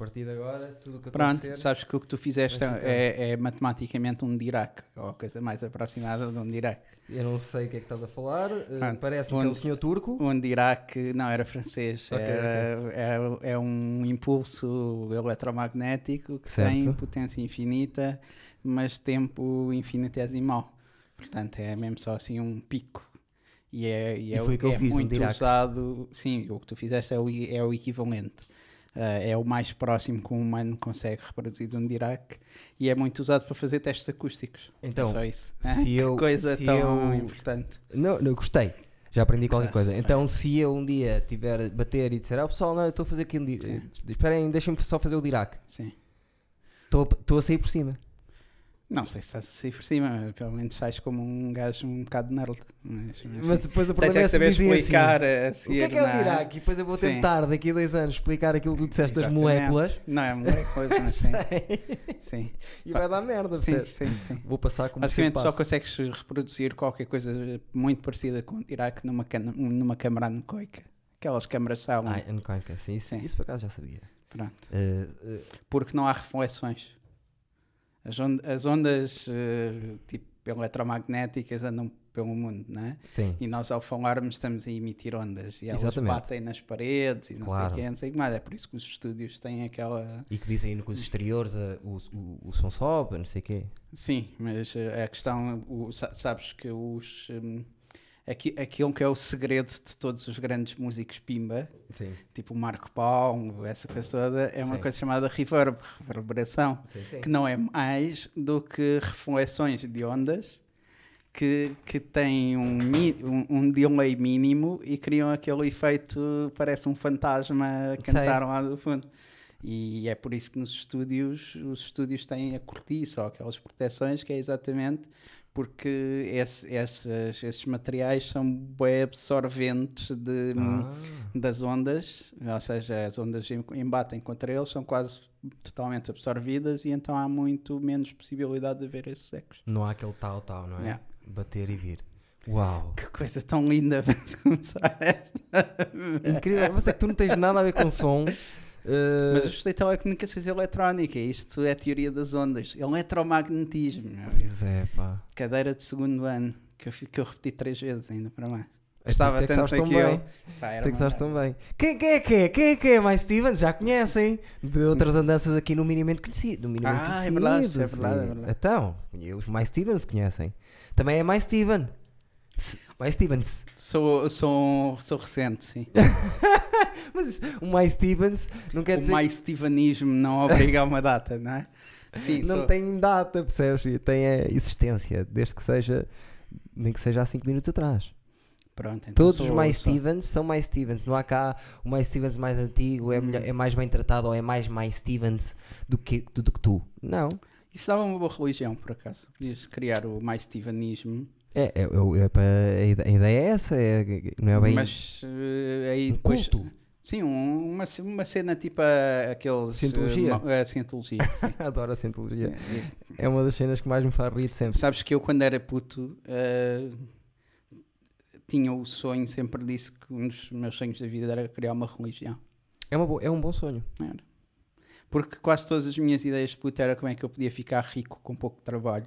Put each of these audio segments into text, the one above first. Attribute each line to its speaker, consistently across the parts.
Speaker 1: partir de agora, tudo o que
Speaker 2: Pronto,
Speaker 1: acontecer...
Speaker 2: sabes que o que tu fizeste é, é matematicamente um Dirac, ou a coisa mais aproximada de um Dirac.
Speaker 1: Eu não sei o que é que estás a falar, eh,
Speaker 2: Pronto,
Speaker 1: parece-me que é o
Speaker 2: onde-
Speaker 1: senhor turco.
Speaker 2: Um Dirac, não, era francês,
Speaker 1: Ok,
Speaker 2: era, era- é um impulso eletromagnético que
Speaker 1: Certo.
Speaker 2: tem potência infinita, mas tempo infinitesimal. Portanto, é mesmo só assim um pico. E é, e
Speaker 1: E
Speaker 2: é, é muito usado. Sim, o que tu fizeste é o, é o equivalente. Ah, é o mais próximo que um humano consegue reproduzir de um Dirac e é muito usado para fazer testes acústicos.
Speaker 1: Então,
Speaker 2: é só isso.
Speaker 1: se
Speaker 2: que
Speaker 1: eu-
Speaker 2: coisa
Speaker 1: se
Speaker 2: tão
Speaker 1: eu-
Speaker 2: importante.
Speaker 1: Não, não, gostei. Já aprendi qualquer
Speaker 2: Gostaste,
Speaker 1: coisa. Então, se eu um dia tiver bater e disser, ah pessoal, não, eu estou a fazer aqui um di-
Speaker 2: Sim.
Speaker 1: Esperem, deixem-me só fazer o Dirac.
Speaker 2: Sim.
Speaker 1: Estou a sair por cima.
Speaker 2: Não sei se estás assim por cima, mas pelo menos sais como um gajo um bocado nerd. Mas, mas,
Speaker 1: Mas depois o
Speaker 2: Tens
Speaker 1: problema
Speaker 2: é
Speaker 1: é
Speaker 2: saber
Speaker 1: dizem
Speaker 2: explicar
Speaker 1: assim,
Speaker 2: a
Speaker 1: o que é que é o
Speaker 2: na-
Speaker 1: Dirac? E depois eu vou
Speaker 2: Sim.
Speaker 1: tentar, daqui a dois anos, explicar aquilo que tu disseste das moléculas.
Speaker 2: Não é moléculas, mas sim. Sim.
Speaker 1: e vai dar merda,
Speaker 2: Sim,
Speaker 1: percebes?
Speaker 2: sim, sim.
Speaker 1: Vou passar como
Speaker 2: Basicamente só consegues reproduzir qualquer coisa muito parecida com o Dirac numa, numa câmara anecoica. Aquelas câmaras são.
Speaker 1: Ah, anecoica, sim,
Speaker 2: Sim.
Speaker 1: isso por acaso já sabia.
Speaker 2: Pronto.
Speaker 1: Eh, eh,
Speaker 2: Porque não há reflexões. As, on- as ondas eh, tipo eletromagnéticas andam pelo mundo, não é?
Speaker 1: sim,
Speaker 2: E nós ao falarmos estamos a emitir ondas e elas
Speaker 1: Exatamente.
Speaker 2: batem nas paredes e não
Speaker 1: Claro.
Speaker 2: sei o que, não sei o que mais. É por isso que os estúdios têm aquela.
Speaker 1: e que dizem que os exteriores eh, o, o, o som sobe, não sei o quê.
Speaker 2: Sim, mas eh, a questão, o- sa- sabes que os. hum, aqui, aquilo que é o segredo de todos os grandes músicos Pimba,
Speaker 1: Sim,
Speaker 2: tipo o Marco Paulo, essa coisa toda, é uma
Speaker 1: Sim.
Speaker 2: coisa chamada reverb, reverberação.
Speaker 1: sim,
Speaker 2: que não é mais do que reflexões de ondas que, que têm um, um, um delay mínimo e criam aquele efeito, parece um fantasma cantar lá do fundo. E é por isso que nos estúdios, os estúdios têm a cortiça ou aquelas proteções, que é exatamente porque esse- essas- esses materiais são bem absorventes de,
Speaker 1: Ah,
Speaker 2: das ondas, ou seja, as ondas em- embatem contra eles, são quase totalmente absorvidas e então há muito menos possibilidade de haver esses ecos.
Speaker 1: não há aquele tal, tal, não é?
Speaker 2: Yeah.
Speaker 1: Bater e vir. Uau!
Speaker 2: Que coisa tão linda para começar esta.
Speaker 1: Incrível, mas é que tu não tens nada a ver com som. eh,
Speaker 2: Mas eu estudei telecomunicações eletrónica, isto é a teoria das ondas, eletromagnetismo.
Speaker 1: Pois é, pá.
Speaker 2: cadeira de segundo ano, que eu, que eu repeti três vezes ainda para mais.
Speaker 1: É isso é que
Speaker 2: tanto
Speaker 1: sabes tão.
Speaker 2: Pá, era
Speaker 1: Sei que sabes tão bem. Quem, quem é que é? Quem é que é? Mais Stevens? Já conhecem? De outras andanças aqui no minimamente conhecido. No minimamente
Speaker 2: Ah, é
Speaker 1: conhecido,
Speaker 2: verdade, é verdade, é verdade.
Speaker 1: Então, os mais Stevens conhecem. Também é mais Steven. Mais Stevens.
Speaker 2: Sou, sou, sou recente, sim.
Speaker 1: Mas o mais Stevens não quer
Speaker 2: o
Speaker 1: dizer
Speaker 2: mais Stevenismo não obriga a uma data, não é? Sim,
Speaker 1: não
Speaker 2: sou-
Speaker 1: tem data, percebes? Tem a existência, desde que seja, nem que seja há 5 minutos atrás.
Speaker 2: Pronto, então
Speaker 1: Todos
Speaker 2: sou-
Speaker 1: os mais
Speaker 2: sou-
Speaker 1: Stevens são mais Stevens. Não há cá o mais Stevens mais antigo, é,
Speaker 2: Hum.
Speaker 1: melhor- é mais bem tratado ou é mais mais Stevens do que, do, do que tu. Não.
Speaker 2: Isso dava uma boa religião, por acaso. Podias criar o mais Stevenismo,
Speaker 1: É, é, é, é para- a ide- a ideia é essa, é, não é bem
Speaker 2: mas eh, aí
Speaker 1: um
Speaker 2: depois.
Speaker 1: culto.
Speaker 2: Sim, um- uma, uma cena tipo a- aqueles.
Speaker 1: Cientologia.
Speaker 2: eh, ma- eh, cientologia.
Speaker 1: Adoro a cientologia.
Speaker 2: É,
Speaker 1: É uma das cenas que mais me faz rir de
Speaker 2: é.
Speaker 1: sempre.
Speaker 2: Sabes que eu, quando era puto, eh, tinha o sonho, sempre disse que um dos meus sonhos da vida era criar uma religião.
Speaker 1: É, uma é um bom sonho.
Speaker 2: Era. Porque quase todas as minhas ideias de puto era como é que eu podia ficar rico com pouco trabalho.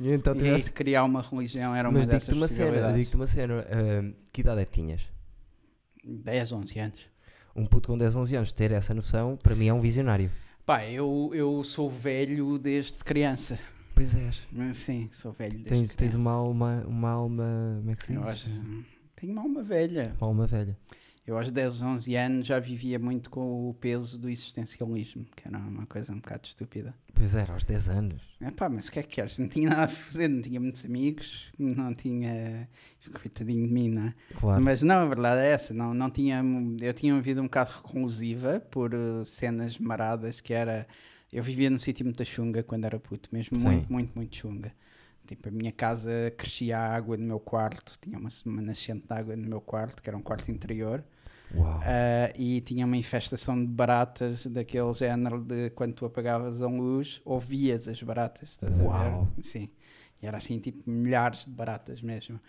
Speaker 1: E então
Speaker 2: e aí criar uma religião era uma
Speaker 1: Mas
Speaker 2: dessas
Speaker 1: digo-te uma cena, digo-te uma cena. ah, que idade é que tinhas?
Speaker 2: 10, 11 anos.
Speaker 1: Um puto com 10, 11 anos ter essa noção, para mim é um visionário.
Speaker 2: Pá, eu, eu sou velho desde criança.
Speaker 1: Pois és.
Speaker 2: Sim, sou velho desde
Speaker 1: Tens, tens
Speaker 2: criança.
Speaker 1: uma alma, uma alma, como é que se
Speaker 2: Eu
Speaker 1: diz?
Speaker 2: acho, tenho uma alma velha.
Speaker 1: Uma alma velha.
Speaker 2: Eu aos 10, 11 anos já vivia muito com o peso do existencialismo, que era uma coisa um bocado estúpida.
Speaker 1: Pois era, aos 10 anos.
Speaker 2: É pá, mas o que é que queres? Não tinha nada a fazer, não tinha muitos amigos, não tinha. Coitadinho de mim, não é?
Speaker 1: Claro.
Speaker 2: Mas não, a verdade é essa. Não, não tinha, eu tinha uma vida um bocado reclusiva por uh, cenas maradas que era. Eu vivia num sítio muito chunga quando era puto, mesmo
Speaker 1: Sim.
Speaker 2: muito, muito, muito chunga. Tipo, a minha casa crescia a água no meu quarto, tinha uma, uma nascente de água no meu quarto, que era um quarto interior, Ah, e tinha uma infestação de baratas daquele género de quando tu apagavas a luz, ouvias as baratas, estás a
Speaker 1: Uau.
Speaker 2: ver? Sim. E era assim, tipo, milhares de baratas mesmo.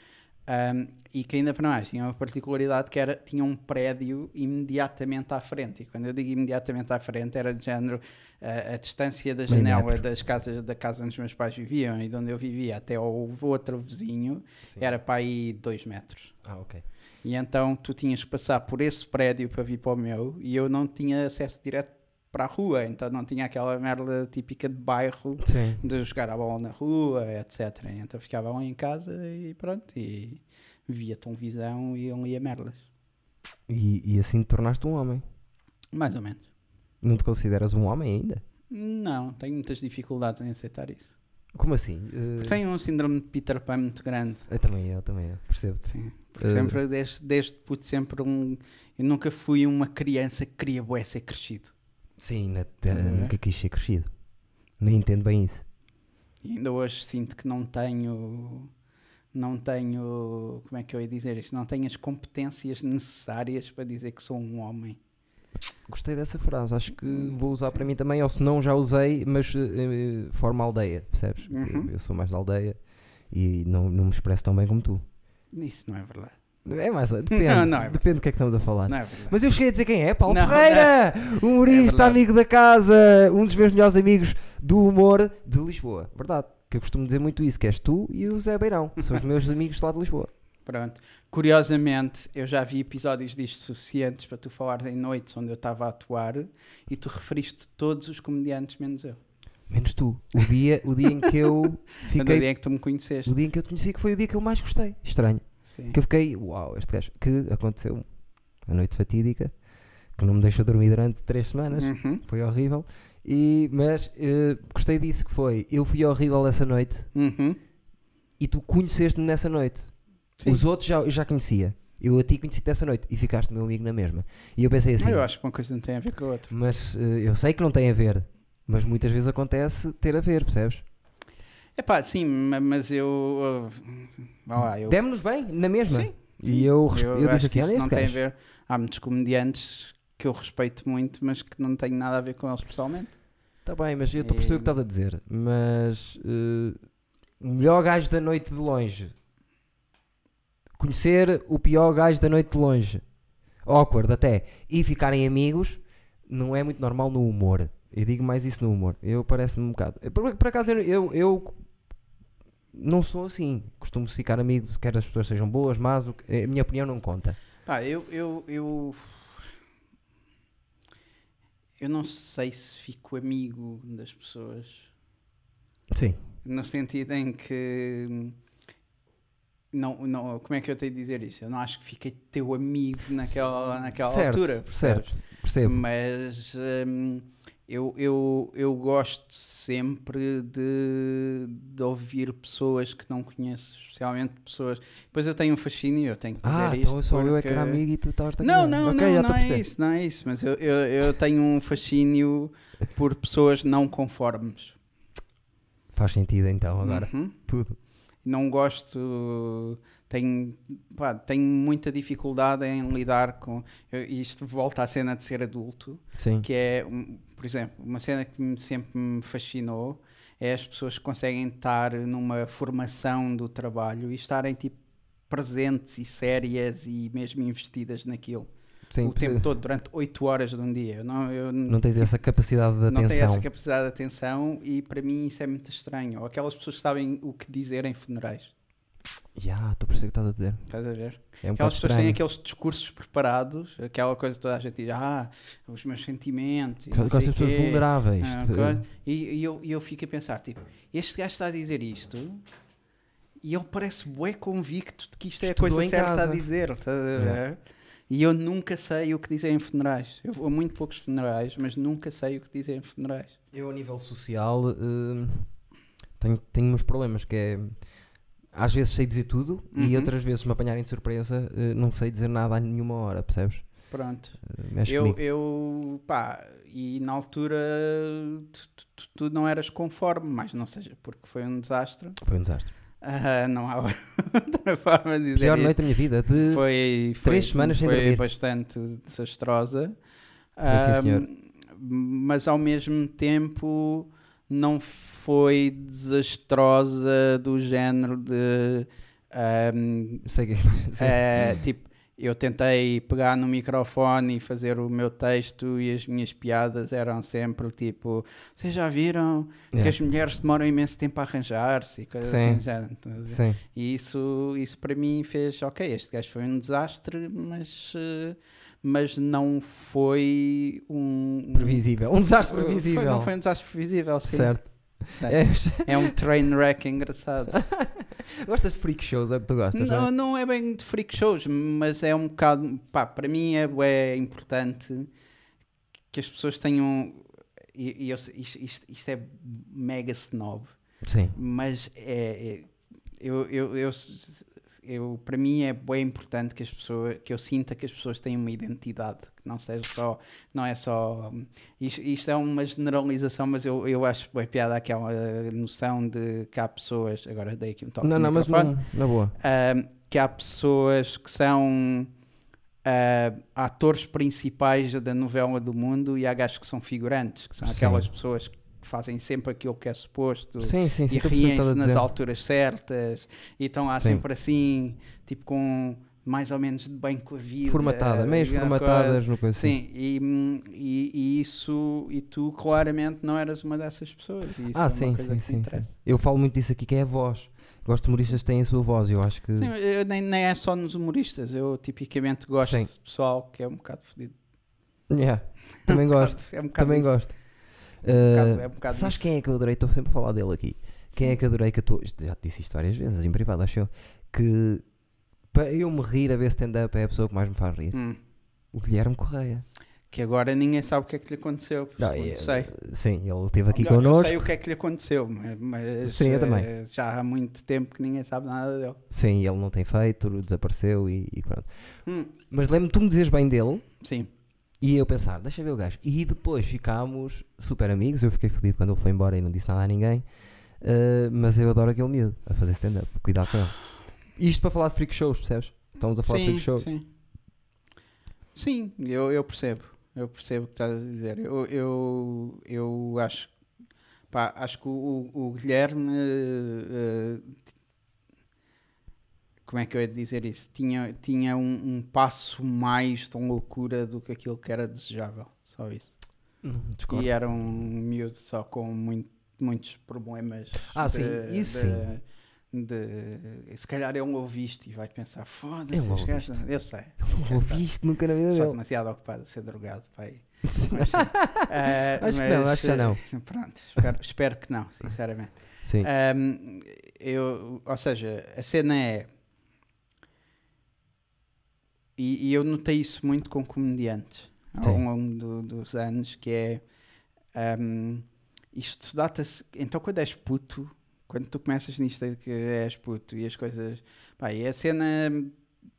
Speaker 2: Um, e que ainda para mais tinha uma particularidade que era tinha um prédio imediatamente à frente. E quando eu digo imediatamente à frente, era de género a, a distância da janela das casas, da casa onde os meus pais viviam e de onde eu vivia até ao outro vizinho
Speaker 1: Sim.
Speaker 2: era para aí dois metros.
Speaker 1: Ah, ok.
Speaker 2: E então tu tinhas que passar por esse prédio para vir para o meu e eu não tinha acesso direto para a rua, então não tinha aquela merda típica de bairro
Speaker 1: Sim.
Speaker 2: de jogar a bola na rua, etc. Então ficava lá em casa e pronto, e via televisão e lia merdas.
Speaker 1: E, e assim te tornaste um homem.
Speaker 2: Mais ou menos.
Speaker 1: Não te consideras um homem ainda?
Speaker 2: Não, tenho muitas dificuldades em aceitar isso.
Speaker 1: Como assim? Eh,
Speaker 2: Tenho um síndrome de Peter Pan muito grande.
Speaker 1: Eu também, eu também, eu percebo-te.
Speaker 2: Sim. Porque
Speaker 1: Eh,
Speaker 2: sempre, desde, desde puto, sempre um. Eu nunca fui uma criança que queria bué ser crescido.
Speaker 1: Sim, na-
Speaker 2: ver?
Speaker 1: nunca quis ser crescido. Nem entendo bem isso.
Speaker 2: E ainda hoje sinto que não tenho. Não tenho. Como é que eu ia dizer isto? Não tenho as competências necessárias para dizer que sou um homem.
Speaker 1: Gostei dessa frase, acho que vou usar para mim também, ou se não já usei, mas eh, forma aldeia, percebes?
Speaker 2: Uhum.
Speaker 1: Eu, sou mais da aldeia e não, não me expresso tão bem como tu.
Speaker 2: Isso não é verdade.
Speaker 1: É mais, depende,
Speaker 2: Não, não é
Speaker 1: depende do que é que estamos a falar.
Speaker 2: É.
Speaker 1: Mas eu cheguei a dizer quem é, Paulo
Speaker 2: Não,
Speaker 1: Ferreira, humorista,
Speaker 2: verdade.
Speaker 1: amigo da casa, um dos meus melhores amigos do humor de Lisboa. Verdade, que eu costumo dizer muito isso, que és tu e o Zé Beirão, são os meus amigos lá de Lisboa.
Speaker 2: Pronto. Curiosamente, eu já vi episódios disto suficientes para tu falares em noites onde eu estava a atuar e tu referiste todos os comediantes menos eu.
Speaker 1: Menos tu. O dia, o dia em que eu
Speaker 2: Fiquei...
Speaker 1: fiquei.
Speaker 2: dia em que tu me conheceste.
Speaker 1: O dia em que eu te conheci que foi o dia que eu mais gostei. Estranho.
Speaker 2: Sim.
Speaker 1: Que eu fiquei, uau, este gajo. Que aconteceu a noite fatídica, que não me deixou dormir durante três semanas.
Speaker 2: Uhum.
Speaker 1: Foi horrível. E, mas eh, gostei disso que foi. Eu fui horrível essa noite
Speaker 2: Uhum.
Speaker 1: e tu conheceste-me nessa noite.
Speaker 2: Sim.
Speaker 1: Os outros já, eu já conhecia. Eu a ti conheci-te nessa noite e ficaste meu amigo na mesma. E eu pensei assim,
Speaker 2: Eu acho que uma coisa não tem a ver com a outra.
Speaker 1: mas eh, eu sei que não tem a ver, mas muitas vezes acontece ter a ver, percebes?
Speaker 2: É pá, sim, ma- mas eu. uh, vá lá, eu.
Speaker 1: Demos-nos bem, na mesma.
Speaker 2: Sim,
Speaker 1: E eu,
Speaker 2: eu,
Speaker 1: eu disse assim:
Speaker 2: isso
Speaker 1: olha,
Speaker 2: não tem a ver. Há muitos comediantes que eu respeito muito, mas que não tenho nada a ver com eles pessoalmente.
Speaker 1: Está bem, mas eu estou a perceber o que estás a dizer. Mas eh, o melhor gajo da noite de longe. Conhecer o pior gajo da noite de longe. Awkward até. E ficarem amigos não é muito normal no humor. Eu digo mais isso no humor. Eu parece-me um bocado. Por, por acaso eu, eu, eu não sou assim. Costumo ficar amigos, quer as pessoas sejam boas, mas o a minha opinião não conta.
Speaker 2: Pá, eu, eu, eu. Eu não sei se fico amigo das pessoas.
Speaker 1: Sim.
Speaker 2: No sentido em que. Não, não, como é que eu tenho de dizer isto? Eu não acho que fiquei teu amigo naquela, naquela
Speaker 1: certo,
Speaker 2: altura. percebes?
Speaker 1: certo. Percebo.
Speaker 2: Mas hum, eu, eu, eu gosto sempre de, de ouvir pessoas que não conheço, especialmente pessoas. Depois eu tenho um fascínio, eu tenho que dizer
Speaker 1: Ah,
Speaker 2: isto.
Speaker 1: então só eu é que era
Speaker 2: porque-
Speaker 1: amigo e tu estavas a
Speaker 2: Não, não,
Speaker 1: Ok,
Speaker 2: não, não é isso, não é isso. Mas eu, eu, eu tenho um fascínio por pessoas não conformes.
Speaker 1: Faz sentido então agora.
Speaker 2: Uhum.
Speaker 1: Tudo.
Speaker 2: Não gosto, tenho, pá, tenho muita dificuldade em lidar com. Isto volta à cena de ser adulto,
Speaker 1: Sim.
Speaker 2: que é, por exemplo, uma cena que sempre me fascinou é as pessoas que conseguem estar numa formação do trabalho e estarem tipo presentes e sérias e mesmo investidas naquilo
Speaker 1: Sim,
Speaker 2: o tempo todo durante 8 horas de um dia. Eu não, eu
Speaker 1: Não tens essa capacidade de
Speaker 2: não tenho
Speaker 1: atenção.
Speaker 2: essa capacidade de atenção e para mim isso é muito estranho. Ou aquelas pessoas que sabem o que dizer em funerais.
Speaker 1: Já, estou a perceber o que estás a dizer.
Speaker 2: Estás a ver?
Speaker 1: É um
Speaker 2: aquelas pessoas têm aqueles discursos preparados, aquela coisa toda a gente diz, ah, os meus sentimentos. não
Speaker 1: Aquelas pessoas
Speaker 2: quê.
Speaker 1: vulneráveis.
Speaker 2: Ah, coisa. e, e eu, e eu fico a pensar, tipo, este gajo está a dizer isto e ele parece bué convicto de que isto é a
Speaker 1: Estudou
Speaker 2: coisa
Speaker 1: em
Speaker 2: certa a
Speaker 1: casa.
Speaker 2: dizer. Estás a
Speaker 1: Yeah.
Speaker 2: ver? E eu nunca sei o que dizer em funerais. Eu vou a muito poucos funerais, mas nunca sei o que dizer em funerais.
Speaker 1: Eu, a nível social, hum, tenho, tenho uns problemas que é. Às vezes sei dizer tudo e
Speaker 2: Uhum.
Speaker 1: outras vezes, se me apanharem de surpresa, eh, não sei dizer nada a nenhuma hora, percebes?
Speaker 2: Pronto.
Speaker 1: Eh, Mexe
Speaker 2: Eu,
Speaker 1: comigo.
Speaker 2: eu, pá, e na altura tu, tu- tu- tu não eras conforme, mas não seja porque foi um desastre.
Speaker 1: Foi um desastre.
Speaker 2: Ah, não há outra forma de dizer
Speaker 1: Pior
Speaker 2: isto.
Speaker 1: noite da minha vida. De...
Speaker 2: Foi, foi,
Speaker 1: três semanas sem
Speaker 2: foi
Speaker 1: dormir.
Speaker 2: bastante desastrosa.
Speaker 1: Foi sim,
Speaker 2: Ah,
Speaker 1: senhor.
Speaker 2: Mas ao mesmo tempo não foi desastrosa do género de Ahm,
Speaker 1: Sei que. sim.
Speaker 2: é, tipo, eu tentei pegar no microfone e fazer o meu texto e as minhas piadas eram sempre tipo: vocês já viram que
Speaker 1: Yeah.
Speaker 2: as mulheres demoram imenso tempo a arranjar-se e coisas
Speaker 1: Sim.
Speaker 2: assim. Já?
Speaker 1: Sim.
Speaker 2: E isso, isso para mim fez: ok, este gajo foi um desastre, mas, eh, mas não foi um.
Speaker 1: Previsível. Um desastre
Speaker 2: Foi-
Speaker 1: previsível.
Speaker 2: não foi um desastre previsível, sim.
Speaker 1: Certo.
Speaker 2: É,
Speaker 1: É
Speaker 2: um train wreck engraçado.
Speaker 1: gostas de freak shows? É o que tu gostas?
Speaker 2: Não,
Speaker 1: é?
Speaker 2: não é bem de freak shows, mas é um bocado. Pá, para mim é, bué importante que as pessoas tenham. E, e eu isto, isto- isto é mega snob,
Speaker 1: Sim.
Speaker 2: mas é. é- eu, eu, eu, eu- para mim é bem importante que as pessoas que eu sinta que as pessoas têm uma identidade que não seja só não é só isto, isto é uma generalização mas eu, eu acho bem piada aquela noção de que há pessoas agora dei aqui um toque
Speaker 1: Não, não, mas não, na boa.
Speaker 2: um, que há pessoas que são uh, atores principais da novela do mundo e há gajos que são figurantes, que são
Speaker 1: Sim.
Speaker 2: aquelas pessoas que fazem sempre aquilo que é suposto
Speaker 1: Sim, sim, sim.
Speaker 2: e
Speaker 1: que
Speaker 2: riem-se nas alturas certas e estão lá
Speaker 1: Sim.
Speaker 2: sempre assim, tipo com mais ou menos de bem com a vida.
Speaker 1: Formatada, meias formatadas no coisa.
Speaker 2: Sim, e, e, e isso, e tu claramente não eras uma dessas pessoas. E isso
Speaker 1: Ah,
Speaker 2: é
Speaker 1: sim, sim,
Speaker 2: que
Speaker 1: sim, sim. Eu falo muito disso aqui que é a voz. Gosto de humoristas que têm a sua voz. Eu acho que.
Speaker 2: Sim, eu nem, nem é só nos humoristas, eu tipicamente gosto
Speaker 1: Sim.
Speaker 2: de pessoal que é um bocado fodido.
Speaker 1: Yeah, também
Speaker 2: um
Speaker 1: gosto.
Speaker 2: bocado- É um bocado
Speaker 1: Também
Speaker 2: isso.
Speaker 1: gosto.
Speaker 2: Um
Speaker 1: Uh,
Speaker 2: é um
Speaker 1: sabes
Speaker 2: isso.
Speaker 1: quem é que eu adorei? Estou sempre a falar dele aqui. Quem é que adorei que eu estou. isto Já te disse isto várias vezes, em privado, acho eu. Que para eu me rir a ver stand-up é a pessoa que mais me faz rir.
Speaker 2: Hum,
Speaker 1: O Guilherme Correia.
Speaker 2: que agora ninguém sabe o que é que lhe aconteceu.
Speaker 1: Não,
Speaker 2: segundo
Speaker 1: é-
Speaker 2: sei.
Speaker 1: Sim, ele esteve aqui
Speaker 2: Melhor, eu
Speaker 1: connosco.
Speaker 2: sei o que é que lhe aconteceu, mas, mas,
Speaker 1: Sim, eu também.
Speaker 2: eh, já há muito tempo que ninguém sabe nada dele.
Speaker 1: Sim, ele não tem feito, desapareceu e, e pronto.
Speaker 2: Hum,
Speaker 1: Mas lembro-me tu me dizes bem dele
Speaker 2: sim,
Speaker 1: e eu pensar, deixa ver o gajo. E depois ficámos super amigos. Eu fiquei feliz quando ele foi embora e não disse nada a ninguém. Uh, mas eu adoro aquele miúdo a fazer stand-up. Cuidado com ele. Isto para falar de freak shows, percebes? Estamos a falar de
Speaker 2: sim,
Speaker 1: freak shows.
Speaker 2: sim. Sim, eu, eu percebo. Eu percebo o que estás a dizer. Eu, eu, eu acho, pá, acho que o, o- Guilherme. eh, como é que eu ia dizer isso? Tinha, tinha um, um passo mais de loucura do que aquilo que era desejável. Só isso.
Speaker 1: Discordo.
Speaker 2: E era um miúdo só com muito- muitos problemas.
Speaker 1: Ah, sim,
Speaker 2: de-
Speaker 1: isso
Speaker 2: de-
Speaker 1: sim.
Speaker 2: de- se calhar ele ouve isto e vai pensar, foda-se,
Speaker 1: isto.
Speaker 2: eu sei.
Speaker 1: Não ouvi isto nunca na vida
Speaker 2: Só
Speaker 1: dele.
Speaker 2: demasiado ocupado a ser drogado, pai. Mas, sim. Ah,
Speaker 1: Acho que não, acho que já não.
Speaker 2: eh, Pronto, espero, espero que não, sinceramente.
Speaker 1: Sim.
Speaker 2: Ahm, eu, ou seja, a cena é. E, e eu notei isso muito com comediantes ao
Speaker 1: Sim.
Speaker 2: longo do- dos anos, que é. ahm, isto data-se. Então, quando és puto, quando tu começas nisto que és puto e as coisas. Pá, e a cena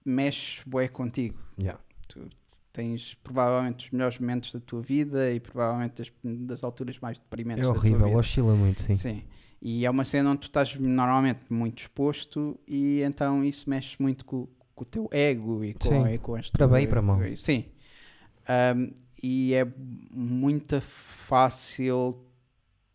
Speaker 2: mexe bué contigo
Speaker 1: Yeah.
Speaker 2: tens provavelmente os melhores momentos da tua vida e provavelmente das, das alturas mais deprimentes
Speaker 1: É horrível, oscila muito, sim.
Speaker 2: Sim. E é uma cena onde tu estás normalmente muito exposto e então isso mexe muito com, com o teu ego e com,
Speaker 1: Sim.
Speaker 2: e com as
Speaker 1: Para bem e para mal.
Speaker 2: Sim. Ahm, e é muito fácil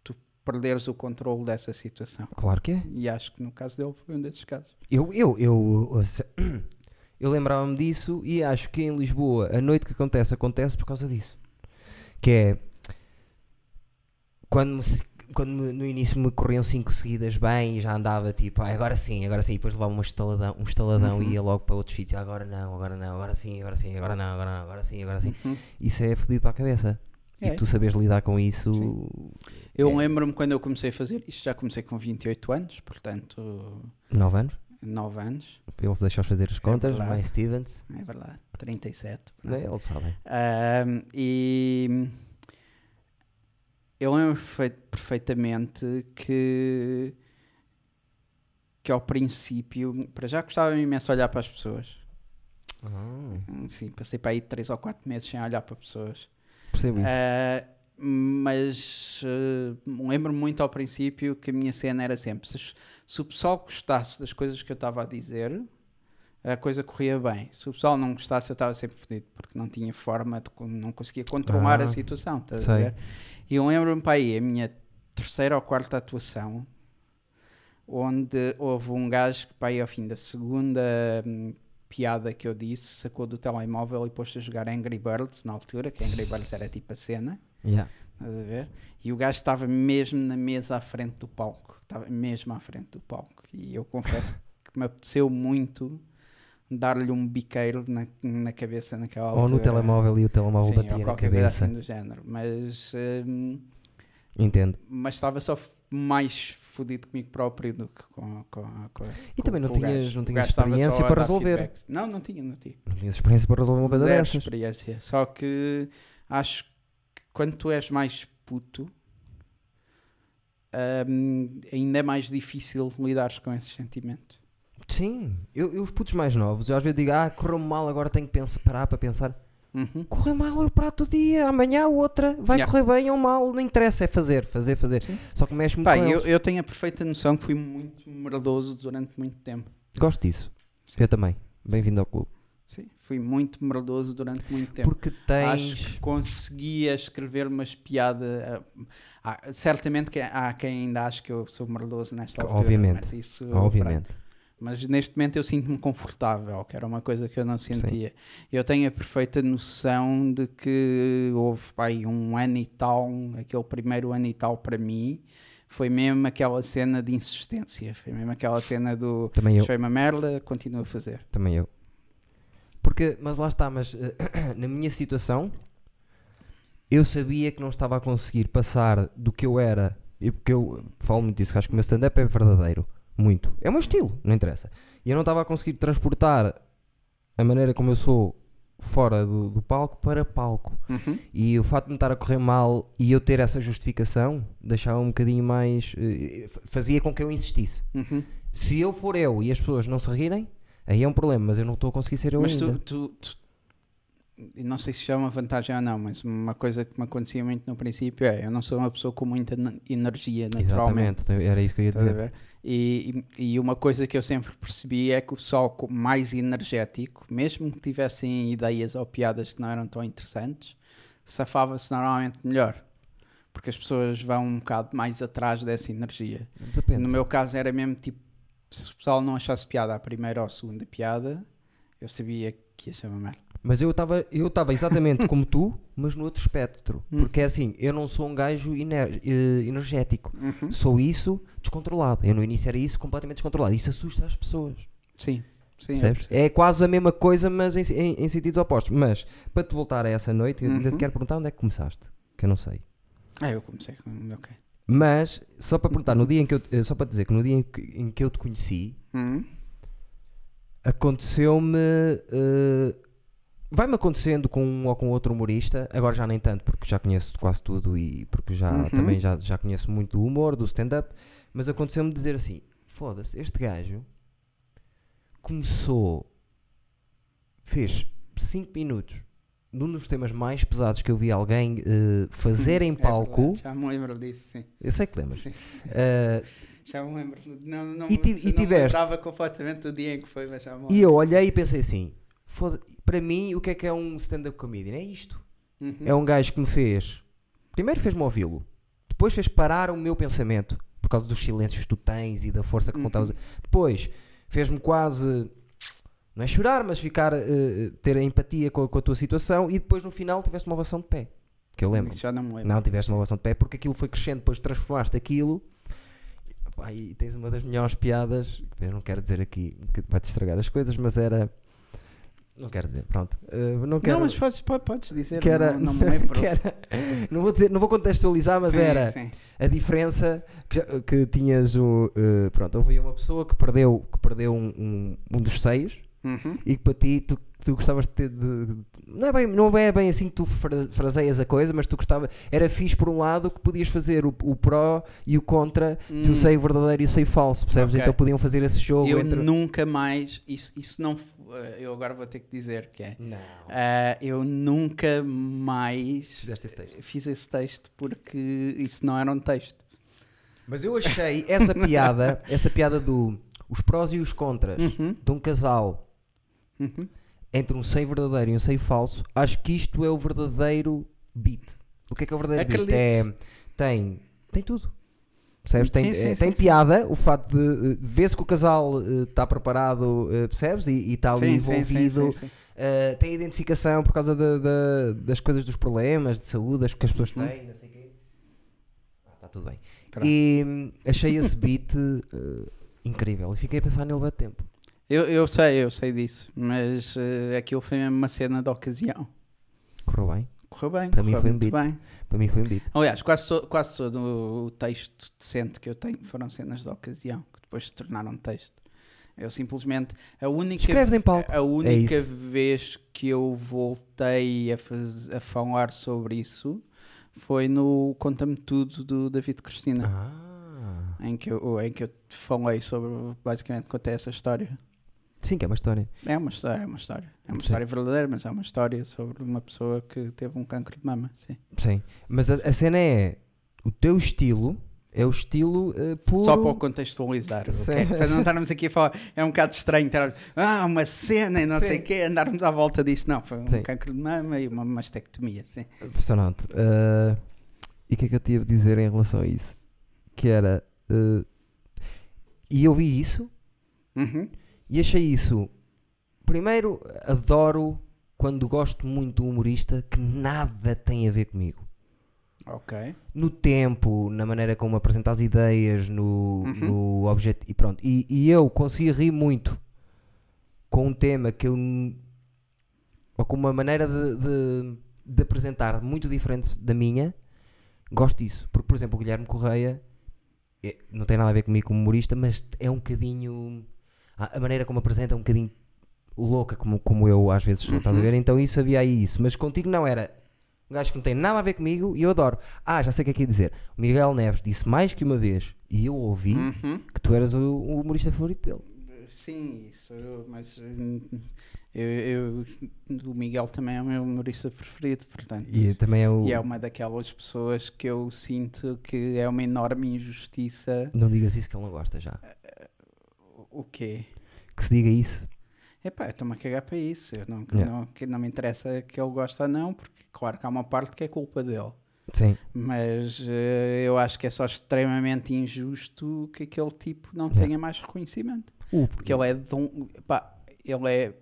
Speaker 2: tu perderes o controle dessa situação.
Speaker 1: Claro que é.
Speaker 2: E acho que no caso dele foi um desses casos.
Speaker 1: Eu, eu, eu, se- eu lembrava-me disso e acho que em Lisboa a noite que acontece, acontece por causa disso. Que é quando, me quando me- no início me corriam cinco seguidas bem e já andava tipo, "Ai, agora sim, agora sim, e depois levava uma estaladão, um estaladão
Speaker 2: Uhum.
Speaker 1: e ia logo para outros sítios, agora não, agora não, agora sim, agora sim, agora não, agora não, agora sim, agora sim.
Speaker 2: Uhum.
Speaker 1: Isso é fodido para a cabeça.
Speaker 2: É.
Speaker 1: E tu sabes lidar com isso.
Speaker 2: Sim. Eu
Speaker 1: É.
Speaker 2: lembro-me quando eu comecei a fazer isto, já comecei com 28 anos, portanto,
Speaker 1: 9 anos,
Speaker 2: 9 anos,
Speaker 1: ele se deixa fazer as contas,
Speaker 2: verdade.
Speaker 1: mais Stevens,
Speaker 2: é verdade, 37.
Speaker 1: né? eles sabem.
Speaker 2: Ahm, e eu lembro perfei- perfeitamente que, que ao princípio, para já gostava imenso olhar para as pessoas.
Speaker 1: Ah,
Speaker 2: Sim, passei para aí 3 ou 4 meses sem olhar para pessoas.
Speaker 1: percebo isso.
Speaker 2: Ah, mas ah, lembro-me muito ao princípio que a minha cena era sempre: se, se o pessoal gostasse das coisas que eu estava a dizer, a coisa corria bem. Se o pessoal não gostasse, eu estava sempre fodido, porque não tinha forma, de, não conseguia controlar
Speaker 1: Ah,
Speaker 2: a situação. estás a ver? E eu lembro-me para aí, a minha terceira ou quarta atuação, onde houve um gajo que, pá, aí ao fim da segunda hum, piada que eu disse, sacou do telemóvel e pôs-se a jogar Angry Birds na altura, que Angry Birds era tipo a cena,
Speaker 1: Yeah.
Speaker 2: estás a ver? E o gajo estava mesmo na mesa à frente do palco, estava mesmo à frente do palco. E eu confesso que me apeteceu muito dar-lhe um biqueiro na, na cabeça naquela altura.
Speaker 1: Ou no telemóvel e o telemóvel
Speaker 2: Sim,
Speaker 1: batia
Speaker 2: ou
Speaker 1: na cabeça.
Speaker 2: assim do género. Mas, hum,
Speaker 1: Entendo.
Speaker 2: mas estava só mais fodido comigo próprio do que com, com, com
Speaker 1: E também não
Speaker 2: com
Speaker 1: tinhas,
Speaker 2: gajo.
Speaker 1: não tinhas experiência para resolver.
Speaker 2: feedbacks. Não, não tinha, não tinha.
Speaker 1: Não tinhas experiência para resolver uma coisa
Speaker 2: Zero
Speaker 1: dessas.
Speaker 2: experiência. Só que acho que quando tu és mais puto, hum, ainda é mais difícil lidares com esses sentimentos.
Speaker 1: Sim, eu, eu os putos mais novos, eu às vezes digo, ah, correu mal, agora tenho que pensar, parar para pensar.
Speaker 2: Uhum.
Speaker 1: Correu mal é o prato do dia, amanhã outra, vai
Speaker 2: Yeah.
Speaker 1: correr bem ou mal, não interessa, é fazer, fazer, fazer. Só que mexe muito
Speaker 2: Pá,
Speaker 1: com
Speaker 2: eu,
Speaker 1: eles.
Speaker 2: eu tenho a perfeita noção que fui muito merdoso durante muito tempo.
Speaker 1: Gosto disso. Eu também. Bem-vindo ao clube.
Speaker 2: Sim, fui muito merdoso durante muito tempo.
Speaker 1: Porque
Speaker 2: Acho
Speaker 1: tens.
Speaker 2: que conseguia escrever umas piadas. ah, ah, certamente que há quem ainda ache que eu sou merdoso nesta altura.
Speaker 1: Obviamente.
Speaker 2: Mas, isso,
Speaker 1: Obviamente.
Speaker 2: Mas neste momento eu sinto-me confortável, que era uma coisa que eu não sentia. Eu tenho a perfeita noção de que houve pá, aí um ano e tal, aquele primeiro ano e tal para mim, foi mesmo aquela cena de insistência. Foi mesmo aquela cena do.
Speaker 1: Também eu.
Speaker 2: Foi uma merda, continuo a fazer.
Speaker 1: Também eu. Porque, mas lá está, mas eh, na minha situação, eu sabia que não estava a conseguir passar do que eu era, e porque eu falo muito disso, acho que o meu stand-up é verdadeiro, muito. É o meu estilo, não interessa. E eu não estava a conseguir transportar a maneira como eu sou fora do, do palco para palco.
Speaker 2: Uhum.
Speaker 1: E o facto de me estar a correr mal e eu ter essa justificação deixava um bocadinho mais. eh, fazia com que eu insistisse.
Speaker 2: Uhum.
Speaker 1: Se eu for eu e as pessoas não se rirem, aí é um problema, mas eu não estou a conseguir ser eu
Speaker 2: Mas
Speaker 1: ainda.
Speaker 2: tu, tu, tu- e não sei se já é uma vantagem ou não, mas uma coisa que me acontecia muito no princípio é eu não sou uma pessoa com muita ne- energia naturalmente.
Speaker 1: Exatamente, então era isso que eu ia dizer.
Speaker 2: E, e uma coisa que eu sempre percebi é que o pessoal mais energético, mesmo que tivessem ideias ou piadas que não eram tão interessantes, safava-se normalmente melhor. Porque as pessoas vão um bocado mais atrás dessa energia.
Speaker 1: Depende.
Speaker 2: No meu caso era mesmo tipo, se o pessoal não achasse piada à primeira ou à segunda piada, eu sabia que ia ser uma merda.
Speaker 1: Mas eu estava eu estava exatamente como tu, mas no outro espectro.
Speaker 2: Hum.
Speaker 1: Porque é assim, eu não sou um gajo ener- eh, energético.
Speaker 2: Uhum.
Speaker 1: Sou isso descontrolado. Eu no início era isso completamente descontrolado. Isso assusta as pessoas.
Speaker 2: Sim, sim. percebo.
Speaker 1: É quase a mesma coisa, mas em, em- em sentidos opostos. Mas para te voltar a essa noite, eu ainda te
Speaker 2: Uhum.
Speaker 1: quero perguntar onde é que começaste. Que eu não sei.
Speaker 2: Ah, eu comecei com. Ok.
Speaker 1: Mas, só para perguntar, no dia em que eu, eh, só para dizer que no dia em que, em que eu te conheci,
Speaker 2: Uhum.
Speaker 1: aconteceu-me. eh, Vai-me acontecendo com um ou com outro humorista, agora já nem tanto, porque já conheço quase tudo e porque já
Speaker 2: Uhum.
Speaker 1: também já, já conheço muito do humor, do stand-up, mas aconteceu-me dizer assim: foda-se, este gajo começou, fez 5 minutos de um dos temas mais pesados que eu vi alguém eh, fazer em
Speaker 2: É
Speaker 1: palco.
Speaker 2: verdade, já me lembro disso, sim.
Speaker 1: eu sei que lembras.
Speaker 2: Sim,
Speaker 1: Eh,
Speaker 2: Já me lembro. Não, não,
Speaker 1: E ti- e tiveste-
Speaker 2: lembrava completamente do dia em que foi, mas já me
Speaker 1: E eu olhei e pensei assim: foda para mim, o que é que é um stand-up comedian? É isto.
Speaker 2: Uhum.
Speaker 1: É um gajo que me fez. Primeiro fez-me ouvi-lo, depois fez parar o meu pensamento por causa dos silêncios que tu tens e da força que
Speaker 2: Uhum.
Speaker 1: contavas. Depois fez-me quase. Não é chorar, mas ficar. eh, ter a empatia com a, com a tua situação e depois no final tiveste uma ovação de pé. Que eu lembro.
Speaker 2: Isso já não me lembro.
Speaker 1: Não tiveste uma ovação de pé porque aquilo foi crescendo, depois transformaste aquilo. Pá, e tens uma das melhores piadas, eu não quero dizer aqui, que vai-te estragar as coisas, mas era. Não quero dizer, pronto. Uh, não quero.
Speaker 2: Não, mas podes, po- podes dizer,
Speaker 1: que era,
Speaker 2: não, não me lembro.
Speaker 1: era- não vou dizer, não vou contextualizar, mas
Speaker 2: Sim,
Speaker 1: era
Speaker 2: sim.
Speaker 1: a diferença que, que tinhas o. uh, pronto, houve uma pessoa que perdeu, que perdeu um, um, um dos seios
Speaker 2: Uhum.
Speaker 1: e que para ti tu, tu gostavas de ter de, não, é bem, não é bem assim que tu fra- fraseias a coisa, mas tu gostava, era fixe por um lado que podias fazer o, o pró e o contra, tu
Speaker 2: Hum.
Speaker 1: sei verdadeiro e o sei falso, percebes?
Speaker 2: Ok.
Speaker 1: Então podiam fazer esse jogo
Speaker 2: Eu
Speaker 1: entre.
Speaker 2: nunca mais, isso, isso não, eh, eu agora vou ter que dizer que é,
Speaker 1: Não.
Speaker 2: ah, eu nunca mais
Speaker 1: Fizeste esse texto.
Speaker 2: fiz esse texto porque isso não era um texto.
Speaker 1: Mas eu achei essa piada, essa piada do os prós e os contras
Speaker 2: Uhum,
Speaker 1: de um casal
Speaker 2: uhum.
Speaker 1: entre um sei verdadeiro e um sei falso, acho que isto é o verdadeiro beat. O que é que é o verdadeiro beat? É, tem, tem tudo. Percebes? Tem,
Speaker 2: Sim, sim,
Speaker 1: eh, tem
Speaker 2: sim.
Speaker 1: piada o facto de eh, ver-se que o casal está preparado, eh, percebes? E está ali
Speaker 2: Sim, sim, sim,
Speaker 1: envolvido.
Speaker 2: sim, sim.
Speaker 1: Uh, tem identificação por causa da- da- das coisas, dos problemas de saúde as que as pessoas
Speaker 2: Uhum.
Speaker 1: têm, não sei o quê. Está tudo bem.
Speaker 2: Pronto.
Speaker 1: E hum, achei esse beat uh, incrível e fiquei a pensar nele há tempo.
Speaker 2: Eu, eu sei, eu sei disso, mas eh, aquilo foi mesmo uma cena de ocasião.
Speaker 1: Correu bem.
Speaker 2: Correu bem,
Speaker 1: Para mim
Speaker 2: correu
Speaker 1: foi um
Speaker 2: muito
Speaker 1: beat.
Speaker 2: bem.
Speaker 1: Para mim foi um beat.
Speaker 2: Aliás, quase, to- quase todo o texto decente que eu tenho foram cenas de ocasião, que depois se tornaram texto. Eu simplesmente. A única,
Speaker 1: Escreves em palco.
Speaker 2: a única
Speaker 1: isso.
Speaker 2: vez que eu voltei a, faz, a falar sobre isso foi no Conta-me Tudo do David Cristina,
Speaker 1: Ah.
Speaker 2: em, que eu, em que eu falei sobre. Basicamente, contei essa história.
Speaker 1: Sim, que é uma história.
Speaker 2: É uma história, é uma história. É uma
Speaker 1: Sim.
Speaker 2: história verdadeira, mas é uma história sobre uma pessoa que teve um cancro de mama. Sim.
Speaker 1: Sim. Mas a, a cena é. O teu estilo é o estilo uh, puro.
Speaker 2: Só para contextualizar,
Speaker 1: Sim.
Speaker 2: ok? para não estarmos aqui a falar, é um bocado estranho estar, ah, uma cena e não
Speaker 1: Sim.
Speaker 2: sei o quê, andarmos à volta disto. Não, foi um
Speaker 1: Sim.
Speaker 2: cancro de mama e uma mastectomia, sim.
Speaker 1: Impressionante. Uh, e o que é que eu tinha a dizer em relação a isso? Que era. uh, e eu vi isso
Speaker 2: Uhum.
Speaker 1: E achei isso. Primeiro, adoro quando gosto muito do humorista que nada tem a ver comigo.
Speaker 2: Ok.
Speaker 1: No tempo, na maneira como apresenta as ideias, no,
Speaker 2: Uhum.
Speaker 1: no objeto. E pronto. E, e eu consegui rir muito com um tema que eu. ou com uma maneira de, de, de apresentar muito diferente da minha. Gosto disso. Porque, por exemplo, o Guilherme Correia é- não tem nada a ver comigo como humorista, mas é um bocadinho. A, maneira como apresenta é um bocadinho louca, como, como eu às vezes sou, estás a
Speaker 2: Uhum.
Speaker 1: ver? Então isso havia aí isso. Mas contigo não era. Um gajo que não tem nada a ver comigo e eu adoro. Ah, já sei o que é que ia dizer. O Miguel Neves disse mais que uma vez e eu ouvi
Speaker 2: Uhum.
Speaker 1: que tu eras o, o humorista favorito dele.
Speaker 2: Sim, isso, mas hum, eu, eu- o Miguel também é o meu humorista preferido, portanto.
Speaker 1: E também é o.
Speaker 2: E é uma daquelas pessoas que eu sinto que é uma enorme injustiça.
Speaker 1: Não digas isso que ele não gosta já.
Speaker 2: O- quê?
Speaker 1: Que se diga isso.
Speaker 2: Epá, eu estou-me a cagar para isso. Eu não,
Speaker 1: Yeah.
Speaker 2: não, que não me interessa que ele gosta ou não, porque claro que há uma parte que é culpa dele.
Speaker 1: Sim.
Speaker 2: Mas eh, eu acho que é só extremamente injusto que aquele tipo não
Speaker 1: Yeah.
Speaker 2: tenha mais reconhecimento.
Speaker 1: O,
Speaker 2: Porque ele é de um. Pá, ele é.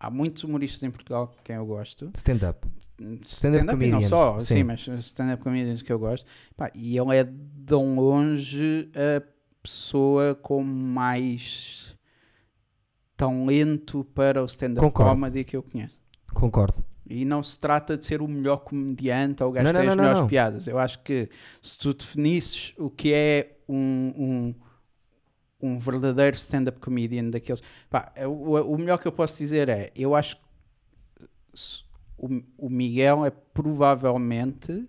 Speaker 2: Há muitos humoristas em Portugal que quem eu gosto.
Speaker 1: stand-up.
Speaker 2: Stand-up e não
Speaker 1: comedians,
Speaker 2: só,
Speaker 1: sim.
Speaker 2: sim, mas stand-up comedians que eu gosto. Pá, e ele é de longe a pessoa com mais talento para o stand-up comedy que eu conheço.
Speaker 1: Concordo.
Speaker 2: E não se trata de ser o melhor comediante ou
Speaker 1: não,
Speaker 2: as melhores
Speaker 1: não.
Speaker 2: piadas. Eu acho que se tu definisses o que é um, um, um verdadeiro stand-up comedian daqueles. Pá, o, o melhor que eu posso dizer é: eu acho que o, o Miguel é provavelmente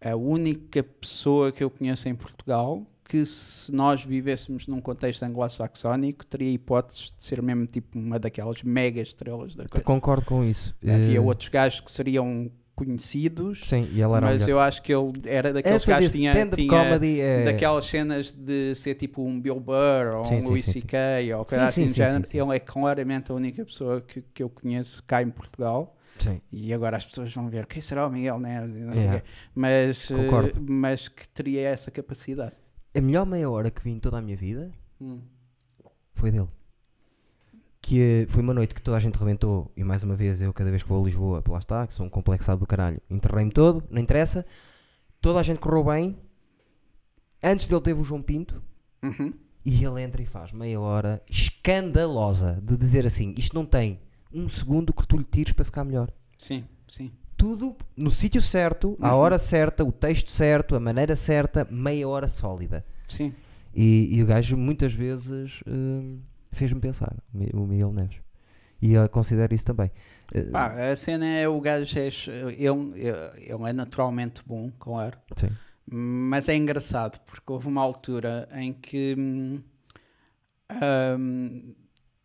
Speaker 2: a única pessoa que eu conheço em Portugal que, se nós vivêssemos num contexto anglo-saxónico, teria hipóteses de ser mesmo tipo uma daquelas mega estrelas da coisa.
Speaker 1: Concordo com isso.
Speaker 2: Havia
Speaker 1: Eh,
Speaker 2: outros gajos que seriam conhecidos,
Speaker 1: Sim,
Speaker 2: mas
Speaker 1: um
Speaker 2: eu acho que ele era
Speaker 1: é,
Speaker 2: daqueles
Speaker 1: pois
Speaker 2: gajos que tinha, tinha
Speaker 1: comedy é...
Speaker 2: daquelas cenas de ser tipo um Bill Burr ou
Speaker 1: Sim,
Speaker 2: um
Speaker 1: sim,
Speaker 2: Louis. C.K. ou coisa assim
Speaker 1: sim,
Speaker 2: do género. Ele é claramente a única pessoa que, que eu conheço cá em Portugal.
Speaker 1: Sim.
Speaker 2: E agora as pessoas vão ver quem será o Miguel Neves
Speaker 1: Yeah.
Speaker 2: Mas, eh,
Speaker 1: Concordo.
Speaker 2: mas que teria essa capacidade.
Speaker 1: A melhor meia hora que vi em toda a minha vida
Speaker 2: Hum.
Speaker 1: foi dele. Que eh, foi uma noite que toda a gente rebentou e mais uma vez eu cada vez que vou a Lisboa, lá está, que sou um complexado do caralho, enterrei-me todo, não interessa, toda a gente correu bem. Antes dele teve o João Pinto
Speaker 2: Uhum.
Speaker 1: e ele entra e faz meia hora escandalosa de dizer assim: isto não tem um segundo que tu lhe tires para ficar melhor.
Speaker 2: Sim, sim.
Speaker 1: Tudo no sítio certo, à
Speaker 2: Uhum.
Speaker 1: hora certa, o texto certo, a maneira certa, meia hora sólida.
Speaker 2: Sim.
Speaker 1: E, e o gajo muitas vezes hum, fez-me pensar, o Mi- o Miguel Neves. E eu considero isso também. Eh,
Speaker 2: Pá, a cena é o gajo, é, ele, ele é naturalmente bom, claro.
Speaker 1: sim.
Speaker 2: Mas é engraçado porque houve uma altura em que hum, hum,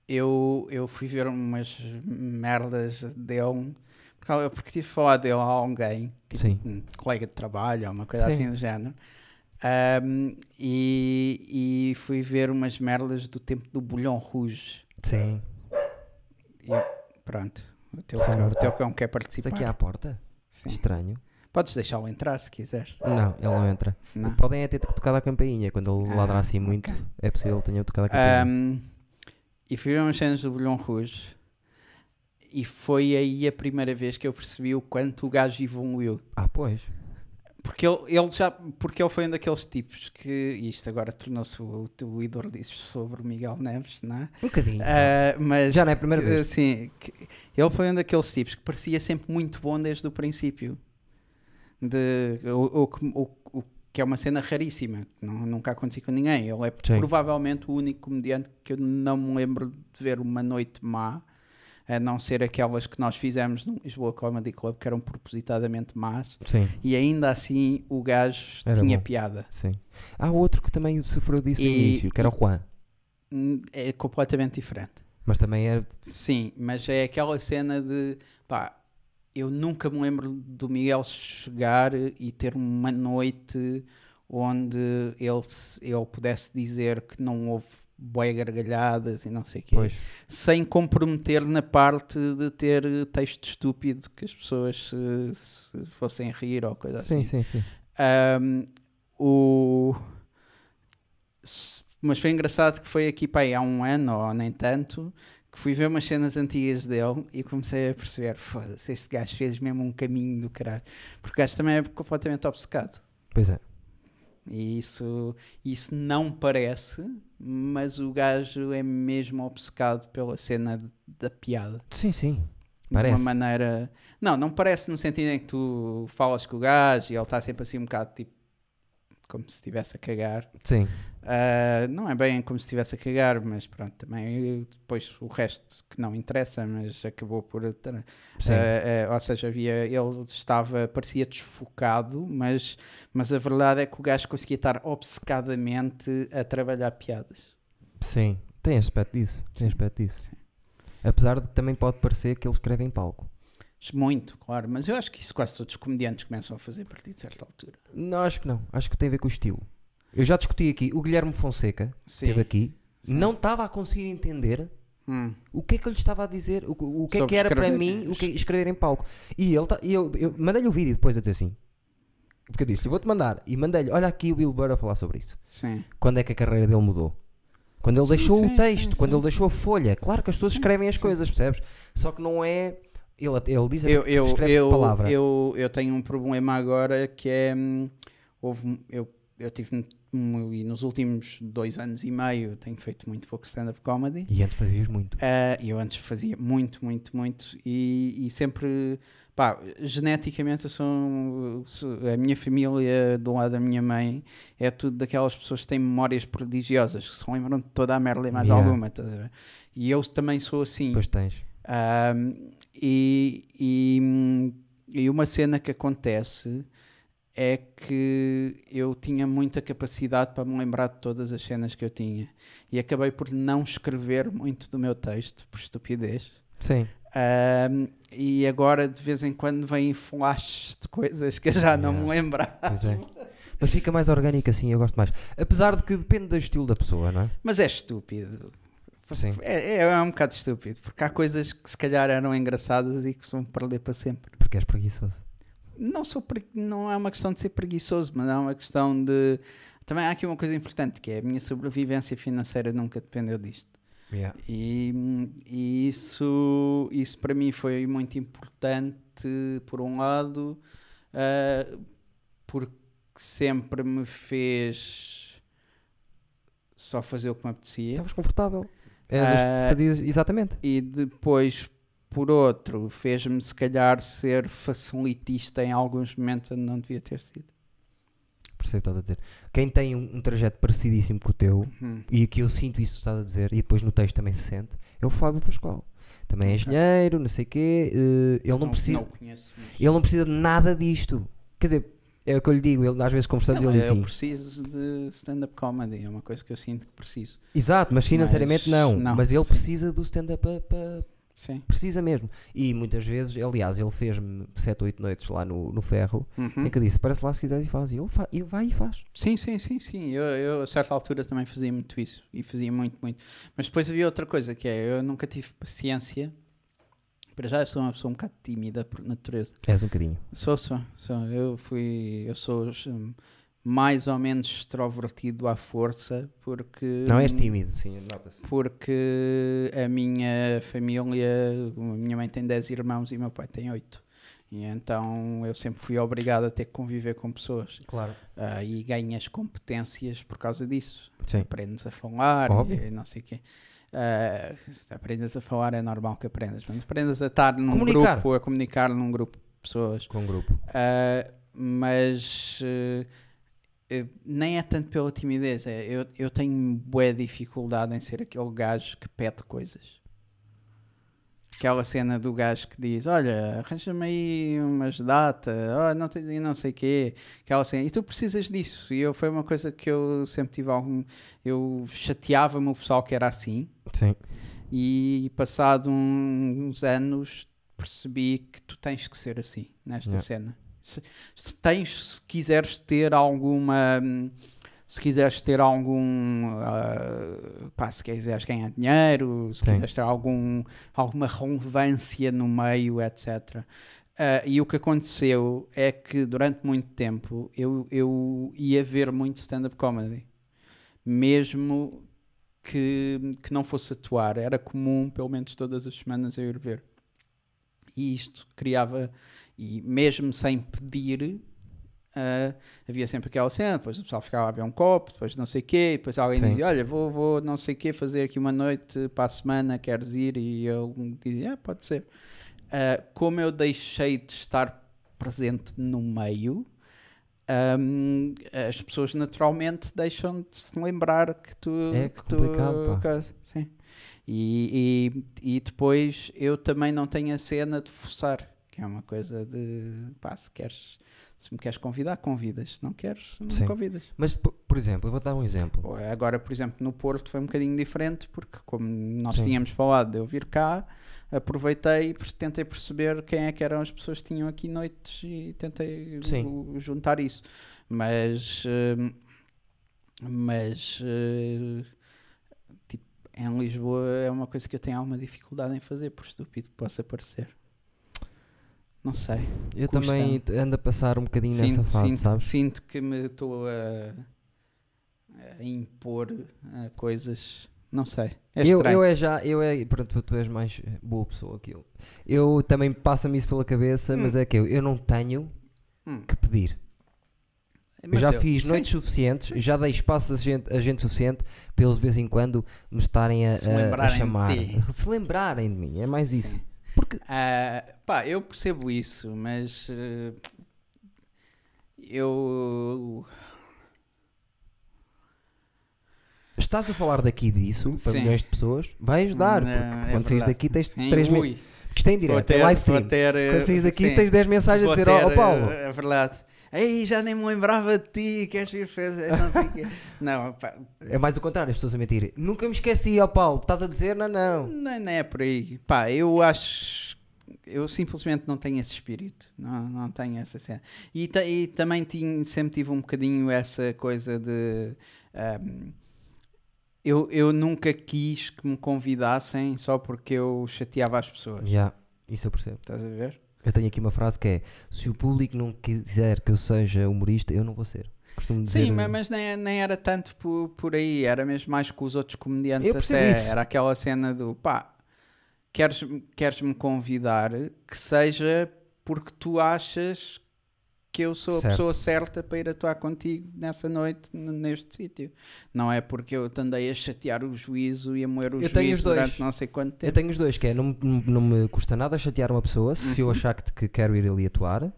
Speaker 2: eu, eu fui ver umas merdas dele porque, porque tive falar dele a alguém, tipo um colega de trabalho ou uma coisa
Speaker 1: Sim.
Speaker 2: assim do género. Hum, e, e fui ver umas merdas do tempo do Bulhão Rouge.
Speaker 1: Sim.
Speaker 2: E pronto, o teu,
Speaker 1: Sim,
Speaker 2: cão, o teu cão quer
Speaker 1: Isso
Speaker 2: participar.
Speaker 1: aqui é à porta?
Speaker 2: Sim.
Speaker 1: Estranho.
Speaker 2: Podes deixá-lo entrar se quiseres.
Speaker 1: Não, ele não entra.
Speaker 2: Não.
Speaker 1: Podem é ter tocado a campainha. Quando ele
Speaker 2: Ah,
Speaker 1: ladra assim muito,
Speaker 2: ok.
Speaker 1: é possível que tenha tocado a campainha.
Speaker 2: Ahm, e fui ver umas cenas do Bolhão Rouge e foi aí a primeira vez que eu percebi o quanto o gajo evoluiu.
Speaker 1: Ah, pois.
Speaker 2: Porque ele, ele já porque ele foi um daqueles tipos que isto agora tornou-se o, o ídolo disso sobre o Miguel Neves, não é?
Speaker 1: Um bocadinho.
Speaker 2: Ah, mas
Speaker 1: Já não é a primeira
Speaker 2: que,
Speaker 1: vez.
Speaker 2: Sim, que- ele foi um daqueles tipos que parecia sempre muito bom desde o princípio. De, o, o que- o- que é uma cena raríssima, não, nunca aconteceu com ninguém. Ele é
Speaker 1: Sim.
Speaker 2: provavelmente o único comediante que eu não me lembro de ver uma noite má, a não ser aquelas que nós fizemos no Lisboa Comedy Club, que eram propositadamente más,
Speaker 1: Sim,
Speaker 2: e ainda assim o gajo
Speaker 1: Era
Speaker 2: tinha
Speaker 1: bom.
Speaker 2: piada.
Speaker 1: sim. Há outro que também sofreu disso no
Speaker 2: E-
Speaker 1: início, que era o Juan.
Speaker 2: Hum, É completamente diferente.
Speaker 1: Mas também era.
Speaker 2: Sim, mas é aquela cena de pá, eu nunca me lembro do Miguel chegar e ter uma noite onde ele, ele pudesse dizer que não houve boia gargalhadas e não sei o quê,
Speaker 1: Pois.
Speaker 2: sem comprometer na parte de ter texto estúpido que as pessoas se, se fossem rir ou coisa
Speaker 1: Sim,
Speaker 2: assim.
Speaker 1: sim, sim.
Speaker 2: Um, o... Mas foi engraçado que foi aqui pá, aí há um ano ou nem tanto que fui ver umas cenas antigas dele e comecei a perceber: foda-se, este gajo fez mesmo um caminho do caralho. Porque o gajo também é completamente obcecado.
Speaker 1: Pois é.
Speaker 2: E isso, isso não parece, mas o gajo é mesmo obcecado pela cena de- da piada
Speaker 1: Sim, sim.
Speaker 2: de
Speaker 1: Parece.
Speaker 2: uma maneira. Não, não parece no sentido em que tu falas com o gajo e ele está sempre assim um bocado tipo. Como se estivesse a cagar.
Speaker 1: Sim.
Speaker 2: Ah, não é bem como se estivesse a cagar, mas pronto, também depois o resto que não interessa, mas acabou por.
Speaker 1: Sim.
Speaker 2: ah, ah, ou seja, havia, ele estava, parecia desfocado, mas, mas a verdade é que o gajo conseguia estar obcecadamente a trabalhar piadas.
Speaker 1: Sim. Tem aspecto disso. Tem aspecto disso. Apesar de que também pode parecer que ele escreve em palco.
Speaker 2: Muito, claro, mas eu acho que isso quase todos os comediantes começam a fazer a partir de certa altura.
Speaker 1: Não, acho que não. Acho que tem a ver com o estilo. Eu já discuti aqui. O Guilherme Fonseca
Speaker 2: Sim.
Speaker 1: esteve aqui.
Speaker 2: Sim.
Speaker 1: Não estava a conseguir entender
Speaker 2: Hum.
Speaker 1: o que é que eu lhe estava a dizer. O, o que é que era para
Speaker 2: escrever.
Speaker 1: mim o que é escrever em palco. E ele tá, e eu, eu mandei-lhe o vídeo depois a dizer assim. Porque eu disse-lhe, vou-te mandar. E mandei-lhe, olha aqui o Bill Burr a falar sobre isso.
Speaker 2: Sim.
Speaker 1: Quando é que a carreira dele mudou? Quando ele
Speaker 2: Sim,
Speaker 1: deixou
Speaker 2: sim,
Speaker 1: o texto,
Speaker 2: sim,
Speaker 1: quando ele deixou a folha. Claro que as pessoas escrevem as coisas, percebes? Só que não é. Ele, ele diz
Speaker 2: Eu, eu, eu,
Speaker 1: palavra.
Speaker 2: eu, eu tenho um problema agora que é. hum, Houve, eu, eu tive. E nos últimos dois anos e meio tenho feito muito pouco stand-up comedy.
Speaker 1: E antes fazias muito.
Speaker 2: Ah, eu antes fazia muito, muito, muito. E, e sempre. Pá, geneticamente eu sou, A minha família, do lado da minha mãe, é tudo daquelas pessoas que têm memórias prodigiosas, que se lembram de toda a merda e mais
Speaker 1: Yeah.
Speaker 2: alguma. estás a ver? E eu também sou assim.
Speaker 1: Depois tens.
Speaker 2: Um, e, e, e uma cena que acontece é que eu tinha muita capacidade para me lembrar de todas as cenas que eu tinha e acabei por não escrever muito do meu texto por estupidez.
Speaker 1: Sim.
Speaker 2: Um, e agora de vez em quando vêm flashes de coisas que eu já não me lembrava.
Speaker 1: Pois é. Mas fica mais orgânico assim, eu gosto mais. Apesar de que depende do estilo da pessoa, não é?
Speaker 2: Mas é estúpido.
Speaker 1: Sim.
Speaker 2: É, é, é um bocado estúpido, porque há coisas que se calhar eram engraçadas e que se vão perder para sempre.
Speaker 1: Porque és preguiçoso.
Speaker 2: não sou pre- não é uma questão de ser preguiçoso, mas é uma questão de também há aqui uma coisa importante que é a minha sobrevivência financeira nunca dependeu disto.
Speaker 1: Yeah.
Speaker 2: E, e isso, isso para mim foi muito importante, por um lado, ah, porque sempre me fez só fazer o que me apetecia.
Speaker 1: Estavas confortável. Eras- fazias exatamente.
Speaker 2: E depois, por outro, fez-me se calhar ser facilitista em alguns momentos onde não devia ter sido.
Speaker 1: Percebo o que estás a dizer. Quem tem um, um trajeto parecidíssimo com o teu, e que eu sinto isso que estás a dizer, e depois no texto também se sente, é o Fábio Pascoal. Também é engenheiro, não sei o quê. eh, ele não, precisa.
Speaker 2: Não conheço. mas-
Speaker 1: Ele não precisa de nada disto. Quer dizer, é o que eu lhe digo, ele às vezes conversamos
Speaker 2: Não,
Speaker 1: ele diz
Speaker 2: eu
Speaker 1: assim.
Speaker 2: preciso de stand-up comedy, é uma coisa que eu sinto que preciso.
Speaker 1: Exato, mas financeiramente
Speaker 2: Mas
Speaker 1: não.
Speaker 2: não,
Speaker 1: Mas ele
Speaker 2: sim.
Speaker 1: precisa do stand-up para.
Speaker 2: Sim.
Speaker 1: Precisa mesmo. E muitas vezes, aliás, ele fez-me 7 ou 8 noites lá no, no ferro,
Speaker 2: Uhum.
Speaker 1: em que eu disse: parece lá se quiseres e faz. E ele, fa ele vai e faz.
Speaker 2: Sim, sim, sim, sim. Eu, eu a certa altura também fazia muito isso. E fazia muito, muito. Mas depois havia outra coisa que é, eu nunca tive paciência Para já sou uma pessoa um bocado tímida por natureza.
Speaker 1: És um bocadinho.
Speaker 2: Sou, sou, sou. Eu fui, eu sou hum, mais ou menos extrovertido à força porque
Speaker 1: Não és tímido, sim, nota-se.
Speaker 2: porque a minha família, a minha mãe tem 10 irmãos e meu pai tem 8. E então eu sempre fui obrigado a ter que conviver com pessoas.
Speaker 1: Claro.
Speaker 2: Ah, e ganhas competências por causa disso.
Speaker 1: Sim.
Speaker 2: Aprendes a falar
Speaker 1: Óbvio.
Speaker 2: e não sei o quê. Ah, se aprendes a falar é normal que aprendas, mas aprendas a estar num
Speaker 1: Comunicar.
Speaker 2: grupo, a comunicar num grupo de pessoas.
Speaker 1: Com um grupo.
Speaker 2: Uh, mas uh, uh, nem é tanto pela timidez, é, eu, eu tenho boa dificuldade em ser aquele gajo que pede coisas. Aquela cena do gajo que diz: Olha, arranja-me aí umas datas, oh, não tens não sei o quê. Aquela cena, e tu precisas disso. E eu, foi uma coisa que eu sempre tive algum. Eu chateava-me o pessoal que era assim,
Speaker 1: Sim.
Speaker 2: e passado um- uns anos percebi que tu tens que ser assim nesta
Speaker 1: Yeah.
Speaker 2: cena. Se, se tens, se quiseres ter alguma, hum, se quiseres ter algum, ah, pá, se quiseres ganhar dinheiro, se
Speaker 1: Sim.
Speaker 2: quiseres ter algum, alguma relevância no meio, etc. Ah, e o que aconteceu é que durante muito tempo eu, eu ia ver muito stand-up comedy, mesmo que, que não fosse atuar, era comum, pelo menos todas as semanas, eu ir ver. E isto criava, e mesmo sem pedir, ah, havia sempre aquela cena, depois o pessoal ficava a beber um copo, depois não sei o quê, depois alguém
Speaker 1: Sim.
Speaker 2: dizia, olha, vou, vou não sei o quê fazer aqui uma noite para a semana, queres ir? E eu dizia, ah, pode ser. Ah, como eu deixei de estar presente no meio, hum, as pessoas naturalmente deixam de se lembrar que tu.
Speaker 1: É
Speaker 2: que tu
Speaker 1: pá.
Speaker 2: sim. E, e, e depois eu também não tenho a cena de forçar, que é uma coisa de pá, se queres, se me queres convidar, convidas, se não queres, não
Speaker 1: Sim.
Speaker 2: me convidas.
Speaker 1: Mas, por por exemplo, eu vou dar um exemplo.
Speaker 2: Agora, por exemplo, no Porto foi um bocadinho diferente, porque como nós
Speaker 1: Sim.
Speaker 2: tínhamos falado de eu vir cá, aproveitei e tentei perceber quem é que eram as pessoas que tinham aqui noites e tentei
Speaker 1: Sim.
Speaker 2: juntar isso. Mas, hum, mas eh, tipo, em Lisboa é uma coisa que eu tenho alguma dificuldade em fazer, por estúpido que possa parecer. Não sei.
Speaker 1: Eu
Speaker 2: Custa.
Speaker 1: também ando a passar um bocadinho nessa
Speaker 2: Sinto,
Speaker 1: fase,
Speaker 2: sinto,
Speaker 1: sabes?
Speaker 2: sinto que me estou a, a impor a coisas. Não sei. É
Speaker 1: eu, eu é já, eu é, pronto, tu és mais boa pessoa que eu. Eu também passa-me isso pela cabeça, mas é que eu, eu não tenho
Speaker 2: Hum.
Speaker 1: que pedir. Eu
Speaker 2: Mas
Speaker 1: já fiz
Speaker 2: sim,
Speaker 1: noites suficientes, já dei espaço a gente, a gente suficiente para eles de vez em quando me estarem a, a- a
Speaker 2: de
Speaker 1: chamar.
Speaker 2: ti.
Speaker 1: Se lembrarem de mim, é mais isso. Porque
Speaker 2: Ah, pá, eu percebo isso, mas eh, eu.
Speaker 1: estás a falar daqui disso para
Speaker 2: Sim.
Speaker 1: milhões de pessoas, vai ajudar.
Speaker 2: Não,
Speaker 1: Porque
Speaker 2: é
Speaker 1: quando saís daqui tens
Speaker 2: Sim,
Speaker 1: 3 mil. Porque isto é em direto,
Speaker 2: ter-
Speaker 1: é live stream.
Speaker 2: ter, eh,
Speaker 1: Quando saís daqui
Speaker 2: sim,
Speaker 1: tens 10 mensagens a dizer: Ó ó, Paulo,
Speaker 2: eh, É verdade. Ei, já nem me lembrava de ti, queres vir fazer? Não sei quê. Não, pá,
Speaker 1: é mais o contrário, as pessoas a mentir. Nunca me esqueci, ó Paulo, estás a dizer? Não, não.
Speaker 2: Não, não é por aí. Pá, eu acho. Eu simplesmente não tenho esse espírito. Não, não tenho essa cena. E, e também tinha, sempre tive um bocadinho essa coisa de. ahm, eu, eu nunca quis que me convidassem só porque eu chateava as pessoas.
Speaker 1: Já, isso eu percebo.
Speaker 2: Estás a ver?
Speaker 1: Eu tenho aqui uma frase que é: Se o público não quiser que eu seja humorista, eu não vou ser. Costumo dizer.
Speaker 2: Sim, mas, mas nem, nem era tanto por, por aí, era mesmo mais com os outros comediantes até.
Speaker 1: isso.
Speaker 2: Era aquela cena do pá, queres, queres-me convidar que seja porque tu achas que eu sou a
Speaker 1: Certo.
Speaker 2: pessoa certa para ir atuar contigo nessa noite neste sítio. Não é porque eu andei a chatear o juízo e a moer o
Speaker 1: Eu
Speaker 2: juízo durante não sei quanto
Speaker 1: Eu
Speaker 2: tempo.
Speaker 1: tenho os dois, que é não, não, me custa nada chatear uma pessoa se eu
Speaker 2: Uhum.
Speaker 1: achar que, que quero ir ali atuar,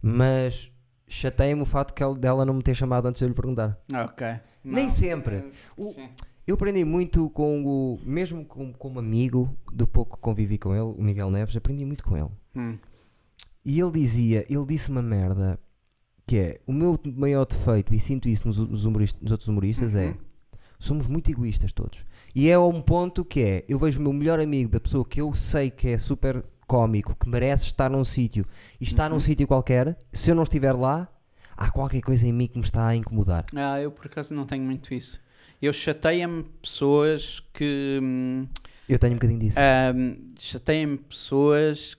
Speaker 1: mas chateia-me o fato que ela- dela não me ter chamado antes de eu lhe perguntar.
Speaker 2: Ok.
Speaker 1: Nem
Speaker 2: Não.
Speaker 1: sempre.
Speaker 2: Eh,
Speaker 1: O-. Eu aprendi muito com o. Mesmo com, como amigo, do pouco que convivi com ele, o Miguel Neves, aprendi muito com ele.
Speaker 2: Hum.
Speaker 1: E ele dizia, ele disse uma merda que é o meu maior defeito, e sinto isso nos, nos humorista- nos outros humoristas, é
Speaker 2: Uhum.
Speaker 1: somos muito egoístas todos. E é um ponto que é, eu vejo o meu melhor amigo da pessoa que eu sei que é super cómico, que merece estar num sítio e está num
Speaker 2: Uhum.
Speaker 1: sítio qualquer, se eu não estiver lá, há qualquer coisa em mim que me está a incomodar.
Speaker 2: Ah, eu por acaso não tenho muito isso. Eu chateia-me pessoas que, hum,
Speaker 1: Eu tenho um bocadinho disso.
Speaker 2: Um, Chateiem-me pessoas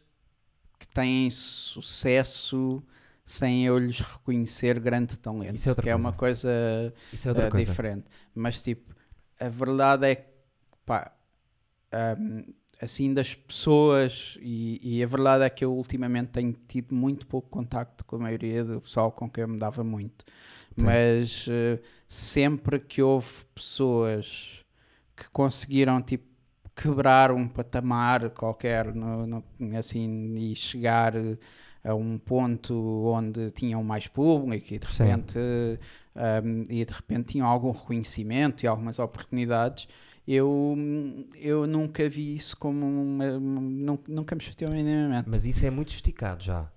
Speaker 2: têm sucesso sem eu lhes reconhecer grande talento.
Speaker 1: Isso é outra
Speaker 2: que é
Speaker 1: coisa.
Speaker 2: uma coisa,
Speaker 1: Isso é outra
Speaker 2: uh,
Speaker 1: coisa.
Speaker 2: diferente. Mas tipo, a verdade é que pá, um, assim das pessoas e, e a verdade é que eu ultimamente tenho tido muito pouco contacto com a maioria do pessoal com quem eu me dava muito.
Speaker 1: Sim.
Speaker 2: Mas uh, sempre que houve pessoas que conseguiram tipo quebrar um patamar qualquer no, no- assim e chegar a um ponto onde tinham mais público e de
Speaker 1: Sim.
Speaker 2: repente um, e de repente tinham algum reconhecimento e algumas oportunidades eu, eu nunca vi isso como uma, nun- nunca me chateou minimamente
Speaker 1: Mas isso é muito esticado já.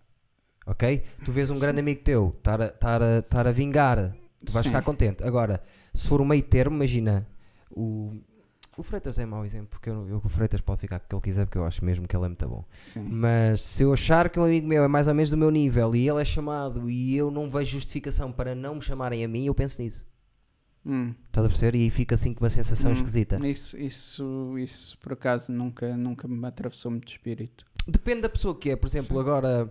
Speaker 1: Ok? Tu vês um grande amigo teu estar a, estar a, estar a vingar, tu vais
Speaker 2: Sim.
Speaker 1: ficar contente. Agora, se for um meio termo, imagina. O, o Freitas é mau exemplo, porque eu, eu, o Freitas pode ficar com o que ele quiser, porque eu acho mesmo que ele é muito bom.
Speaker 2: Sim.
Speaker 1: Mas se eu achar que um amigo meu é mais ou menos do meu nível e ele é chamado e eu não vejo justificação para não me chamarem a mim, eu penso nisso.
Speaker 2: Hum.
Speaker 1: Estás a perceber? E fica assim com uma sensação
Speaker 2: Hum,
Speaker 1: esquisita.
Speaker 2: Isso, isso, isso por acaso nunca, nunca me atravessou muito o espírito.
Speaker 1: Depende da pessoa que é. Por exemplo, agora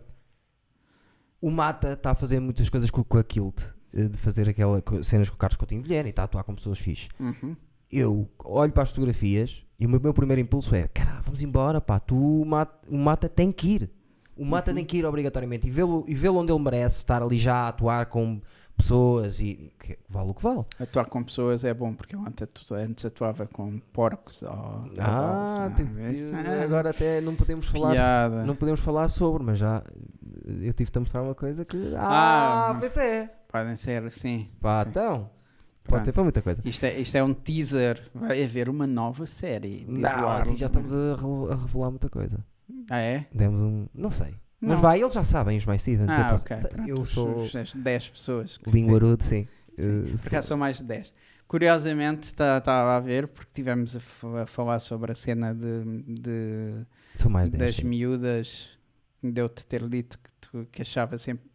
Speaker 1: o Mata está a fazer muitas coisas com, com a Kilt, eh, de fazer aquela cenas com o Carlos Coutinho Vilhena e está a atuar com pessoas fixe.
Speaker 2: Uhum.
Speaker 1: Eu olho para as fotografias e o meu, meu primeiro impulso é: caralho, vamos embora, pá, tu, o Mata, o Mata tem que ir. O Mata tem que ir obrigatoriamente e vê-lo e vê onde ele merece estar ali já a atuar com pessoas e que vale o que vale.
Speaker 2: Atuar com pessoas é bom, porque eu antes, antes atuava com porcos ou
Speaker 1: Ah,
Speaker 2: cavalos, é? Isto-
Speaker 1: agora até não podemos falar
Speaker 2: Piada.
Speaker 1: não podemos falar sobre, mas já eu tive-te a mostrar uma coisa que
Speaker 2: Ah,
Speaker 1: ah, pois é.
Speaker 2: Podem ser assim.
Speaker 1: Pá,
Speaker 2: Sim.
Speaker 1: então. Pode ser para muita coisa.
Speaker 2: Isto é, isto é um teaser. Vai haver uma nova série. de
Speaker 1: Não, assim já estamos a, re- a revelar muita coisa.
Speaker 2: Ah, é?
Speaker 1: Demos um. Não sei. Mas
Speaker 2: Não.
Speaker 1: vai, eles já sabem, os mais Stevens.
Speaker 2: Ah,
Speaker 1: então,
Speaker 2: ok.
Speaker 1: sa-
Speaker 2: pronto.
Speaker 1: Eu sou
Speaker 2: os- As 10 pessoas. que-
Speaker 1: linguarudo, sim.
Speaker 2: Sim.
Speaker 1: Uh,
Speaker 2: Por acaso são mais de 10. Curiosamente, estava a ver, porque tivemos a, f- a falar sobre a cena de, de-
Speaker 1: sou mais 10.
Speaker 2: das
Speaker 1: sim.
Speaker 2: miúdas. Deu-te ter dito que, tu, que achava sempre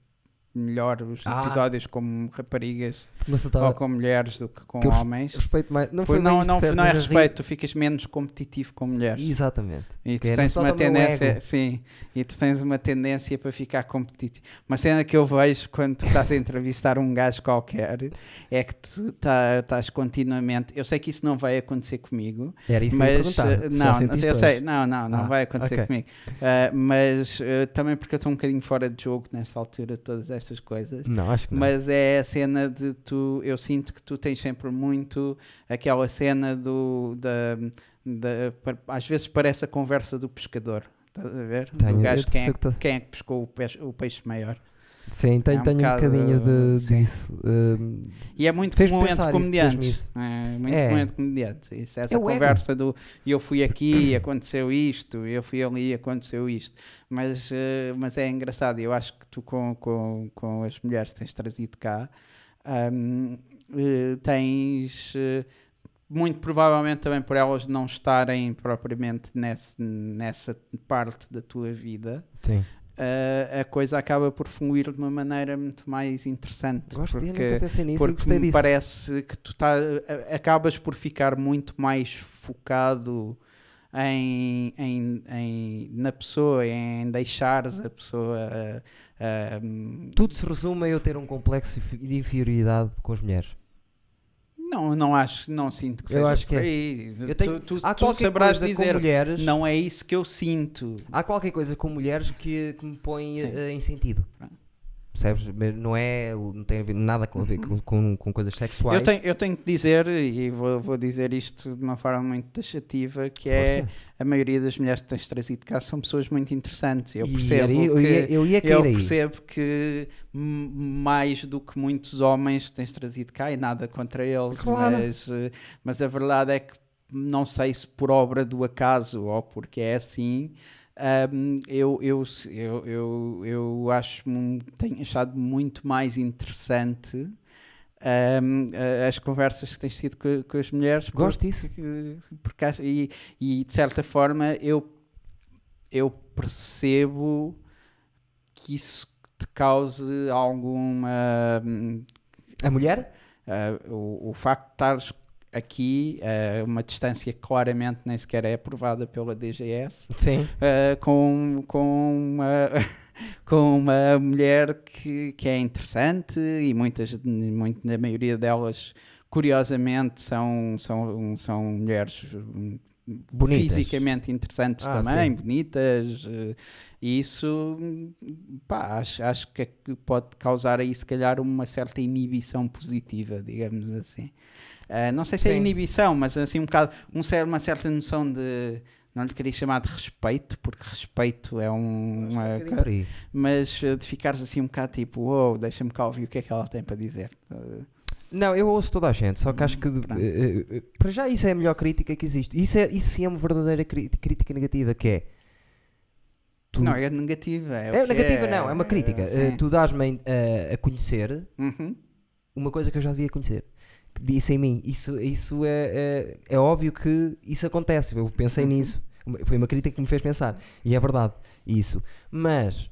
Speaker 2: melhor os
Speaker 1: Ah.
Speaker 2: episódios com raparigas
Speaker 1: Mas eu
Speaker 2: ou com mulheres do que com
Speaker 1: Que
Speaker 2: homens.
Speaker 1: Respeito mais. Não foi
Speaker 2: não, não,
Speaker 1: certo,
Speaker 2: não é
Speaker 1: mas
Speaker 2: respeito, tu ficas menos competitivo com mulheres.
Speaker 1: Exatamente.
Speaker 2: E tu
Speaker 1: é,
Speaker 2: tens
Speaker 1: não
Speaker 2: uma tendência, sim, e tu tens uma tendência para ficar competitivo. Uma cena que eu vejo quando tu estás a entrevistar um gajo qualquer é que tu tá- estás continuamente. Eu sei que isso não vai acontecer comigo,
Speaker 1: Era isso que eu
Speaker 2: mas eh, não,
Speaker 1: sentiste
Speaker 2: eu sei, não, não, não
Speaker 1: Ah,
Speaker 2: vai acontecer
Speaker 1: ok.
Speaker 2: comigo. Ah, mas eh, também porque eu estou um bocadinho fora de jogo nesta altura, todas estas coisas.
Speaker 1: Não, acho que não.
Speaker 2: Mas é a cena de tu, eu sinto que tu tens sempre muito aquela cena do, da, da- às vezes parece a conversa do pescador, estás a ver?
Speaker 1: Tenho-
Speaker 2: do
Speaker 1: eu
Speaker 2: gajo, quem é,
Speaker 1: que
Speaker 2: quem é que pescou o peixe, o peixe maior.
Speaker 1: Sim, tenho,
Speaker 2: é um
Speaker 1: tenho um, bocadinho de,
Speaker 2: sim.
Speaker 1: disso. Um,
Speaker 2: E é muito comum entre comediantes. É, muito
Speaker 1: É.
Speaker 2: comum entre comediantes. Isso, essa
Speaker 1: É ego.
Speaker 2: conversa do eu fui aqui e aconteceu isto, eu fui ali e aconteceu isto. Mas, eh, mas é engraçado. Eu acho que tu, com, com, com as mulheres que tens trazido cá, hum, eh, tens. eh, muito provavelmente também por elas não estarem propriamente nesse, nessa parte da tua vida, eh, a coisa acaba por fluir de uma maneira muito mais interessante.
Speaker 1: Gosto
Speaker 2: porque
Speaker 1: nisso
Speaker 2: porque me
Speaker 1: disso.
Speaker 2: parece que tu tá, acabas por ficar muito mais focado em, em, em- na pessoa, em deixares a pessoa. ah, hum,
Speaker 1: Tudo se resume a eu ter um complexo de inferioridade com as mulheres.
Speaker 2: não, não acho, não sinto que
Speaker 1: Eu
Speaker 2: seja
Speaker 1: acho que é. Eu tenho-
Speaker 2: tu tu,
Speaker 1: Há
Speaker 2: tu sabrás dizer,
Speaker 1: mulheres.
Speaker 2: não é isso que eu sinto.
Speaker 1: Há qualquer coisa com mulheres que, que me põe eh, em sentido.
Speaker 2: Pronto.
Speaker 1: Percebes? Não é. Não tem nada a ver com, com, com coisas sexuais.
Speaker 2: Eu tenho, eu tenho que dizer, e vou, vou dizer isto de uma forma muito taxativa, que é a maioria das mulheres que tens trazido cá são pessoas muito interessantes. Eu percebo
Speaker 1: era- eu,
Speaker 2: que,
Speaker 1: ia, eu ia
Speaker 2: eu percebo que mais do que muitos homens que tens trazido cá, e nada contra eles,
Speaker 1: Claro.
Speaker 2: mas, eh, mas a verdade é que não sei se por obra do acaso ou porque é assim. Ahm, eu, eu, eu, eu, eu acho tenho achado muito mais interessante a- as conversas que tens tido com, com as mulheres
Speaker 1: Gosto disso.
Speaker 2: porque, porque e, e de certa forma eu, eu percebo que isso te cause alguma. hum,
Speaker 1: A mulher?
Speaker 2: ah, o, o facto de estares aqui, uh, uma distância que claramente nem sequer é aprovada pela DGS, uh, com, com, uma, com uma mulher que, que é interessante e muitas, muito, na maioria delas, curiosamente, são, são, são mulheres
Speaker 1: Bonitas.
Speaker 2: fisicamente interessantes
Speaker 1: Ah,
Speaker 2: também,
Speaker 1: sim.
Speaker 2: bonitas, eh, e isso pá, acho, acho é que pode causar aí se calhar uma certa inibição positiva, digamos assim. Ah, não sei se é
Speaker 1: Sim.
Speaker 2: inibição, mas assim um bocado, um, uma certa noção de não lhe queria chamar de respeito, porque respeito é um, uma,
Speaker 1: Um
Speaker 2: mas eh, de ficares assim um bocado tipo, uou, deixa-me cá ouvir o que é que ela tem para dizer. Ah,
Speaker 1: Não, eu ouço toda a gente, só que acho que eh, eh, para já isso é a melhor crítica que existe. Isso, é, isso sim é uma verdadeira crítica negativa, que é tu-
Speaker 2: Não, é negativa. É,
Speaker 1: é negativa, não, é uma crítica.
Speaker 2: sim.
Speaker 1: Eh, tu dás-me a, a conhecer
Speaker 2: Uhum.
Speaker 1: uma coisa que eu já devia conhecer. Disse em mim. Isso, isso é, é, é óbvio que isso acontece. Eu pensei
Speaker 2: Uhum.
Speaker 1: nisso. Foi uma crítica que me fez pensar. E é verdade. Isso. Mas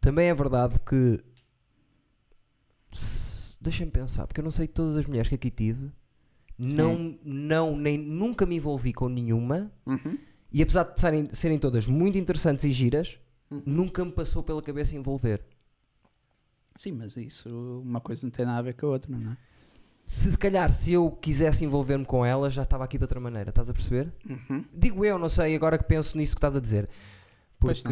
Speaker 1: também é verdade que. Deixa-me pensar, porque eu não sei todas as mulheres que aqui tive. Não, não, nem nunca me envolvi com nenhuma.
Speaker 2: Uhum.
Speaker 1: E apesar de serem, serem todas muito interessantes e giras,
Speaker 2: Uhum.
Speaker 1: nunca me passou pela cabeça envolver.
Speaker 2: Sim, mas isso, uma coisa não tem nada a ver com a outra, não é?
Speaker 1: Se se calhar, se eu quisesse envolver-me com ela, já estava aqui de outra maneira, estás a perceber?
Speaker 2: Uhum.
Speaker 1: Digo eu, não sei, agora que penso nisso que estás a dizer. Porque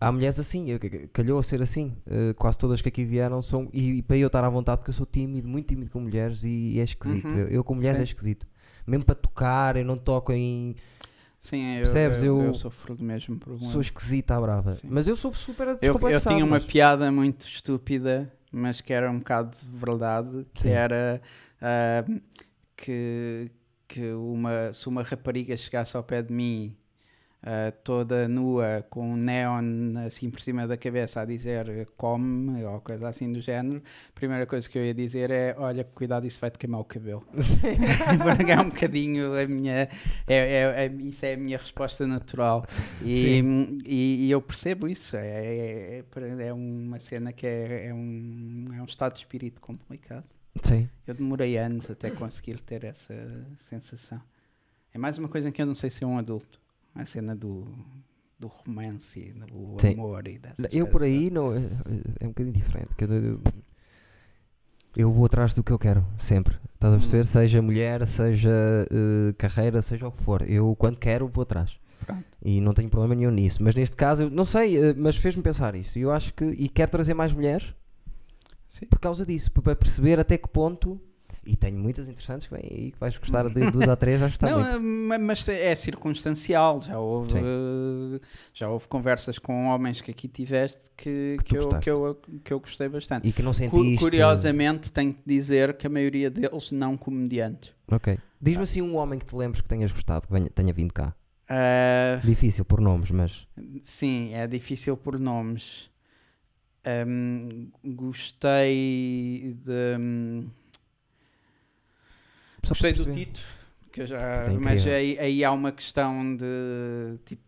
Speaker 1: há mulheres assim, eu- calhou a ser assim. eh, quase todas que aqui vieram são. E, e para eu estar à vontade, porque eu sou tímido, muito tímido com mulheres e, é esquisito.
Speaker 2: Uhum.
Speaker 1: Eu, eu com mulheres
Speaker 2: Sim.
Speaker 1: é esquisito. Mesmo para tocar, eu não toco em.
Speaker 2: Sim, eu,
Speaker 1: Percebes?
Speaker 2: eu,
Speaker 1: Eu-
Speaker 2: eu sofro do mesmo problema.
Speaker 1: Sou esquisita à brava.
Speaker 2: Sim.
Speaker 1: Mas eu sou super
Speaker 2: Eu, eu
Speaker 1: descomplexado.
Speaker 2: tinha uma
Speaker 1: mas-
Speaker 2: piada muito estúpida, mas que era um bocado de verdade, que
Speaker 1: Sim.
Speaker 2: era ah, que, que uma, se uma rapariga chegasse ao pé de mim ah, toda nua, com um neon assim por cima da cabeça a dizer come ou coisa assim do género, a primeira coisa que eu ia dizer é olha, cuidado, isso vai-te queimar o cabelo. Porque é um bocadinho a minha. É, é- é- isso é a minha resposta natural. E, e, e eu percebo isso. É, é, é- é uma cena que é, é, um, é um estado de espírito complicado.
Speaker 1: Sim.
Speaker 2: Eu demorei anos até conseguir ter essa sensação. É mais uma coisa em que eu não sei se é um adulto. A cena do, do romance, do
Speaker 1: Sim.
Speaker 2: amor e dessas
Speaker 1: Eu por aí não, é, é um bocadinho diferente. eu, eu vou atrás do que eu quero, sempre. Estás a perceber?
Speaker 2: Hum.
Speaker 1: Seja mulher, seja eh, carreira, seja o que for. Eu quando quero vou atrás.
Speaker 2: Pronto.
Speaker 1: E não tenho problema nenhum nisso. Mas neste caso, eu não sei, eh, mas fez-me pensar isso. E eu acho que. E quero trazer mais mulheres
Speaker 2: Sim.
Speaker 1: por causa disso, pa- para perceber até que ponto. E tenho muitas interessantes que vêm aí que vais gostar de duas ou três, vais gostar
Speaker 2: Não,
Speaker 1: muito.
Speaker 2: é, ma- mas é circunstancial. Já houve,
Speaker 1: Sim.
Speaker 2: eh, já houve conversas com homens que aqui tiveste que,
Speaker 1: Que
Speaker 2: que, eu, que, eu, que eu gostei bastante.
Speaker 1: E que não sentiste.
Speaker 2: Curiosamente, tenho que dizer que a maioria deles não comediantes.
Speaker 1: Ok. Diz-me assim um homem que te lembres que tenhas gostado, que venha- tenha vindo cá.
Speaker 2: Ah,
Speaker 1: Difícil por nomes, mas.
Speaker 2: sim, é difícil por nomes. Ahm, gostei de.
Speaker 1: para
Speaker 2: gostei do. Tito, que eu já,
Speaker 1: é
Speaker 2: mas aí, aí há uma questão de tipo.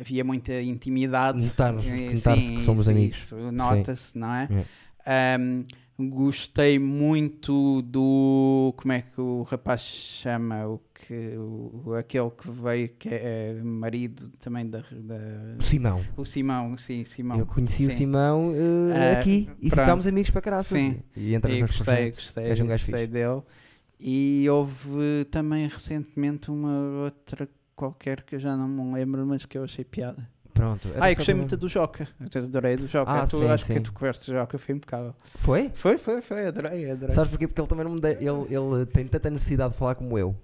Speaker 2: Havia muita intimidade. Eh,
Speaker 1: notar-se
Speaker 2: sim,
Speaker 1: que somos
Speaker 2: isso-
Speaker 1: amigos.
Speaker 2: Nota-se, não é?
Speaker 1: É.
Speaker 2: Ahm, gostei muito do. Como é que o rapaz chama? O que, o, aquele que veio, que é marido também da. da-
Speaker 1: O Simão.
Speaker 2: o Simão, sim, Simão.
Speaker 1: Eu conheci o
Speaker 2: Sim.
Speaker 1: Simão eh,
Speaker 2: Ah,
Speaker 1: aqui e
Speaker 2: pronto.
Speaker 1: ficámos amigos para caraças.
Speaker 2: Sim.
Speaker 1: E
Speaker 2: E gostei, gostei,
Speaker 1: um
Speaker 2: gostei
Speaker 1: fixe.
Speaker 2: dele. E houve também recentemente uma outra qualquer que eu já não me lembro, mas que eu achei piada.
Speaker 1: Pronto.
Speaker 2: Ah, e
Speaker 1: só
Speaker 2: gostei muito do Joca. Eu adorei do Joca.
Speaker 1: Ah,
Speaker 2: tu,
Speaker 1: sim,
Speaker 2: acho
Speaker 1: sim.
Speaker 2: que tu conversas do Joca foi impecável.
Speaker 1: Foi?
Speaker 2: Foi, foi, foi. Adorei, adorei.
Speaker 1: Sabes porquê? Porque ele também não me de... ele, ele tem tanta necessidade de falar como eu.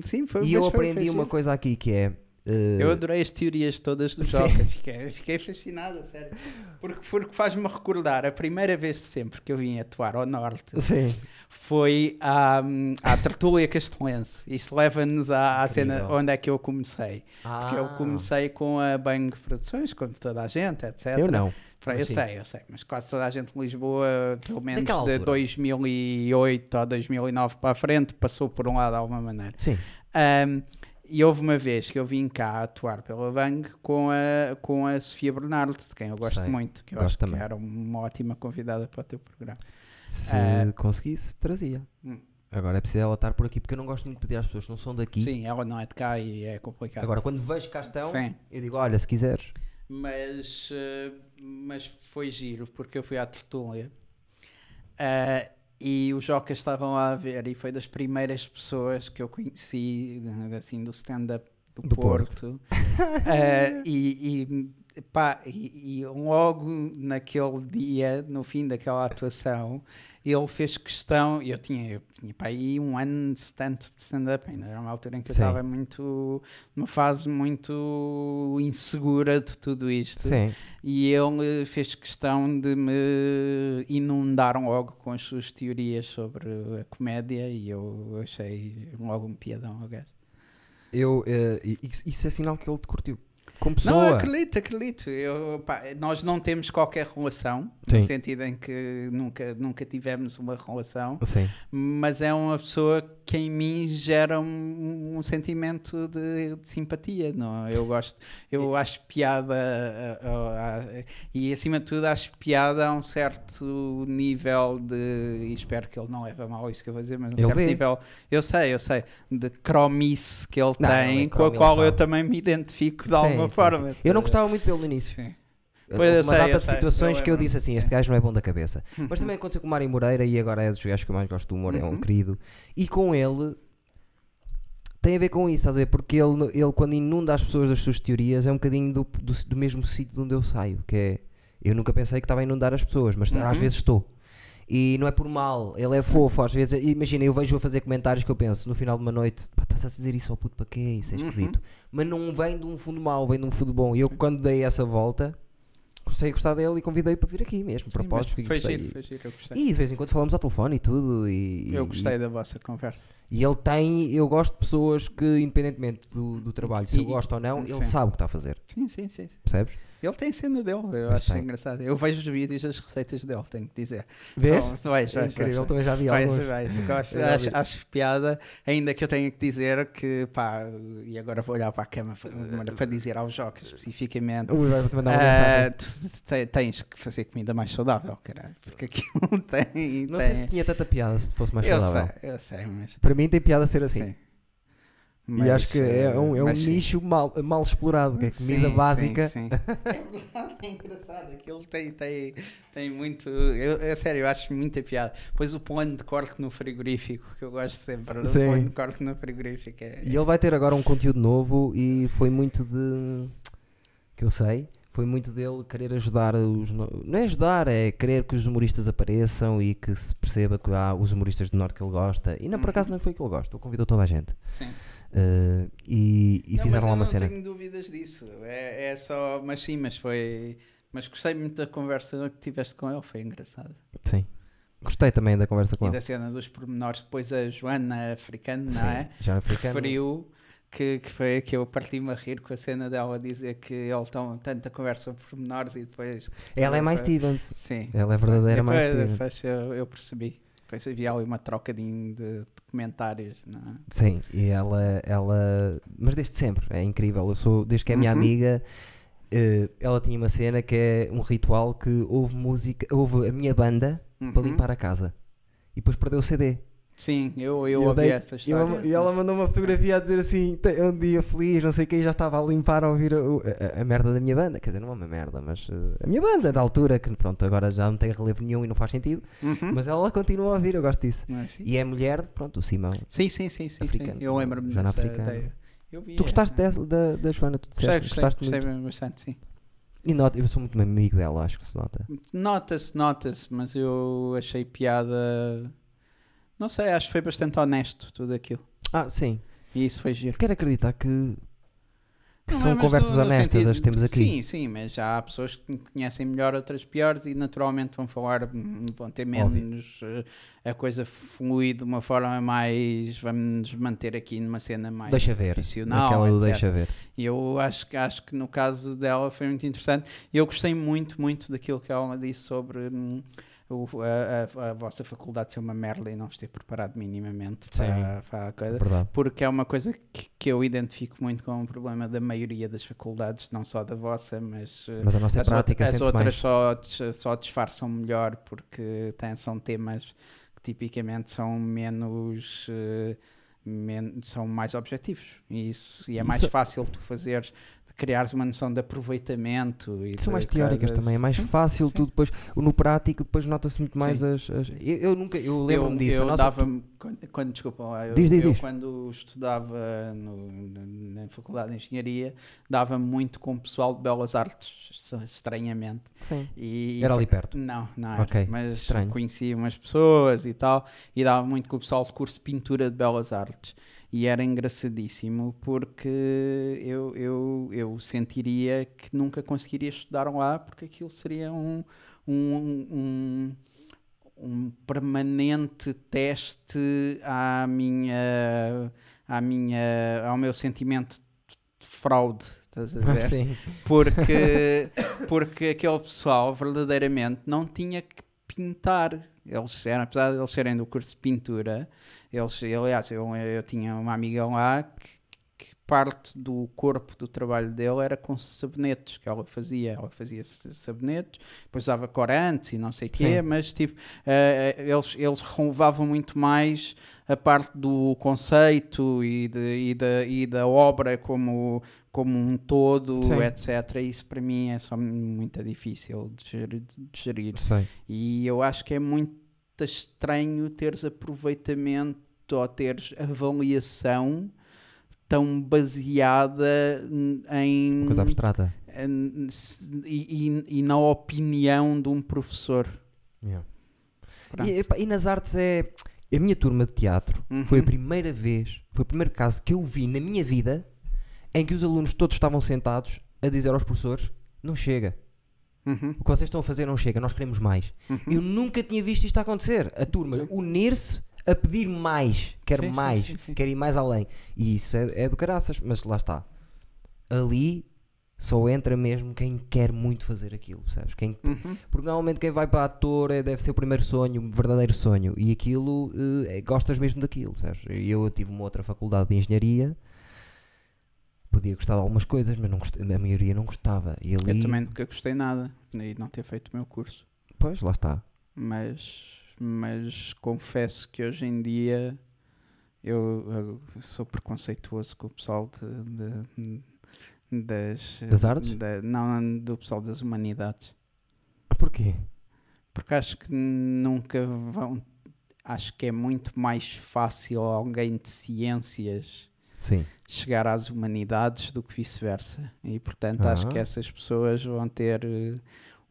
Speaker 2: Sim, foi
Speaker 1: e eu
Speaker 2: foi-
Speaker 1: aprendi
Speaker 2: foi
Speaker 1: uma
Speaker 2: giro.
Speaker 1: coisa aqui que é. Eh,
Speaker 2: Eu adorei as teorias todas do. Joca. Fiquei, fiquei fascinado, a sério. Porque, porque faz-me recordar a primeira vez de sempre que eu vim atuar ao Norte
Speaker 1: Sim.
Speaker 2: foi à, à Tertúlia Castelense. Isto leva-nos à, à cena onde é que eu comecei. Porque eu
Speaker 1: Ah,
Speaker 2: comecei com a Bang Produções, como toda a gente, etc.
Speaker 1: Eu não. Mas
Speaker 2: Eu
Speaker 1: sim.
Speaker 2: sei, eu sei, mas quase toda a gente de Lisboa, pelo menos
Speaker 1: Naquela
Speaker 2: de
Speaker 1: altura.
Speaker 2: 2008 ou 2009 para a frente, passou por um lado de alguma maneira.
Speaker 1: Sim.
Speaker 2: Um, E houve uma vez que eu vim cá atuar pela Bang com a, com a Sofia Bernardo, de quem eu gosto
Speaker 1: Sei.
Speaker 2: muito, que eu
Speaker 1: Gosto
Speaker 2: acho
Speaker 1: também.
Speaker 2: que era uma ótima convidada para o teu programa.
Speaker 1: Se
Speaker 2: Ah.
Speaker 1: conseguisse, trazia.
Speaker 2: Hum.
Speaker 1: Agora é preciso ela estar por aqui, porque eu não gosto muito de pedir às pessoas que não são daqui.
Speaker 2: Sim, ela não é de cá e é complicado.
Speaker 1: Agora, quando vejo cá estão,
Speaker 2: Sim.
Speaker 1: eu digo: olha, se quiseres.
Speaker 2: Mas, eh, mas foi giro, porque eu fui à Tertúlia eh, e os Jocas estavam lá a ver e foi das primeiras pessoas que eu conheci assim, do stand-up do,
Speaker 1: Do
Speaker 2: Porto. Eh, e, e, pá, e, e logo naquele dia, no fim daquela atuação, ele fez questão, eu tinha, eu tinha pá, aí um ano de stand- de stand-up, ainda era uma altura em que eu estava muito, numa fase muito insegura de tudo isto.
Speaker 1: Sim.
Speaker 2: E ele fez questão de me inundar logo com as suas teorias sobre a comédia e eu achei logo um piadão ao gajo.
Speaker 1: Eu, isso isso é sinal que ele te curtiu. Como
Speaker 2: Não,
Speaker 1: pessoa.
Speaker 2: acredito, acredito. Eu, pá, nós não temos qualquer relação, no
Speaker 1: Sim.
Speaker 2: sentido em que nunca, nunca tivemos uma relação,
Speaker 1: Sim.
Speaker 2: mas é uma pessoa que em mim gera um, um sentimento de, de simpatia. Não? é? Eu gosto, eu acho piada a- a- a- e acima de tudo acho piada a um certo nível de e espero que ele não leve a mal isto que eu vou dizer, mas um
Speaker 1: Ele
Speaker 2: certo
Speaker 1: vê.
Speaker 2: nível, eu sei, eu sei, de cromice que ele
Speaker 1: Não,
Speaker 2: tem,
Speaker 1: é
Speaker 2: com a qual eu também me identifico de
Speaker 1: Sim,
Speaker 2: alguma
Speaker 1: sim. Eu não gostava muito dele no início.
Speaker 2: Sim. Pois, eu
Speaker 1: uma
Speaker 2: sei,
Speaker 1: data
Speaker 2: eu
Speaker 1: de
Speaker 2: sei,
Speaker 1: situações
Speaker 2: eu
Speaker 1: que eu disse assim: este gajo não é bom da cabeça. Mas também aconteceu com o Mário Moreira e agora é dos gajos que eu mais gosto do humor, é um
Speaker 2: Uhum.
Speaker 1: querido. E com ele tem a ver com isso, estás a ver? Porque ele, ele quando inunda as pessoas das suas teorias, é um bocadinho do, do, do mesmo sítio de onde eu saio, que é eu nunca pensei que estava a inundar as pessoas, mas às
Speaker 2: Uhum.
Speaker 1: vezes estou. E não é por mal, ele é fofo, às vezes, imagina, eu vejo a fazer comentários que eu penso no final de uma noite, pá, estás a dizer isso ao puto para quê? Isso é
Speaker 2: Uhum.
Speaker 1: esquisito. Mas não vem de um fundo mau, vem de um fundo bom. E eu quando dei essa volta, comecei a gostar dele e convidei para vir aqui mesmo,
Speaker 2: Sim,
Speaker 1: propósito.
Speaker 2: foi
Speaker 1: gostei.
Speaker 2: giro, foi giro, eu gostei.
Speaker 1: E de vez em quando falamos ao telefone e tudo. E,
Speaker 2: eu
Speaker 1: e-
Speaker 2: gostei da vossa conversa.
Speaker 1: E, ele tem, eu gosto de pessoas que, independentemente do, do trabalho, se
Speaker 2: E-
Speaker 1: eu gosto ou não, ele
Speaker 2: sim.
Speaker 1: sabe o que está a fazer.
Speaker 2: Sim, sim, sim. sim.
Speaker 1: Percebes?
Speaker 2: Ele tem cena dele, eu
Speaker 1: Pois
Speaker 2: acho engraçado. Eu vejo os vídeos das receitas dele, tenho que dizer.
Speaker 1: Vês?
Speaker 2: São- Vais,
Speaker 1: É incrível, também já vi
Speaker 2: Vais,
Speaker 1: alguns.
Speaker 2: vais. Gosto,
Speaker 1: Eu
Speaker 2: acho, acho piada, ainda que eu tenha que dizer que, pá, e agora vou olhar para a câmara para, para dizer ao Joca especificamente.
Speaker 1: Ui, vai-te mandar uma mensagem.
Speaker 2: tu te- tens que fazer comida mais saudável, caralho, porque aquilo tem.
Speaker 1: Não
Speaker 2: tem...
Speaker 1: sei se tinha tanta piada se fosse mais
Speaker 2: eu
Speaker 1: saudável.
Speaker 2: sei, eu sei, mas.
Speaker 1: Para mim tem piada ser assim.
Speaker 2: sim.
Speaker 1: E
Speaker 2: Mas,
Speaker 1: acho que é um, é um
Speaker 2: sim.
Speaker 1: nicho mal, mal explorado, que é comida
Speaker 2: Sim,
Speaker 1: básica.
Speaker 2: Sim, sim. é é engraçado. Aquilo tem, tem, tem muito. Eu, é sério, eu acho muita piada. Depois o plano de corte no frigorífico, que eu gosto sempre. O plano de corte no frigorífico. É,
Speaker 1: E ele vai ter agora um conteúdo novo e foi muito de. que eu sei. Foi muito dele querer ajudar os. Não é ajudar, é querer que os humoristas apareçam e que se perceba que há os humoristas do Norte que ele gosta. E não, por acaso não foi que ele gosta, ele convidou toda a gente.
Speaker 2: sim.
Speaker 1: Uh, e e
Speaker 2: Não,
Speaker 1: fizeram lá uma
Speaker 2: não
Speaker 1: cena.
Speaker 2: tenho dúvidas disso. É, é só. Mas sim, mas foi. Mas gostei muito da conversa que tiveste com ele, foi engraçado.
Speaker 1: Sim. Gostei também da conversa com
Speaker 2: E
Speaker 1: ele.
Speaker 2: da cena dos pormenores. Depois a Joana africana,
Speaker 1: Sim,
Speaker 2: não é?
Speaker 1: já africano.
Speaker 2: referiu que, que foi que eu parti-me a rir com a cena dela a dizer que ele tão tanta conversa por menores e depois.
Speaker 1: Ela é mais Stevens.
Speaker 2: Sim.
Speaker 1: Ela é verdadeira mais Stevens.
Speaker 2: eu, eu percebi. Depois havia ali uma trocadinho de, de comentários. Não é?
Speaker 1: Sim, e ela, ela. Mas desde sempre, é incrível. Eu sou, desde que é minha
Speaker 2: Uhum.
Speaker 1: amiga, eh, ela tinha uma cena que é um ritual que houve música, houve a minha banda para
Speaker 2: Uhum.
Speaker 1: limpar a casa. E depois perdeu o CD.
Speaker 2: Sim, eu,
Speaker 1: E
Speaker 2: eu ouvi
Speaker 1: dei-
Speaker 2: essa
Speaker 1: e
Speaker 2: história.
Speaker 1: E ela mandou uma fotografia a dizer assim: "Tem- é um dia feliz, não sei o que, e já estava a limpar a ouvir a, a- a merda da minha banda. Quer dizer, não é uma merda, mas eh, a minha banda da altura, que pronto, agora já não tem relevo nenhum e não faz sentido,
Speaker 2: Uhum.
Speaker 1: mas ela continua a ouvir, eu gosto disso.
Speaker 2: É assim?
Speaker 1: E é mulher, pronto, o Simão.
Speaker 2: Sim, sim, sim, sim, sim.
Speaker 1: Africano.
Speaker 2: Eu lembro-me dessa
Speaker 1: africana.
Speaker 2: ideia. Eu vi
Speaker 1: Tu gostaste dessa- da, da Joana, tu disseste,
Speaker 2: gostei,
Speaker 1: gostaste
Speaker 2: gostei
Speaker 1: muito.
Speaker 2: bastante, sim.
Speaker 1: E nota, eu sou muito amigo dela, acho que se nota.
Speaker 2: Nota-se, nota-se, mas eu achei piada. Não sei, acho que foi bastante honesto tudo aquilo.
Speaker 1: Ah, sim.
Speaker 2: E isso foi giro.
Speaker 1: Quero acreditar que, que são
Speaker 2: no-
Speaker 1: conversas
Speaker 2: no
Speaker 1: honestas
Speaker 2: sentido-
Speaker 1: as que temos aqui.
Speaker 2: Sim, sim, mas já há pessoas que conhecem melhor, outras piores e naturalmente vão falar, hum, vão ter menos. eh, A coisa flui de uma forma mais. Vamos manter aqui numa cena mais
Speaker 1: deixa ver.
Speaker 2: profissional.
Speaker 1: Aquela deixa ver.
Speaker 2: E eu acho, que- acho que no caso dela foi muito interessante. E eu gostei muito, muito daquilo que ela disse sobre hum, o- a, a- a vossa faculdade ser uma merda e não vos ter preparado minimamente para, para a coisa.
Speaker 1: Verdade.
Speaker 2: Porque é uma coisa que, que eu identifico muito como um problema da maioria das faculdades, não só da vossa, mas, eh,
Speaker 1: Mas a nossa
Speaker 2: as,
Speaker 1: prática
Speaker 2: outra- as outras só, só disfarçam melhor porque têm, são temas que tipicamente são menos. men- são mais objetivos e, isso, e é mais
Speaker 1: Isso-
Speaker 2: fácil tu fazeres criares uma noção de aproveitamento e
Speaker 1: São mais teóricas
Speaker 2: coisas-
Speaker 1: também, é mais
Speaker 2: Sim,
Speaker 1: fácil
Speaker 2: sim.
Speaker 1: tu depois, no prático depois nota-se muito mais as, as- eu, eu nunca, eu lembro-me disso,
Speaker 2: eu dava quando, quando- desculpa, eu,
Speaker 1: Diz, diz,
Speaker 2: eu
Speaker 1: diz.
Speaker 2: quando estudava no- na, Faculdade de Engenharia dava muito com o pessoal de Belas Artes, estranhamente.
Speaker 1: Sim.
Speaker 2: E,
Speaker 1: Era ali perto.
Speaker 2: Não, não era,
Speaker 1: Ok,
Speaker 2: mas
Speaker 1: estranho.
Speaker 2: conhecia umas pessoas e tal, e dava muito com o pessoal de curso de pintura de Belas Artes. E era engraçadíssimo porque eu, eu, eu sentiria que nunca conseguiria estudar lá porque aquilo seria um, um, um, um permanente teste à minha, à minha, ao meu sentimento de fraude. Estás a ver?
Speaker 1: Sim.
Speaker 2: porque, porque aquele pessoal verdadeiramente não tinha que pintar. Eles eram, apesar de eles serem do curso de pintura, eles, aliás, eu, eu tinha uma amiga lá que, parte do corpo do trabalho dele era com sabonetes que ela fazia. Ela fazia sabonetes, depois usava corantes e não sei o quê,
Speaker 1: Sim.
Speaker 2: mas tipo, eh, eles, eles renovavam muito mais a parte do conceito e, de, e, da, e da obra como, como um todo,
Speaker 1: Sim.
Speaker 2: etc. Isso para mim é só muito difícil de gerir. de gerir.
Speaker 1: Sei.
Speaker 2: E eu acho que é muito estranho teres aproveitamento ou teres avaliação tão baseada em.
Speaker 1: Uma coisa abstrata.
Speaker 2: em- e, e- e na opinião de um professor.
Speaker 1: Yeah. E, e nas artes é. A minha turma de teatro foi a
Speaker 2: Uhum.
Speaker 1: primeira vez, foi o primeiro caso que eu vi na minha vida em que os alunos todos estavam sentados a dizer aos professores: não chega.
Speaker 2: Uhum.
Speaker 1: O que vocês estão a fazer não chega, nós queremos mais.
Speaker 2: Uhum.
Speaker 1: Eu nunca tinha visto isto acontecer. A turma unir-se a pedir mais, quer
Speaker 2: sim,
Speaker 1: mais,
Speaker 2: sim, sim.
Speaker 1: quer ir mais além. E isso é, é do caraças, mas lá está. Ali só entra mesmo quem quer muito fazer aquilo, sabes? Quem,
Speaker 2: Uhum.
Speaker 1: porque normalmente quem vai para ator é, deve ser o primeiro sonho, o verdadeiro sonho. E aquilo, é- gostas mesmo daquilo, sabes? E Eu tive uma outra faculdade de engenharia, podia gostar de algumas coisas, mas não a maioria não gostava. E ali,
Speaker 2: Eu também nunca gostei nada de não ter feito o meu curso.
Speaker 1: Pois, lá está.
Speaker 2: mas, mas confesso que hoje em dia eu, eu sou preconceituoso com o pessoal de, de- das,
Speaker 1: Das artes?
Speaker 2: da- não, do pessoal das humanidades.
Speaker 1: Ah, Porquê?
Speaker 2: Porque acho que nunca vão. Acho que é muito mais fácil alguém de ciências
Speaker 1: Sim.
Speaker 2: chegar às humanidades do que vice-versa. E portanto acho
Speaker 1: Ah.
Speaker 2: que essas pessoas vão ter eh,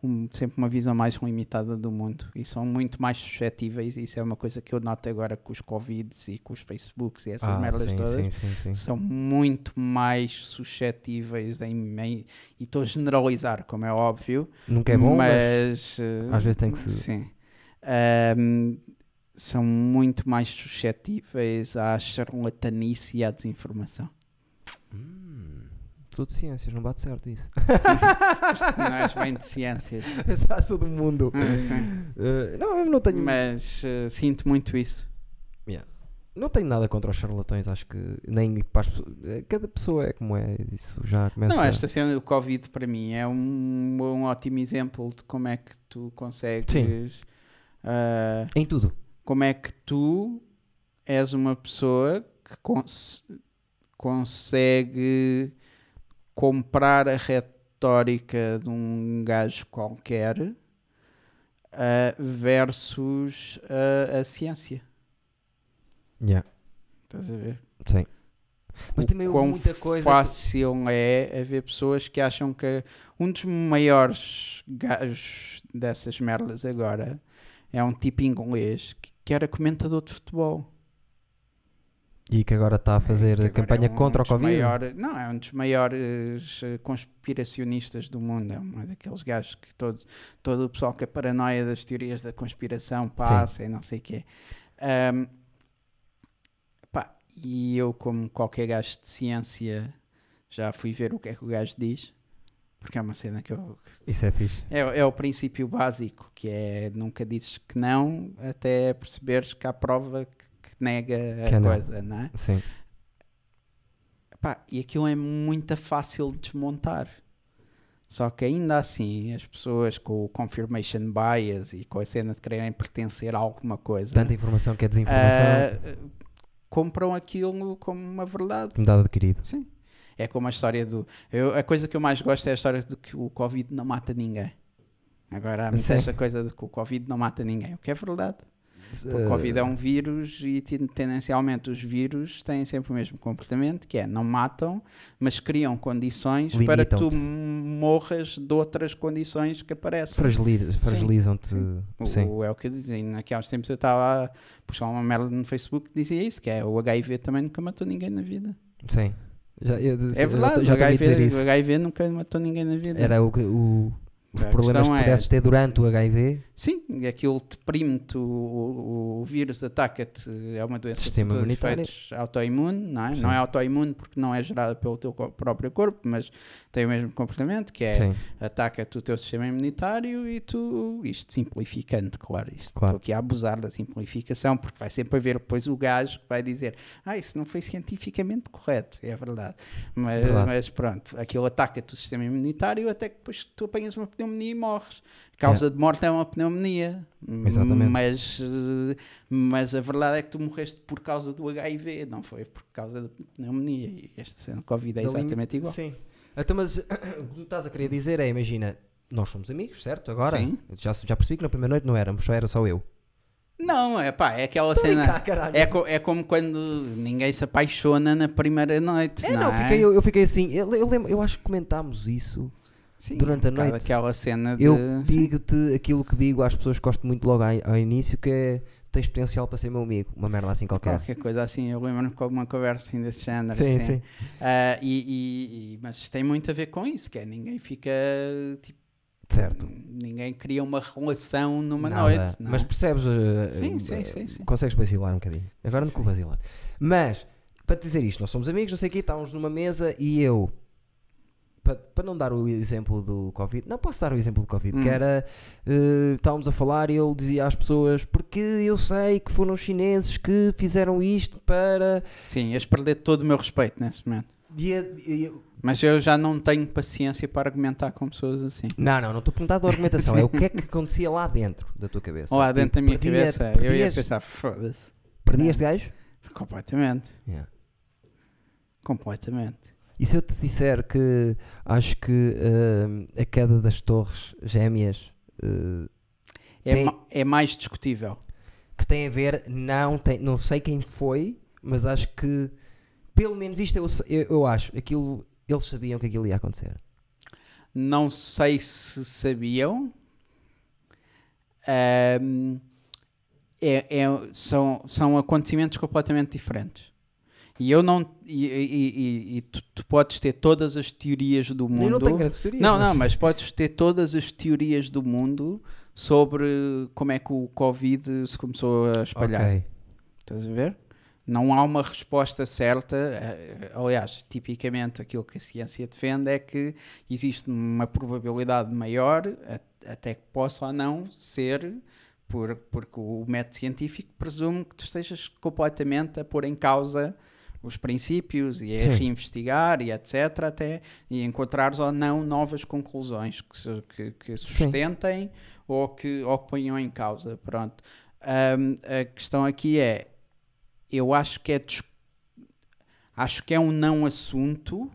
Speaker 2: um- sempre uma visão mais limitada do mundo e são muito mais suscetíveis. Isso é uma coisa que eu noto agora com os Covids e com os Facebooks e essas
Speaker 1: Ah,
Speaker 2: merdas
Speaker 1: sim,
Speaker 2: todas.
Speaker 1: sim, sim, sim.
Speaker 2: São muito mais suscetíveis em, em- e estou a generalizar, como é óbvio,
Speaker 1: Nunca é bom, mas,
Speaker 2: mas, eh,
Speaker 1: às vezes tem que se-
Speaker 2: Sim. Ahm, são muito mais suscetíveis à charlatanice e à desinformação.
Speaker 1: Hum, sou de ciências, não bate certo isso.
Speaker 2: Não és bem de ciências.
Speaker 1: Pensar sou do mundo.
Speaker 2: Ah, sim.
Speaker 1: Eh, não, eu não tenho.
Speaker 2: Mas eh, sinto muito isso.
Speaker 1: Não tenho nada contra os charlatões, acho que nem para as pessoas. eh, Cada pessoa é como é, isso já começa.
Speaker 2: Não, esta cena do Covid para mim é um, um ótimo exemplo de como é que tu consegues. ah,
Speaker 1: Em tudo.
Speaker 2: como é que tu és uma pessoa que cons- consegue comprar a retórica de um gajo qualquer ah, versus ah, a ciência.
Speaker 1: Yeah,
Speaker 2: Estás a ver?
Speaker 1: sim. Mas
Speaker 2: O
Speaker 1: também houve
Speaker 2: quão
Speaker 1: muita coisa.
Speaker 2: fácil é haver pessoas que acham que um dos maiores gajos dessas merdas agora é um tipo inglês que, que era comentador de futebol.
Speaker 1: E que agora está a fazer
Speaker 2: Que
Speaker 1: a
Speaker 2: agora
Speaker 1: campanha
Speaker 2: é um
Speaker 1: contra o
Speaker 2: dos
Speaker 1: Covid.
Speaker 2: maior- não, é um dos maiores eh, conspiracionistas do mundo. É um daqueles gajos que todos, todo o pessoal que a paranoia das teorias da conspiração passa e não sei o quê. Ahm, pá, e eu, como qualquer gajo de ciência, já fui ver o que é que o gajo diz. Porque é uma cena que eu.
Speaker 1: Isso é fixe.
Speaker 2: É, é o princípio básico, que é nunca dizes que não até perceberes que há prova que, nega a
Speaker 1: Que é não.
Speaker 2: coisa, não é?
Speaker 1: Sim.
Speaker 2: Epá, e aquilo é muito fácil de desmontar. Só que ainda assim, as pessoas com o confirmation bias e com a cena de quererem pertencer a alguma coisa
Speaker 1: Tanta informação que é desinformação.
Speaker 2: ah, compram aquilo como uma verdade.
Speaker 1: um dado adquirido.
Speaker 2: Sim. É como a história do. Eu, a coisa que eu mais gosto é a história de que o Covid não mata ninguém. Agora há muito
Speaker 1: Sim.
Speaker 2: esta coisa de que o Covid não mata ninguém, o que é verdade. Porque o
Speaker 1: Uh,
Speaker 2: Covid é um vírus e ten- tendencialmente os vírus têm sempre o mesmo comportamento, que é não matam, mas criam condições para que tu morras de outras condições que aparecem.
Speaker 1: fragiliza- Fragilizam-te.
Speaker 2: O,
Speaker 1: Sim.
Speaker 2: o- é o que eu dizia. Uns tempos eu estava a puxar uma merda no Facebook que dizia isso, que é o HIV também nunca matou ninguém na vida.
Speaker 1: Sim. Já, eu,
Speaker 2: É verdade,
Speaker 1: já
Speaker 2: o,
Speaker 1: ouvi dizer
Speaker 2: HIV, o HIV nunca matou ninguém na vida.
Speaker 1: Era o, que- o, problemas que
Speaker 2: é-
Speaker 1: pudesses ter durante o HIV.
Speaker 2: Sim, aquilo deprime-te, o, o, o vírus ataca-te, é uma doença
Speaker 1: Sistema
Speaker 2: de efeitos autoimune, não é?
Speaker 1: Sim.
Speaker 2: Não é autoimune porque não é gerada pelo teu próprio corpo, mas tem o mesmo comportamento, que é ataca-te o teu sistema imunitário e tu, isto simplificando, claro, isto
Speaker 1: Claro.
Speaker 2: estou aqui a abusar da simplificação, porque vai sempre haver depois o gajo que vai dizer, ah, isso não foi cientificamente correto, é verdade, mas,
Speaker 1: Verdade.
Speaker 2: mas pronto, aquilo ataca-te o sistema imunitário até que depois tu apanhas uma pneumonia e morres. A causa de morte é uma pneumonia,
Speaker 1: Exatamente.
Speaker 2: mas, eh, mas a verdade é que tu morreste por causa do HIV, não foi por causa da pneumonia, e esta cena de Covid é exatamente igual.
Speaker 1: Sim. Então, mas o que tu estás a querer dizer é, imagina, nós somos amigos, certo? Agora,
Speaker 2: Sim.
Speaker 1: Já, já percebi que na primeira noite não éramos, só era só eu.
Speaker 2: Não, é pá, é aquela
Speaker 1: Tô
Speaker 2: cena.
Speaker 1: caralho.
Speaker 2: É, co- é como quando ninguém se apaixona na primeira noite.
Speaker 1: É,
Speaker 2: não,
Speaker 1: não,
Speaker 2: é?
Speaker 1: fiquei, eu, eu fiquei assim, eu, eu lembro, eu acho que comentámos isso.
Speaker 2: Sim,
Speaker 1: durante a noite,
Speaker 2: Aquela cena de.
Speaker 1: Eu digo-te aquilo que digo às pessoas que gosto muito logo ao, início, que é, tens potencial para ser meu amigo, uma merda assim qualquer.
Speaker 2: Qualquer coisa assim, eu lembro-me com uma conversa assim desse género.
Speaker 1: Sim,
Speaker 2: assim.
Speaker 1: sim.
Speaker 2: Ah, e, e- e- mas tem muito a ver com isso, que é ninguém fica tipo.
Speaker 1: Certo.
Speaker 2: Ninguém cria uma relação numa
Speaker 1: Nada.
Speaker 2: noite. não é?
Speaker 1: Mas percebes? uh,
Speaker 2: Sim,
Speaker 1: uh,
Speaker 2: sim, sim, sim.
Speaker 1: Consegues basilar um bocadinho. Agora não vou basilar. Mas, para te dizer isto, nós somos amigos, não sei o quê, estávamos numa mesa e eu. Para, para não dar o exemplo do Covid, não posso dar o exemplo do Covid, que
Speaker 2: Hum.
Speaker 1: era. uh, estávamos a falar e ele dizia às pessoas: Porque eu sei que foram os chineses que fizeram isto para.
Speaker 2: Sim, ias perder todo o meu respeito nesse momento.
Speaker 1: E, a- e-
Speaker 2: Mas eu já não tenho paciência para argumentar com pessoas assim.
Speaker 1: Não, não, não estou a perguntar da argumentação, é o que é que acontecia lá dentro da tua cabeça.
Speaker 2: Lá dentro da minha
Speaker 1: perdia-
Speaker 2: cabeça, eu ia
Speaker 1: perdias-
Speaker 2: pensar, foda-se.
Speaker 1: Perdi este gajo?
Speaker 2: Completamente.
Speaker 1: Yeah.
Speaker 2: Completamente.
Speaker 1: E se eu te disser que acho que hum, a queda das torres gêmeas uh,
Speaker 2: É,
Speaker 1: Tem-
Speaker 2: ma- é mais discutível.
Speaker 1: que tem a ver, não, tem, não sei quem foi, mas acho que pelo menos isto eu, eu, eu acho, aquilo eles sabiam que aquilo ia acontecer.
Speaker 2: Não sei se sabiam. Ahm, é- é- são, são acontecimentos completamente diferentes. E eu não. E, e- e- e tu, tu podes ter todas as teorias do mundo.
Speaker 1: Eu não tenho grandes teorias.
Speaker 2: Não, não, mas podes ter todas as teorias do mundo sobre como é que o Covid se começou a espalhar.
Speaker 1: Ok.
Speaker 2: Estás a ver? Não há uma resposta certa. eh, Aliás, tipicamente aquilo que a ciência defende é que existe uma probabilidade maior até que possa ou não ser, por, porque o método científico presume que tu estejas completamente a pôr em causa os princípios e a
Speaker 1: Sim.
Speaker 2: reinvestigar e etc. até e encontrares ou não novas conclusões que, que- que sustentem ou que, ou ponham em causa. Pronto. Ahm, a questão aqui é eu acho que é acho que é um não assunto,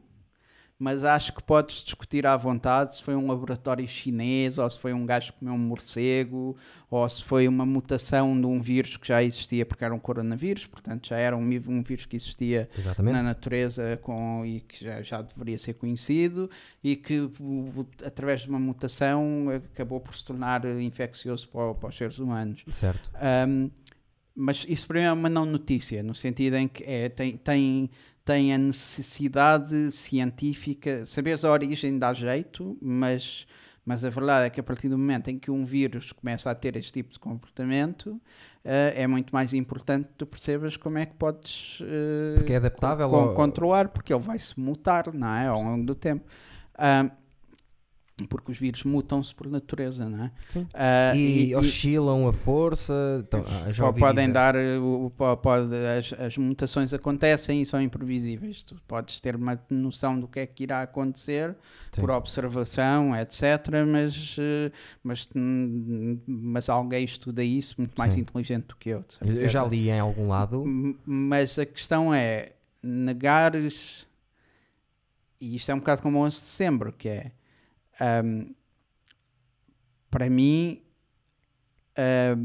Speaker 2: mas acho que podes discutir à vontade se foi um laboratório chinês, ou se foi um gajo que comeu um morcego, ou se foi uma mutação de um vírus que já existia porque era um coronavírus, portanto já era um, um vírus que existia
Speaker 1: Exatamente.
Speaker 2: na natureza com, e que já, já deveria ser conhecido e que através de uma mutação acabou por se tornar infeccioso para, para os seres humanos.
Speaker 1: Certo.
Speaker 2: Um, mas isso para mim é uma não notícia, no sentido em que é, tem, tem, tem a necessidade científica, saberes a origem dá jeito, mas, mas a verdade é que a partir do momento em que um vírus começa a ter este tipo de comportamento, eh, é muito mais importante que tu percebas como é que podes
Speaker 1: Porque é adaptável ao-
Speaker 2: controlar, porque ele vai se mutar não é? ao longo do tempo. Um, porque os vírus mutam-se por natureza, não é?
Speaker 1: Sim.
Speaker 2: Ah,
Speaker 1: e, oscilam a força. Então, ah,
Speaker 2: podem dar eh, o- pode, as, as mutações acontecem e são imprevisíveis. Tu podes ter uma noção do que é que irá acontecer
Speaker 1: Sim.
Speaker 2: por observação, etc. Mas, eh, mas, hum, mas alguém estuda isso muito mais
Speaker 1: Sim.
Speaker 2: inteligente do que eu.
Speaker 1: Eu- já li em algum lado.
Speaker 2: Mas a questão é negares, e isto é um bocado como o 11 de setembro, que é ahm, para mim a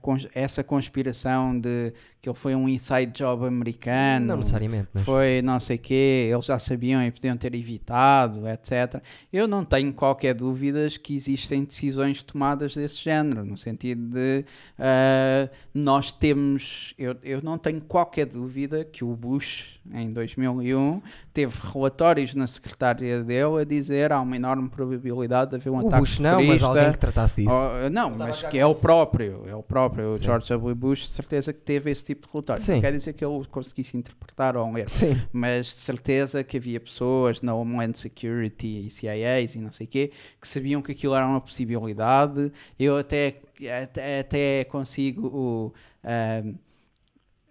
Speaker 2: cons- essa conspiração de que ele foi um inside job americano
Speaker 1: Não necessariamente, mas.
Speaker 2: foi não sei quê, eles já sabiam e podiam ter evitado, etc. Eu não tenho qualquer dúvidas que existem decisões tomadas desse género, no sentido de ah, nós temos, eu, eu não tenho qualquer dúvida que o Bush, em 2001, teve relatórios na secretária dele a dizer há uma enorme probabilidade de haver um
Speaker 1: o
Speaker 2: ataque
Speaker 1: Bush não, mas
Speaker 2: terrorista.
Speaker 1: alguém que tratasse disso.
Speaker 2: Oh, não, mas que é o próprio, é o próprio, o
Speaker 1: Sim.
Speaker 2: George W. Bush, de certeza que teve esse tipo de relatório.
Speaker 1: Sim.
Speaker 2: Não quer dizer que ele conseguisse interpretar ou ler,
Speaker 1: Sim.
Speaker 2: mas de certeza que havia pessoas na Homeland Security e CIAs e não sei o quê que sabiam que aquilo era uma possibilidade. Eu até, até, até consigo ahm,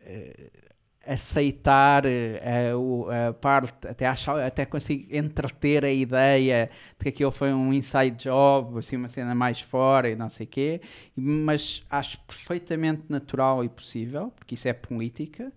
Speaker 2: eh, aceitar eh, a, o- a parte, até, achar, até consigo entreter a ideia de que aquilo foi um inside job, assim, uma cena mais fora e não sei o quê, mas acho perfeitamente natural e possível, porque isso é política,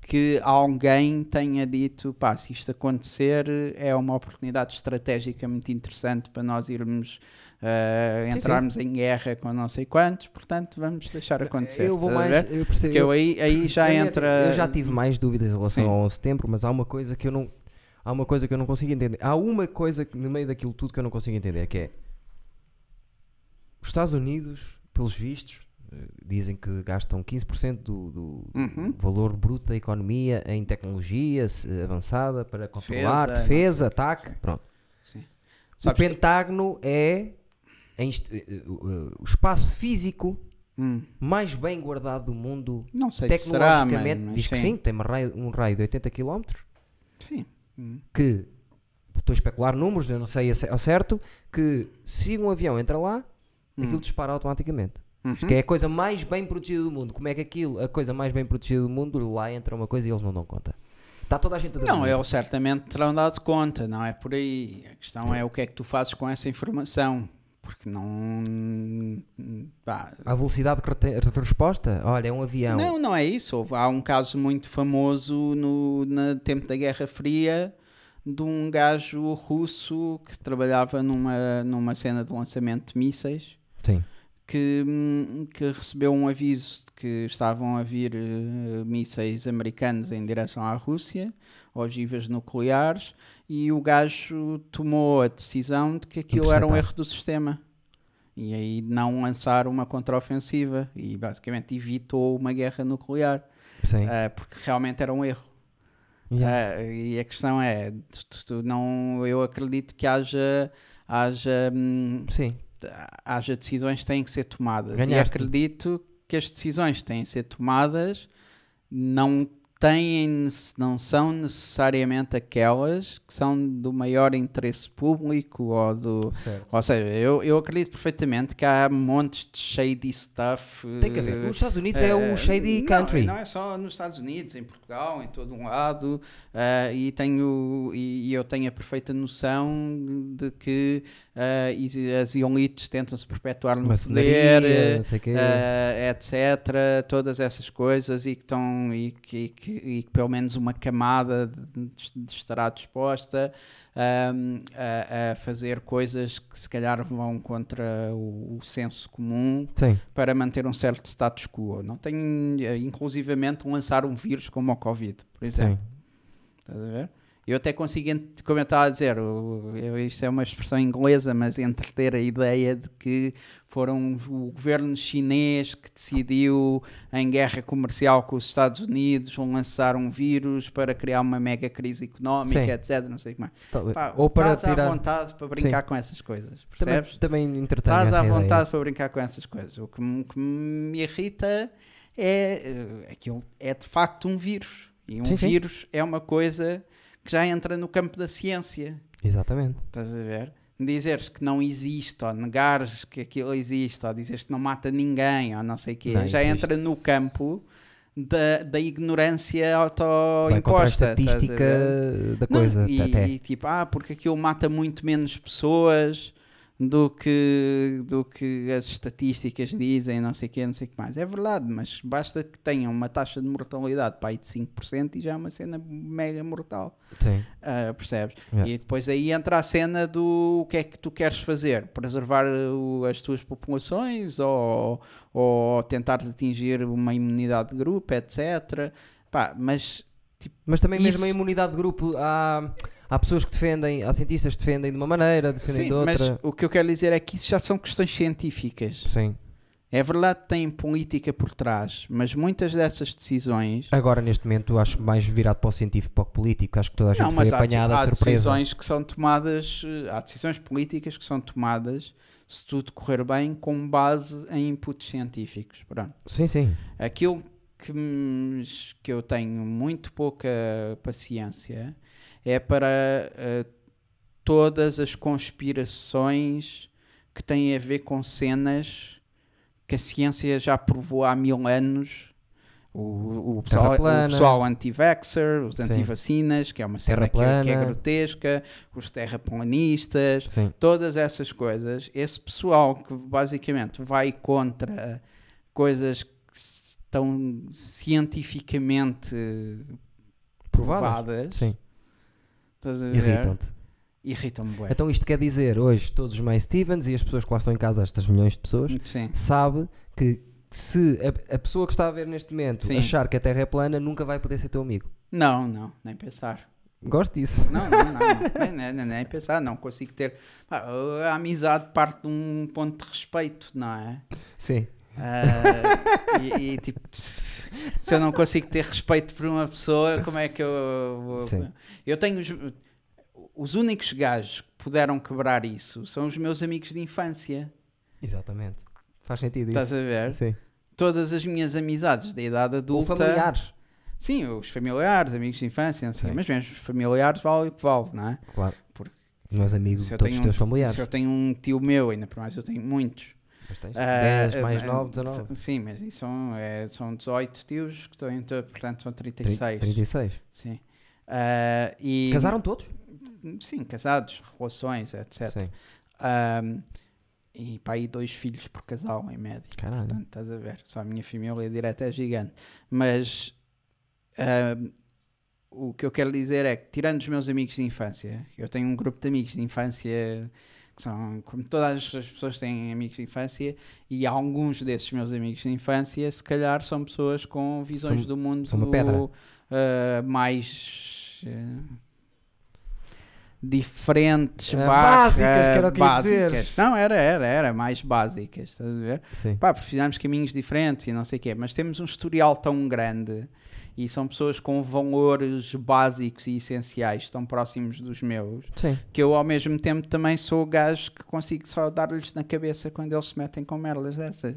Speaker 2: que alguém tenha dito, pá, se isto acontecer é uma oportunidade estratégica muito interessante para nós irmos eh,
Speaker 1: Sim, sim.
Speaker 2: entrarmos em guerra com não sei quantos, portanto vamos deixar acontecer.
Speaker 1: Eu vou mais. Eu percebo.
Speaker 2: Porque eu aí, aí já
Speaker 1: eu
Speaker 2: entra.
Speaker 1: Eu já tive mais dúvidas em relação
Speaker 2: Sim.
Speaker 1: ao 11 de setembro, mas há uma coisa que eu não. Há uma coisa que eu não consigo entender. Há uma coisa que, no meio daquilo tudo que eu não consigo entender, que é os Estados Unidos, pelos vistos, eh, dizem que gastam 15% do, do
Speaker 2: Uhum.
Speaker 1: valor bruto da economia em tecnologia avançada para controlar,
Speaker 2: Defesa,
Speaker 1: defesa, ataque.
Speaker 2: sim.
Speaker 1: Pronto.
Speaker 2: Sim.
Speaker 1: O
Speaker 2: Sabes que-
Speaker 1: Pentágono é a inst- eh, eh, o o espaço físico
Speaker 2: Hum,
Speaker 1: mais bem guardado do mundo
Speaker 2: não sei se será, mas,
Speaker 1: Tecnologicamente,
Speaker 2: mas
Speaker 1: diz que sim, tem um raio, um raio de 80 km,
Speaker 2: Sim. Hum.
Speaker 1: que estou a especular números, eu não sei ao certo, que se um avião entra lá, aquilo
Speaker 2: Hum.
Speaker 1: dispara automaticamente.
Speaker 2: Uhum.
Speaker 1: Que é a coisa mais bem protegida do mundo. Como é que aquilo, a coisa mais bem protegida do mundo, lá entra uma coisa e eles não dão conta. Está toda a gente a
Speaker 2: Não, eles certamente terão dado conta, não é por aí. A questão é o que é que tu fazes com essa informação. Porque não. pá,
Speaker 1: A velocidade de resposta, olha, é um avião.
Speaker 2: Não, não é isso. Há um caso muito famoso no, no tempo da Guerra Fria de um gajo russo que trabalhava numa, numa cena de lançamento de mísseis
Speaker 1: Sim.
Speaker 2: que, que recebeu um aviso de que estavam a vir eh, mísseis americanos em direção à Rússia, ogivas nucleares, e o gajo tomou a decisão de que aquilo era um erro do sistema. E aí não lançar uma contraofensiva e basicamente evitou uma guerra nuclear, eh, porque realmente era um erro.
Speaker 1: Yeah.
Speaker 2: Ah, e a questão é, tu- tu- não, eu acredito que haja, haja hum,
Speaker 1: Sim.
Speaker 2: haja decisões que têm que ser tomadas. E
Speaker 1: Ganhaste.
Speaker 2: acredito que as decisões que têm que ser tomadas não têm, não são necessariamente aquelas que são do maior interesse público ou do.
Speaker 1: Certo.
Speaker 2: Ou seja, eu, eu acredito perfeitamente que há montes de shady stuff.
Speaker 1: Tem que haver. Os Estados Unidos é
Speaker 2: eh,
Speaker 1: o shady
Speaker 2: não,
Speaker 1: country.
Speaker 2: Não é só nos Estados Unidos, em Portugal, em todo um lado, eh, e, tenho, e, e eu tenho a perfeita noção de que eh, e as elites tentam se perpetuar no poder, eh, eh, etc. Todas essas coisas e que estão e que, e que- e que pelo menos uma camada de, de estará disposta ahm, a, a fazer coisas que se calhar vão contra o, o senso comum
Speaker 1: Sim.
Speaker 2: para manter um certo status quo. Não tem, eh, inclusivamente, lançar um vírus como o Covid, por exemplo.
Speaker 1: Sim.
Speaker 2: Estás a ver? Eu até consigo, ent- como eu estava a dizer, eu- isto é uma expressão inglesa, mas entreter a ideia de que foram o governo chinês que decidiu, em guerra comercial com os Estados Unidos, lançar um vírus para criar uma mega crise económica,
Speaker 1: Sim.
Speaker 2: etc. Não sei como é. Pá,
Speaker 1: Ou para
Speaker 2: estás
Speaker 1: tirar.
Speaker 2: à vontade para brincar com essas coisas,
Speaker 1: Também,
Speaker 2: percebes?
Speaker 1: também entretém
Speaker 2: Estás à
Speaker 1: ideia.
Speaker 2: vontade para brincar com essas coisas. O que, me- que me irrita é eh, aquilo é de facto um vírus. E um
Speaker 1: Sim, sim.
Speaker 2: vírus é uma coisa que já entra no campo da ciência.
Speaker 1: Exatamente.
Speaker 2: Estás a ver? dizeres que não existe, ou negares que aquilo existe, ou dizeres que não mata ninguém, ou não sei o quê,
Speaker 1: Não,
Speaker 2: já
Speaker 1: isso-
Speaker 2: entra no campo da, da ignorância autoimposta.
Speaker 1: estatística da
Speaker 2: Não,
Speaker 1: coisa.
Speaker 2: e,
Speaker 1: até.
Speaker 2: e tipo, ah, porque aquilo mata muito menos pessoas do que, do que as estatísticas dizem, não sei o quê, não sei o que mais. É verdade, mas basta que tenham uma taxa de mortalidade para aí de 5% e já é uma cena mega mortal.
Speaker 1: Sim.
Speaker 2: Ah, percebes?
Speaker 1: Yeah.
Speaker 2: E depois aí entra a cena do o que é que tu queres fazer? Preservar o- as tuas populações ou, ou tentares atingir uma imunidade de grupo, etc. Pá, mas
Speaker 1: Mas também mesmo
Speaker 2: Isso-
Speaker 1: a imunidade de grupo, há, há pessoas que defendem, há cientistas que defendem de uma maneira, defendem
Speaker 2: Sim,
Speaker 1: de
Speaker 2: mas
Speaker 1: outra.
Speaker 2: o que eu quero dizer é que isso já são questões científicas.
Speaker 1: Sim.
Speaker 2: É verdade que tem política por trás, mas muitas dessas decisões.
Speaker 1: Agora, neste momento, acho mais virado para o científico para o político. Acho que toda a gente
Speaker 2: Não,
Speaker 1: foi
Speaker 2: mas há,
Speaker 1: apanhada
Speaker 2: há
Speaker 1: de surpresa.
Speaker 2: decisões que são tomadas, eh, há decisões políticas que são tomadas, se tudo correr bem, com base em inputs científicos. Pronto.
Speaker 1: Sim, sim.
Speaker 2: Aquilo que, me- que eu tenho muito pouca paciência é para eh, todas as conspirações que têm a ver com cenas que a ciência já provou há mil anos. O, o pessoal, o pessoal anti-vaxxer, os anti-vacinas, que é uma cena que, é- que é grotesca, os terraplanistas,
Speaker 1: sim.
Speaker 2: todas essas coisas, esse pessoal que basicamente vai contra coisas que estão cientificamente provadas,
Speaker 1: Sim.
Speaker 2: Estás a ver?
Speaker 1: Irritam-te.
Speaker 2: Irritam-me bué.
Speaker 1: Então isto quer dizer, hoje, todos os mais Stevens e as pessoas que lá estão em casa, estas milhões de pessoas,
Speaker 2: Sim.
Speaker 1: sabe que se a, a pessoa que está a ver neste momento
Speaker 2: Sim.
Speaker 1: achar que a Terra é plana, nunca vai poder ser teu amigo.
Speaker 2: Não, não, nem pensar.
Speaker 1: Gosto disso.
Speaker 2: Não, não, não, não. nem, nem, nem, pensar, não consigo ter. A amizade parte de um ponto de respeito, não é?
Speaker 1: Sim.
Speaker 2: Ah, e, e, tipo, se eu não consigo ter respeito por uma pessoa, como é que eu vou.
Speaker 1: Sim.
Speaker 2: Eu tenho os, os únicos gajos que puderam quebrar isso são os meus amigos de infância.
Speaker 1: Exatamente. Faz sentido
Speaker 2: Estás
Speaker 1: isso.
Speaker 2: a ver?
Speaker 1: Sim.
Speaker 2: Todas as minhas amizades da idade
Speaker 1: Ou
Speaker 2: adulta.
Speaker 1: familiares.
Speaker 2: Sim, os familiares, amigos de infância, mas mesmo os familiares vale o que vale, não é?
Speaker 1: Claro.
Speaker 2: Porque
Speaker 1: Não és amigo
Speaker 2: Se
Speaker 1: de
Speaker 2: eu,
Speaker 1: todos os teus
Speaker 2: um,
Speaker 1: familiares.
Speaker 2: se eu tenho um tio meu, ainda por mais eu tenho muitos.
Speaker 1: Mas tens
Speaker 2: Ah,
Speaker 1: 10 mais
Speaker 2: ah,
Speaker 1: 9, 19.
Speaker 2: Sim, mas isso são, é, são 18 tios que estão entre, portanto são 36.
Speaker 1: 36.
Speaker 2: Sim. Ah, e,
Speaker 1: Casaram todos?
Speaker 2: Sim, casados, relações, etc.
Speaker 1: Sim.
Speaker 2: Ahm, e para aí dois filhos por casal, em média.
Speaker 1: Caralho.
Speaker 2: Portanto, estás a ver. Só a minha família direta é gigante. Mas ahm, o que eu quero dizer é que, tirando os meus amigos de infância, eu tenho um grupo de amigos de infância que são, como todas as pessoas têm amigos de infância, e alguns desses meus amigos de infância, se calhar, são pessoas com visões
Speaker 1: São-
Speaker 2: do mundo
Speaker 1: são uma pedra.
Speaker 2: ah, mais. ah, diferentes, barra,
Speaker 1: básicas, que dizer.
Speaker 2: básicas. Não, era, era, era mais básicas, estás a ver?
Speaker 1: Sim.
Speaker 2: Pá, porque fizemos caminhos diferentes e não sei o quê, mas temos um historial tão grande e são pessoas com valores básicos e essenciais tão próximos dos meus
Speaker 1: Sim.
Speaker 2: que eu ao mesmo tempo também sou o gajo que consigo só dar-lhes na cabeça quando eles se metem com merdas dessas.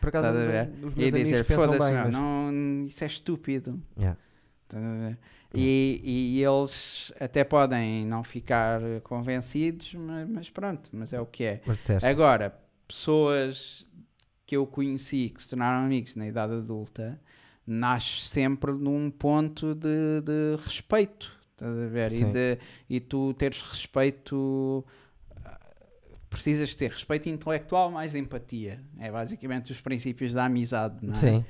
Speaker 1: Por acaso,
Speaker 2: Estás a ver?
Speaker 1: os
Speaker 2: E
Speaker 1: meus amigos
Speaker 2: dizer, foda-se, meu,
Speaker 1: mas-
Speaker 2: não, isso é estúpido.
Speaker 1: Yeah.
Speaker 2: Estás a ver? E, e eles até podem não ficar convencidos, mas, mas pronto, mas é o que é. Agora, pessoas que eu conheci que se tornaram amigos na idade adulta, nasce sempre num ponto de, de respeito. Estás a ver? E, de, e tu teres respeito. ah, Precisas ter respeito intelectual mais empatia. É basicamente os princípios da amizade, não é?
Speaker 1: Sim.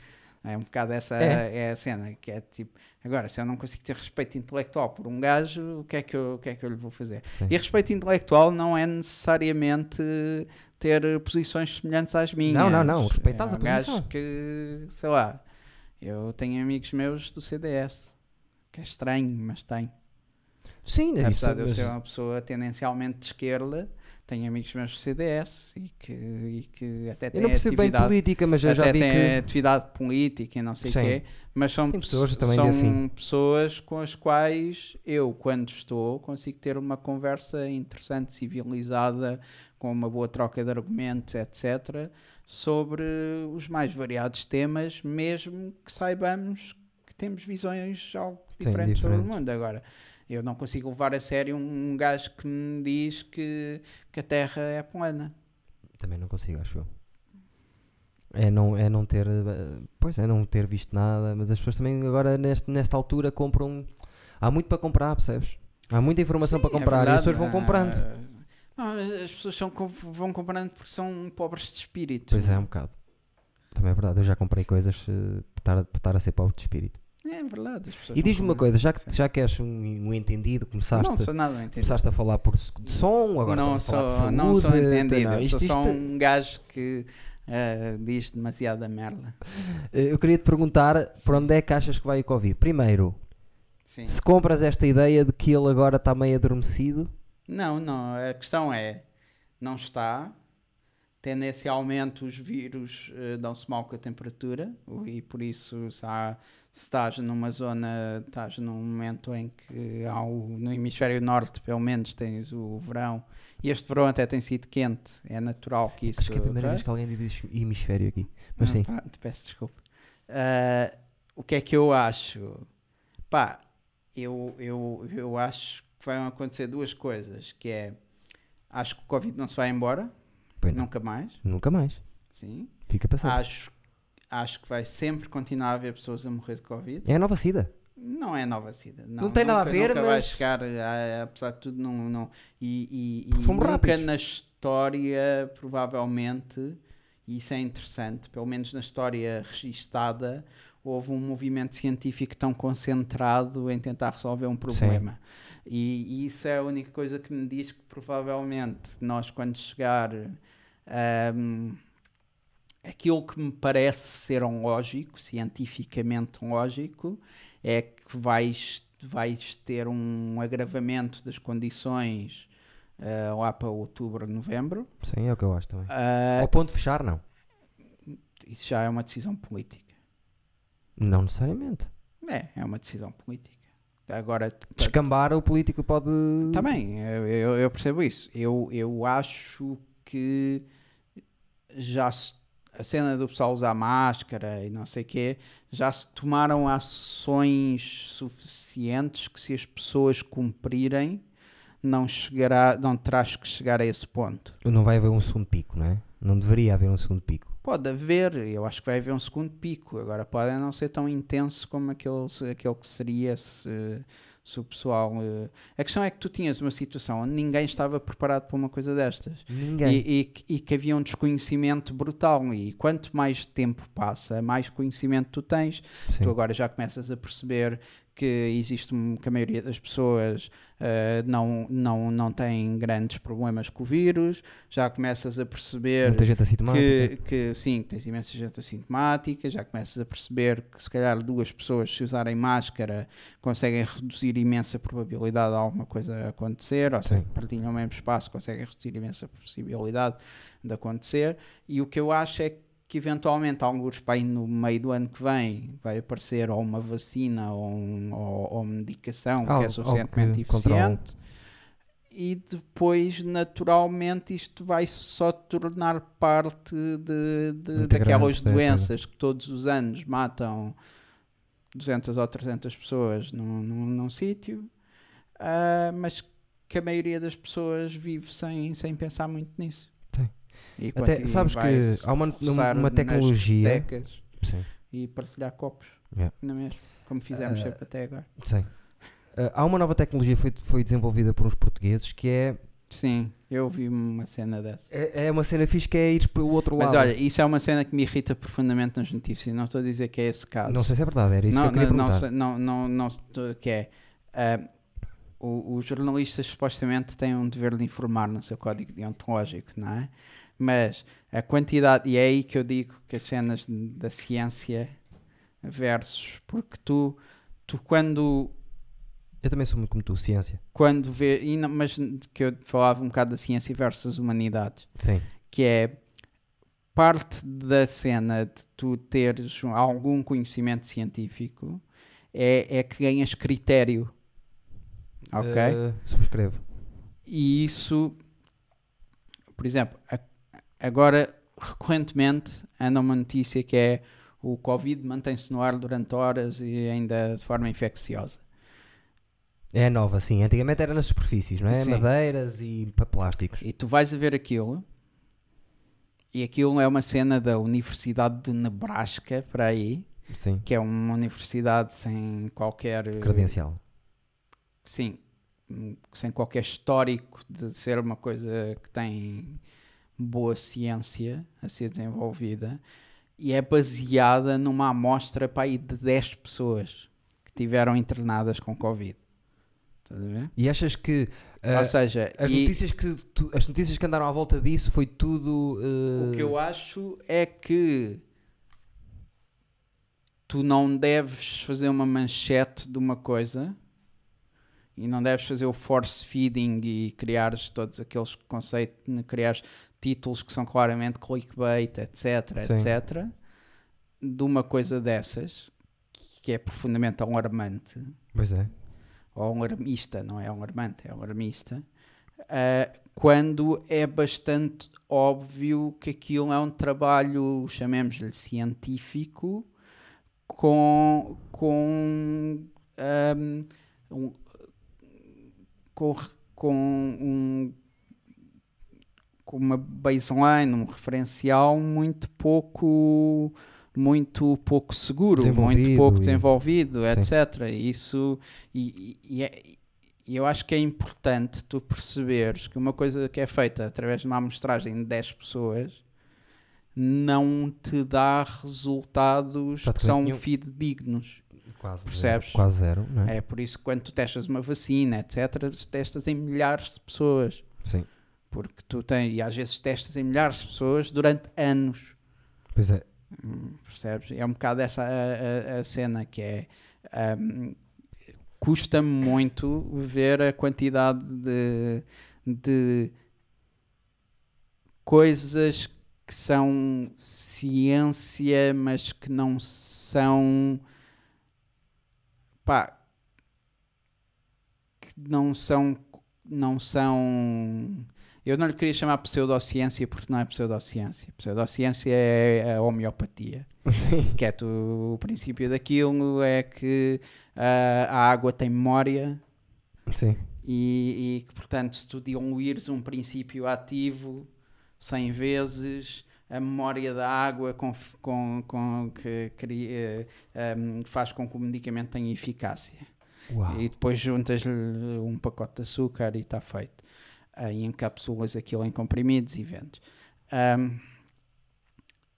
Speaker 2: É um bocado essa
Speaker 1: É.
Speaker 2: é. a cena, que é tipo, agora, se eu não consigo ter respeito intelectual por um gajo, o que é que eu, o que é que eu lhe vou fazer?
Speaker 1: Sim.
Speaker 2: E respeito intelectual não é necessariamente ter posições semelhantes às minhas.
Speaker 1: Não, não, não, respeitas
Speaker 2: é
Speaker 1: a
Speaker 2: um gajo
Speaker 1: posição.
Speaker 2: que, sei lá, eu tenho amigos meus do CDS, que é estranho, mas tenho.
Speaker 1: Sim, é isso.
Speaker 2: Apesar de eu
Speaker 1: mas-
Speaker 2: ser uma pessoa tendencialmente de esquerda, tenho amigos meus do CDS e que, e que até
Speaker 1: Eu
Speaker 2: têm
Speaker 1: não percebo bem
Speaker 2: atividade
Speaker 1: política, mas eu já
Speaker 2: até
Speaker 1: vi
Speaker 2: tem
Speaker 1: que.
Speaker 2: atividade política e não sei o quê, mas são,
Speaker 1: Tem
Speaker 2: pessoas, são
Speaker 1: assim.
Speaker 2: pessoas com as quais eu, quando estou, consigo ter uma conversa interessante, civilizada, com uma boa troca de argumentos, etc., sobre os mais variados temas, mesmo que saibamos que temos visões algo
Speaker 1: Sim,
Speaker 2: diferentes sobre o mundo. Agora, Eu não consigo levar a sério um, um gajo que me diz que, que a Terra é plana.
Speaker 1: Também não consigo, acho eu. É não, é não ter. eh, Pois é, não ter visto nada. Mas as pessoas também agora, neste, nesta altura, compram. Há muito para comprar, percebes? Há muita informação
Speaker 2: Sim,
Speaker 1: para
Speaker 2: é
Speaker 1: comprar e as
Speaker 2: verdade.
Speaker 1: pessoas vão comprando.
Speaker 2: Não, as pessoas são, vão comprando porque são pobres de espírito.
Speaker 1: Pois é, um bocado. Também é verdade. Eu já comprei coisas eh, para estar, para estar a ser pobre de espírito.
Speaker 2: É verdade.
Speaker 1: E diz-me uma coisa, já que, já que és um, um entendido, começaste,
Speaker 2: Não sou nada entendido.
Speaker 1: começaste a falar por de som, agora
Speaker 2: não,
Speaker 1: estás a falar de
Speaker 2: sou,
Speaker 1: saúde,
Speaker 2: não sou entendido.
Speaker 1: não, isto-
Speaker 2: sou só
Speaker 1: isto-
Speaker 2: um gajo que ah, diz demasiada merda.
Speaker 1: Eh, Eu queria te perguntar para onde é que achas que vai o Covid? Primeiro,
Speaker 2: Sim.
Speaker 1: se compras esta ideia de que ele agora está meio adormecido,
Speaker 2: Não, não. A questão é: não está. Tendencialmente, os vírus eh, dão-se mal com a temperatura e por isso, se, há- se estás numa zona, estás num momento em que há o- no hemisfério norte, pelo menos, tens o verão e este verão até tem sido quente, é natural que isso.
Speaker 1: acho que é a primeira vez que alguém diz hemisfério aqui. Mas
Speaker 2: Ah,
Speaker 1: sim,
Speaker 2: pronto, peço desculpa. Ah, o que é que eu acho? Pá, eu, eu, eu acho que vão acontecer duas coisas, que é acho que o Covid não se vai embora,
Speaker 1: pois não.
Speaker 2: nunca mais,
Speaker 1: nunca mais.
Speaker 2: sim.
Speaker 1: Fica passando.
Speaker 2: Acho, acho que vai sempre continuar a haver pessoas a morrer de Covid.
Speaker 1: É a nova SIDA.
Speaker 2: Não é nova SIDA. Não,
Speaker 1: Não tem nada a ver,
Speaker 2: nunca vai
Speaker 1: mas-
Speaker 2: chegar, a- apesar de tudo, não. não e e, e nunca
Speaker 1: rápidos.
Speaker 2: na história, provavelmente, e isso é interessante, pelo menos na história registada, houve um movimento científico tão concentrado em tentar resolver um problema. E, e isso é a única coisa que me diz que provavelmente nós, quando chegar. ahm, aquilo que me parece ser um lógico, cientificamente lógico, é que vais, vais ter um agravamento das condições ah, lá para outubro, novembro.
Speaker 1: Sim, é o que eu acho também.
Speaker 2: Ah,
Speaker 1: Ao ponto de fechar, não.
Speaker 2: isso já é uma decisão política.
Speaker 1: Não necessariamente.
Speaker 2: É, é uma decisão política. Agora,
Speaker 1: Descambar, o político pode.
Speaker 2: Também, eu, eu- percebo isso. Eu, eu acho que já se- a cena do pessoal usar máscara e não sei o quê, já se tomaram ações suficientes que se as pessoas cumprirem, não, chegará, não terás que chegar a esse ponto.
Speaker 1: Não vai haver um segundo pico, não é? Não deveria haver um segundo pico.
Speaker 2: Pode haver, eu acho que vai haver um segundo pico. Agora pode não ser tão intenso como aquele, aquele que seria se, se o pessoal. eh, A questão é que tu tinhas uma situação onde ninguém estava preparado para uma coisa destas.
Speaker 1: Ninguém.
Speaker 2: E, e que- e que havia um desconhecimento brutal. E quanto mais tempo passa, mais conhecimento tu tens.
Speaker 1: Sim.
Speaker 2: Tu agora já começas a perceber que existe que a maioria das pessoas eh, não, não, não tem grandes problemas com o vírus, já começas a perceber
Speaker 1: Muita gente assintomática.
Speaker 2: que, que sim, tens imensa gente assintomática, já começas a perceber que se calhar duas pessoas se usarem máscara conseguem reduzir imensa probabilidade de alguma coisa acontecer, ou seja,
Speaker 1: Sim.
Speaker 2: partilham o mesmo espaço, conseguem reduzir imensa possibilidade de acontecer. E o que eu acho é que eventualmente, alguns para aí no meio do ano que vem, vai aparecer ou uma vacina ou, um- ou, ou medicação
Speaker 1: Algo-
Speaker 2: que é suficientemente
Speaker 1: que
Speaker 2: eficiente. E depois naturalmente isto vai só tornar parte de, de- daquelas
Speaker 1: da
Speaker 2: doenças que todos os anos matam 200 ou 300 pessoas num, num, num sítio, ah, mas que a maioria das pessoas vive sem, sem pensar muito nisso. E
Speaker 1: Até, sabes que há uma, uma tecnologia.
Speaker 2: E partilhar copos,
Speaker 1: Yeah.
Speaker 2: não é mesmo? Como fizemos
Speaker 1: Ah,
Speaker 2: sempre até agora.
Speaker 1: sim. Ah, há uma nova tecnologia que foi, foi desenvolvida por uns portugueses que é,
Speaker 2: Sim, eu vi uma cena dessa.
Speaker 1: é, é uma cena fixe que é ir pelo outro
Speaker 2: Mas
Speaker 1: lado.
Speaker 2: olha, isso é uma cena que me irrita profundamente nas notícias. Não estou a dizer que é esse caso.
Speaker 1: não sei se é verdade, era isso
Speaker 2: não,
Speaker 1: que eu queria
Speaker 2: não, não,
Speaker 1: perguntar.
Speaker 2: sei- não, não, não estou- que é. o- os jornalistas supostamente têm um dever de informar no seu código deontológico, não é? Mas a quantidade, e é aí que eu digo que as cenas da ciência versus, porque tu, tu quando
Speaker 1: Eu também sou muito como tu, ciência.
Speaker 2: quando vê, e não- mas que eu falava um bocado da ciência versus humanidades,
Speaker 1: Sim.
Speaker 2: que é parte da cena de tu teres um- algum conhecimento científico é, é que ganhas critério. Ok?
Speaker 1: Ah, subscrevo.
Speaker 2: E isso, por exemplo, a- agora recorrentemente anda uma notícia que é o Covid mantém-se no ar durante horas e ainda de forma infecciosa.
Speaker 1: É nova, sim. Antigamente era nas superfícies, não é?
Speaker 2: Sim.
Speaker 1: Madeiras e plásticos.
Speaker 2: E tu vais a ver aquilo, e aquilo é uma cena da Universidade do Nebraska, para aí,
Speaker 1: Sim.
Speaker 2: que é uma universidade sem qualquer.
Speaker 1: Credencial.
Speaker 2: Sim, sem qualquer histórico de ser uma coisa que tem boa ciência a ser desenvolvida e é baseada numa amostra para aí de 10 pessoas que tiveram internadas com Covid. Estás a ver?
Speaker 1: E achas que ah,
Speaker 2: Ou seja,
Speaker 1: as,
Speaker 2: e
Speaker 1: notícias que tu- as notícias que andaram à volta disso foi tudo. ah,
Speaker 2: o que eu acho é que tu não deves fazer uma manchete de uma coisa e não deves fazer o force feeding e criares todos aqueles conceitos, criares títulos que são claramente clickbait, etc,
Speaker 1: Sim.
Speaker 2: etc, de uma coisa dessas que é profundamente alarmante
Speaker 1: Pois é.
Speaker 2: ou alarmista, não é alarmante, é alarmista, ah, quando é bastante óbvio que aquilo é um trabalho, chamemos-lhe científico, com, com, ahm, um, com, com um com uma baseline, um referencial muito pouco muito pouco seguro, muito pouco desenvolvido, etc. E isso e, e- é- e eu acho que é importante tu perceberes que uma coisa que é feita através de uma amostragem de 10 pessoas não te dá resultados que são
Speaker 1: nenhum.
Speaker 2: fidedignos.
Speaker 1: Quase
Speaker 2: Percebes?
Speaker 1: Zero. Quase zero, não é?
Speaker 2: É por isso que quando tu testas uma vacina, etc., testas em milhares de pessoas.
Speaker 1: Sim.
Speaker 2: Porque tu tens, e às vezes testas em milhares de pessoas durante anos.
Speaker 1: Pois é.
Speaker 2: Hum, Percebes? É um bocado essa a, a- a cena que é. hum, Custa-me muito ver a quantidade de, de coisas que são ciência, mas que não são. Pá. que não são. não são. Eu não lhe queria chamar pseudociência porque não é pseudociência. Pseudociência é a homeopatia.
Speaker 1: Sim.
Speaker 2: Que é tu, o princípio daquilo é que ah, a água tem memória
Speaker 1: Sim.
Speaker 2: e, e que, portanto, se tu diluires um princípio ativo 100 vezes, a memória da água com, com, com que cria, eh, um, faz com que o medicamento tenha eficácia.
Speaker 1: Uau.
Speaker 2: E depois juntas-lhe um pacote de açúcar e está feito. Ah, e encapsulas aquilo em comprimidos e vendes. Ahm,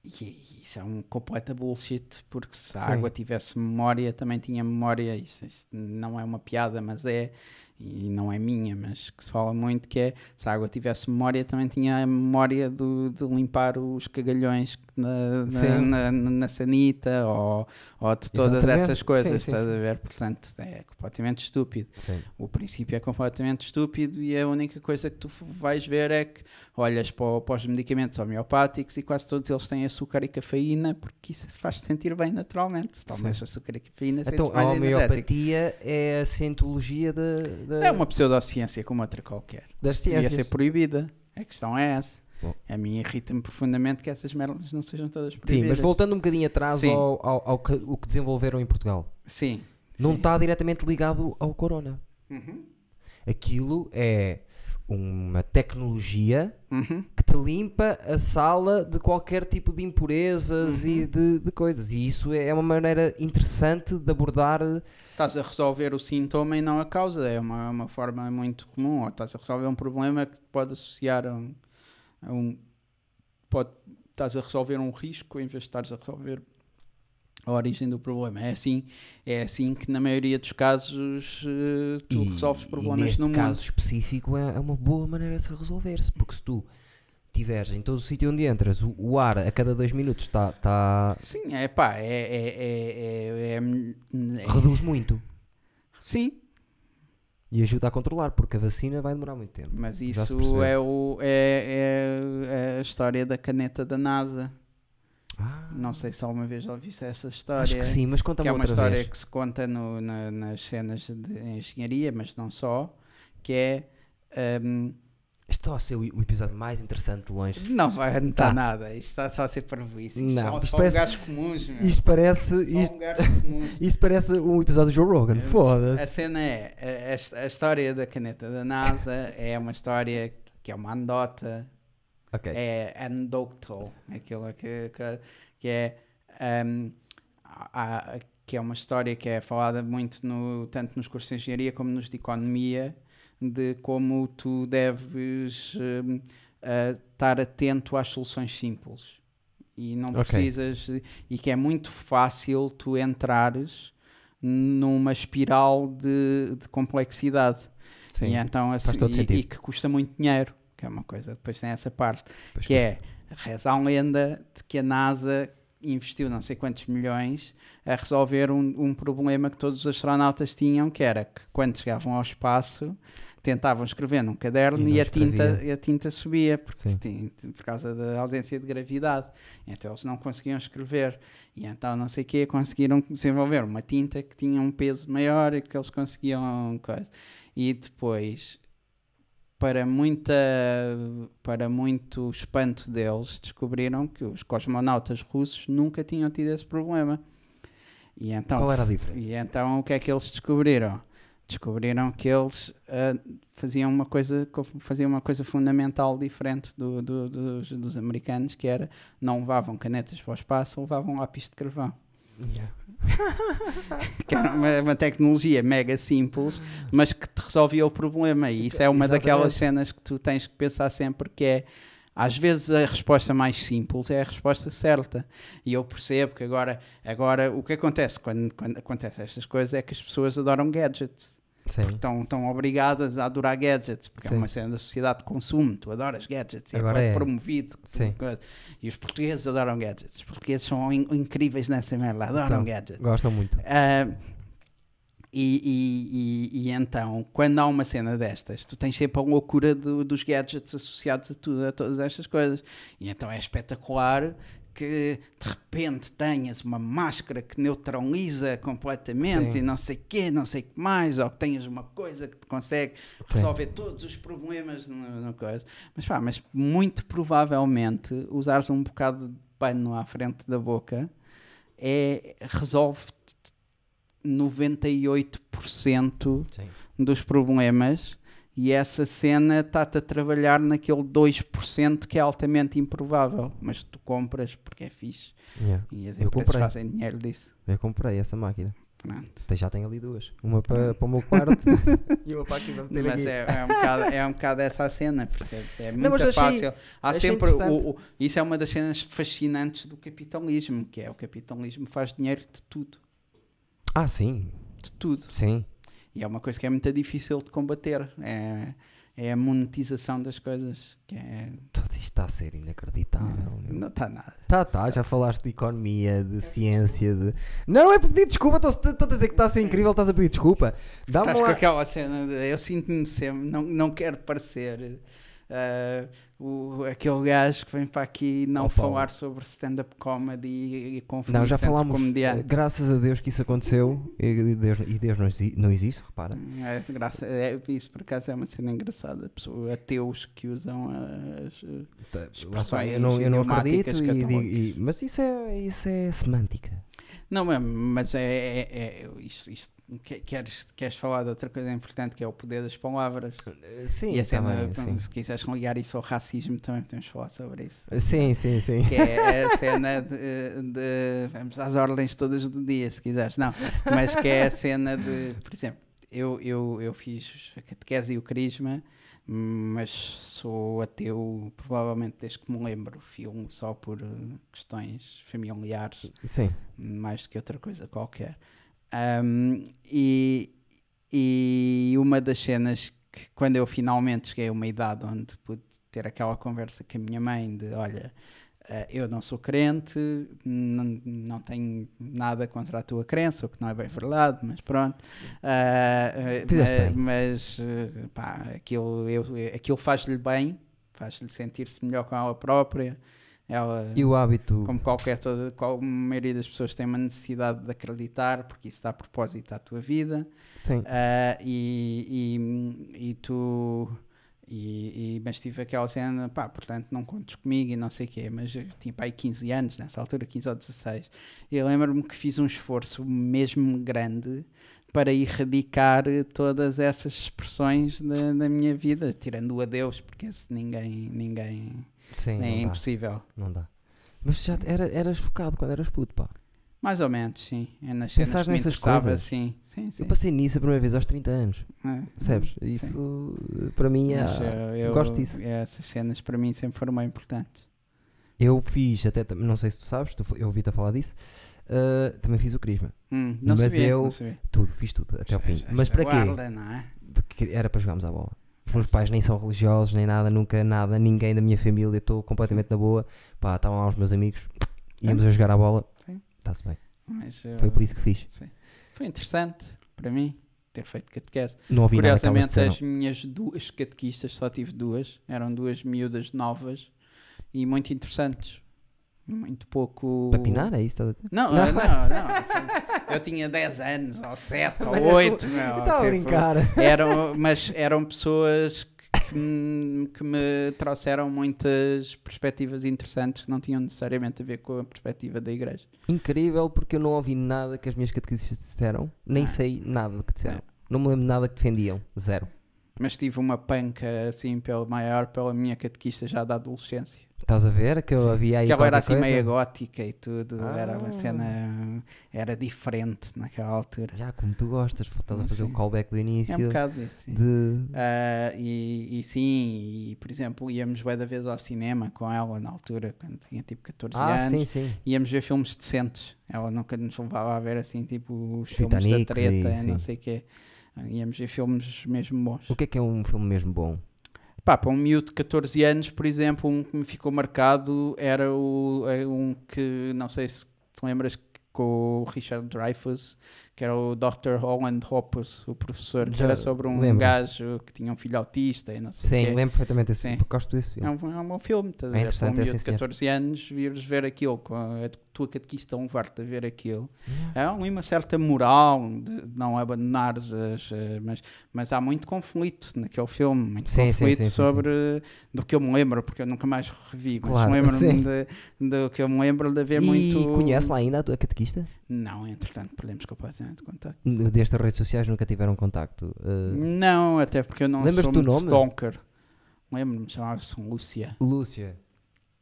Speaker 2: e isso é um completa bullshit, porque se a
Speaker 1: Sim.
Speaker 2: água tivesse memória, também tinha memória. Isto, isto não é uma piada, mas é. E não é minha, mas que se fala muito que é se a água tivesse memória, também tinha a memória do, de limpar os cagalhões na, na, na, na sanita ou, ou de todas
Speaker 1: Exatamente.
Speaker 2: essas coisas,
Speaker 1: Sim,
Speaker 2: estás
Speaker 1: sim.
Speaker 2: a ver? Portanto, é completamente estúpido.
Speaker 1: Sim.
Speaker 2: O princípio é completamente estúpido e a única coisa que tu vais ver é que olhas para, para os medicamentos homeopáticos e quase todos eles têm açúcar e cafeína porque isso faz-te sentir bem naturalmente. Se tomas açúcar e cafeína,
Speaker 1: Então, a
Speaker 2: energético.
Speaker 1: homeopatia é a cientologia da, da-
Speaker 2: É uma pseudociência como outra qualquer.
Speaker 1: das
Speaker 2: Devia
Speaker 1: ciências.
Speaker 2: ser proibida. A questão é essa.
Speaker 1: Bom.
Speaker 2: A mim irrita-me profundamente que essas merdas não sejam todas
Speaker 1: Sim,
Speaker 2: proibidas.
Speaker 1: mas voltando um bocadinho atrás
Speaker 2: Sim.
Speaker 1: ao, ao, ao que, o que desenvolveram em Portugal.
Speaker 2: Sim.
Speaker 1: Não
Speaker 2: sim.
Speaker 1: está diretamente ligado ao corona.
Speaker 2: Uhum.
Speaker 1: Aquilo é uma tecnologia
Speaker 2: Uhum.
Speaker 1: que te limpa a sala de qualquer tipo de impurezas
Speaker 2: Uhum.
Speaker 1: e de, de coisas. E isso é uma maneira interessante de abordar.
Speaker 2: Estás a resolver o sintoma e não a causa. É uma, uma forma muito comum. Ou estás a resolver um problema que pode associar a um. a um- pode, estás a resolver um risco em vez de estares a resolver a origem do problema. É assim, é assim que na maioria dos casos eh, tu
Speaker 1: e,
Speaker 2: resolves
Speaker 1: e
Speaker 2: problemas
Speaker 1: neste
Speaker 2: no mundo.
Speaker 1: caso específico é, é uma boa maneira de se resolver-se. Porque se tu tiveres em todo o sítio onde entras, o, o ar a cada dois minutos está. Tá,
Speaker 2: Sim, é pá, é, é, é, é- é- é-
Speaker 1: reduz muito.
Speaker 2: Sim,
Speaker 1: E ajuda a controlar, porque a vacina vai demorar muito tempo.
Speaker 2: mas isso é, o, é, é a história da caneta da NASA.
Speaker 1: Ah,
Speaker 2: Não sei se alguma vez já ouviste essa história.
Speaker 1: acho que sim, mas
Speaker 2: que
Speaker 1: conta-me
Speaker 2: é uma
Speaker 1: outra
Speaker 2: história
Speaker 1: vez.
Speaker 2: que se conta no- na- nas cenas de engenharia, mas não só, que é hum,
Speaker 1: Este está a ser o o episódio mais interessante de longe.
Speaker 2: Não vai anotar
Speaker 1: Tá.
Speaker 2: nada. Isto está só a ser parvoíce. Isto
Speaker 1: Não,
Speaker 2: são
Speaker 1: isto
Speaker 2: só
Speaker 1: parece-
Speaker 2: lugares comuns. meu.
Speaker 1: Isto parece. Isto, isto parece um episódio de Joe Rogan.
Speaker 2: A
Speaker 1: Foda-se.
Speaker 2: cena é, a, a- a história da caneta da NASA é uma história que é uma anedota,
Speaker 1: Ok.
Speaker 2: é anecdotal, aquilo que, que, que é há- há- que é uma história que é falada muito no, tanto nos cursos de engenharia como nos de economia, de como tu deves hum, ah, estar atento às soluções simples. E não
Speaker 1: Ok.
Speaker 2: precisas, e que é muito fácil tu entrares numa espiral de, de complexidade.
Speaker 1: Sim.
Speaker 2: E então assim, e, e que custa muito dinheiro, que é uma coisa, depois tem essa parte,
Speaker 1: Pois
Speaker 2: que é reza a lenda de que a NASA investiu não sei quantos milhões a resolver um, um problema que todos os astronautas tinham, que era que quando chegavam ao espaço tentavam escrever num caderno
Speaker 1: E
Speaker 2: e, a, tinta, a tinta subia porque
Speaker 1: Sim.
Speaker 2: tin- por causa da ausência de gravidade. Então eles não conseguiam escrever. E então não sei o que conseguiram desenvolver uma tinta que tinha um peso maior e que eles conseguiam coisa. E depois para muita para muito espanto deles descobriram que os cosmonautas russos nunca tinham tido esse problema. E então
Speaker 1: Qual era a diferença?
Speaker 2: e então o que é que eles descobriram? Descobriram que eles ah, faziam uma coisa co- faziam uma coisa fundamental diferente do- do- dos, dos americanos, que era não levavam canetas para o espaço, levavam lápis de carvão.
Speaker 1: Yeah.
Speaker 2: Que era uma, uma tecnologia mega simples, mas que te resolvia o problema. E isso é uma daquelas
Speaker 1: Exatamente.
Speaker 2: cenas que tu tens que pensar sempre que é às vezes a resposta mais simples é a resposta certa. E eu percebo que agora, agora o que acontece quando, quando acontecem estas coisas é que as pessoas adoram gadgets.
Speaker 1: Sim.
Speaker 2: Estão, estão obrigadas a adorar gadgets, porque
Speaker 1: Sim.
Speaker 2: é uma cena da sociedade de consumo. Tu adoras gadgets, e
Speaker 1: Agora
Speaker 2: é,
Speaker 1: é.
Speaker 2: promovido.
Speaker 1: Sim.
Speaker 2: E os portugueses adoram gadgets. Os portugueses são in- incríveis nessa merda, adoram
Speaker 1: Então,
Speaker 2: gadgets.
Speaker 1: Gostam muito.
Speaker 2: Ah, e, e- e- e então, quando há uma cena destas, tu tens sempre a loucura do- dos gadgets associados a, tudo, a todas estas coisas. E então é espetacular que de repente tenhas uma máscara que neutraliza completamente
Speaker 1: Sim.
Speaker 2: e não sei o quê, não sei o que mais, ou que tenhas uma coisa que te consegue
Speaker 1: Sim.
Speaker 2: resolver todos os problemas no coisa. Mas pá, mas muito provavelmente usares um bocado de pano à frente da boca é, resolve 98%
Speaker 1: Sim.
Speaker 2: dos problemas e essa cena está-te a trabalhar naquele 2% que é altamente improvável, mas tu compras porque é fixe
Speaker 1: Yeah.
Speaker 2: e as
Speaker 1: Eu
Speaker 2: empresas
Speaker 1: comprei.
Speaker 2: fazem dinheiro disso.
Speaker 1: Eu comprei essa máquina.
Speaker 2: Pronto.
Speaker 1: Já tenho ali duas. Uma para, para o meu quarto e uma para aqui para meter
Speaker 2: Mas é, é, um bocado, é um bocado essa a cena, percebes? É muito
Speaker 1: Não,
Speaker 2: fácil. Há sempre o, o- isso é uma das cenas fascinantes do capitalismo, que é o capitalismo faz dinheiro de tudo,
Speaker 1: Ah, sim.
Speaker 2: de tudo.
Speaker 1: Sim.
Speaker 2: E é uma coisa que é muito difícil de combater. É, é a monetização das coisas, que é
Speaker 1: isto está a ser inacreditável. meu.
Speaker 2: não está nada.
Speaker 1: Tá, tá, já falaste de economia, de ciência, de. Não é para pedir desculpa, estou a dizer que está a ser incrível, estás a pedir desculpa. Dá-me
Speaker 2: Estás com
Speaker 1: lá.
Speaker 2: aquela cena de eu sinto-me sempre, não, não quero parecer ah, o, aquele gajo que vem para aqui não
Speaker 1: Oh,
Speaker 2: falar sobre stand-up comedy e, e conflitos
Speaker 1: Não, já falámos. eh. Graças a Deus que isso aconteceu e Deus, e Deus não, não existe, repara.
Speaker 2: É, graça, é, isso por acaso é uma cena engraçada. Pessoa, ateus que usam as.
Speaker 1: Tá,
Speaker 2: Expressões
Speaker 1: eu não, eu não acredito, e e- mas isso é, isso é semântica.
Speaker 2: Não, mas- é. é, é isto, isto- que- queres, queres falar de outra coisa importante que é o poder das palavras?
Speaker 1: Sim,
Speaker 2: e
Speaker 1: tá
Speaker 2: cena, se quiseres ligar isso ao racismo, também podemos falar sobre isso.
Speaker 1: Sim, sim, sim.
Speaker 2: Que é a cena de, de- Vamos às ordens todas do dia, se quiseres. Não, mas que é a cena de. Por exemplo, eu, eu, eu fiz a catequese e o crisma, mas sou ateu provavelmente desde que me lembro. Filme só por eh, questões familiares
Speaker 1: Sim.
Speaker 2: mais do que outra coisa qualquer. Um, e, e uma das cenas que, quando eu finalmente cheguei a uma idade onde pude ter aquela conversa com a minha mãe de olha, eu não sou crente, não, não tenho nada contra a tua crença, o que não é bem verdade, mas pronto. Eh,
Speaker 1: bem.
Speaker 2: mas eh, pá, aquilo, eu, aquilo faz-lhe bem, faz-lhe sentir-se melhor com ela própria. Ela,
Speaker 1: E o hábito.
Speaker 2: como qualquer toda, qual, a maioria das pessoas tem uma necessidade de acreditar porque isso dá propósito à tua vida
Speaker 1: Sim.
Speaker 2: Ah, e, e, e tu E, e, mas tive aquela cena, pá, portanto não contes comigo e não sei o quê, mas eu tinha pá, aí 15 anos, nessa altura, 15 ou 16. E eu lembro-me que fiz um esforço mesmo grande para erradicar todas essas expressões da, da minha vida, tirando o adeus, porque esse ninguém, ninguém,
Speaker 1: Sim,
Speaker 2: é
Speaker 1: dá,
Speaker 2: impossível.
Speaker 1: não dá. Mas já era, eras focado quando eras puto, pá.
Speaker 2: Mais ou menos, sim. É nas
Speaker 1: Pensaste
Speaker 2: cenas que
Speaker 1: nessas coisas?
Speaker 2: sim, sim, sim.
Speaker 1: Eu passei nisso a primeira vez aos 30 anos,
Speaker 2: É, sim.
Speaker 1: Isso para mim é.
Speaker 2: Eu, eu-
Speaker 1: gosto disso.
Speaker 2: Essas cenas para mim sempre foram bem importantes.
Speaker 1: Eu fiz, até não sei se tu sabes, tu, eu ouvi-te a falar disso. uh, também fiz o Crisma.
Speaker 2: Hum, não
Speaker 1: Mas
Speaker 2: sabia,
Speaker 1: eu-
Speaker 2: não sabia.
Speaker 1: Tudo, fiz tudo, até ao fim.
Speaker 2: Esta-
Speaker 1: Mas para quê?
Speaker 2: guarda, não é?
Speaker 1: Porque era para jogarmos à bola. Os meus pais nem são religiosos, nem nada, nunca nada, ninguém da minha família, estou completamente na boa. Pá, estavam lá os meus amigos, íamos a jogar à bola,
Speaker 2: Sim.
Speaker 1: Está-se bem.
Speaker 2: Mas, eu-
Speaker 1: Foi por isso que fiz.
Speaker 2: Sim. Foi interessante para mim ter feito catequese.
Speaker 1: Não ouvi nada que
Speaker 2: Curiosamente,
Speaker 1: disseram.
Speaker 2: as minhas duas catequistas, só tive duas, eram duas miúdas novas e muito interessantes. Muito pouco.
Speaker 1: Para pinar, é isso? dizer?
Speaker 2: Não,
Speaker 1: Não.
Speaker 2: não, não, Eu tinha 10 anos, ou 7, ou
Speaker 1: Mas eu-
Speaker 2: 8.
Speaker 1: Eu estava a brincar.
Speaker 2: Eram, mas eram pessoas que, me, que me trouxeram muitas perspectivas interessantes que não tinham necessariamente a ver com a perspectiva da igreja.
Speaker 1: Incrível, porque eu não ouvi nada que as minhas catequistas disseram, nem
Speaker 2: Ah.
Speaker 1: sei nada que disseram.
Speaker 2: É.
Speaker 1: Não me lembro de nada que defendiam, zero.
Speaker 2: Mas tive uma panca assim pelo maior pela minha catequista já da adolescência.
Speaker 1: Estás a ver que eu
Speaker 2: Sim.
Speaker 1: havia aí
Speaker 2: que ela era assim
Speaker 1: coisa?
Speaker 2: meio gótica e tudo, era uma
Speaker 1: Ah.
Speaker 2: cena, era diferente naquela altura.
Speaker 1: Já, como tu gostas, estás a fazer o
Speaker 2: Sim.
Speaker 1: callback do início
Speaker 2: É um bocado disso. sim.
Speaker 1: de...
Speaker 2: Ah, e, e sim, e por exemplo, íamos bué da vez ao cinema com ela na altura, quando tinha tipo 14
Speaker 1: Ah,
Speaker 2: anos.
Speaker 1: sim, sim.
Speaker 2: Íamos ver filmes decentes. Ela nunca nos levava a ver assim, tipo, os filmes
Speaker 1: Titanic,
Speaker 2: da treta, não sei o quê. Ah, Íamos ver filmes mesmo bons.
Speaker 1: O que é que é um filme mesmo bom?
Speaker 2: Pá, para um miúdo de 14 anos, por exemplo, um que me ficou marcado era o, é um que, não sei se te lembras, com o Richard Dreyfuss, que era o Dr. Holland Hoppus, o professor, que
Speaker 1: Já
Speaker 2: era sobre um
Speaker 1: lembro.
Speaker 2: gajo que tinha um filho autista e não sei
Speaker 1: Sim, lembro perfeitamente desse
Speaker 2: Sim.
Speaker 1: Gosto desse filme.
Speaker 2: É um, é um bom filme, estás a
Speaker 1: É
Speaker 2: ver? Para um
Speaker 1: é
Speaker 2: miúdo de
Speaker 1: senhor.
Speaker 2: 14 anos, vires ver aquilo, com a tua catequista a levar-te a ver aquilo. Há uma certa moral de não abandonares as. eh, Mas, mas há muito conflito naquele filme, muito
Speaker 1: Sim,
Speaker 2: conflito
Speaker 1: sim, sim,
Speaker 2: sobre. do que eu me lembro, porque eu nunca mais revi, mas
Speaker 1: Claro,
Speaker 2: lembro-me do que eu me lembro de haver
Speaker 1: e
Speaker 2: muito.
Speaker 1: conhece lá ainda a tua catequista?
Speaker 2: Não, entretanto, perdemos completamente o contacto.
Speaker 1: Destas redes sociais nunca tiveram contacto. Uh,
Speaker 2: Não, até porque eu não
Speaker 1: Lembras-te
Speaker 2: sou
Speaker 1: do
Speaker 2: muito
Speaker 1: nome?
Speaker 2: stalker. Lembro-me, chamava-se Lúcia.
Speaker 1: Lúcia.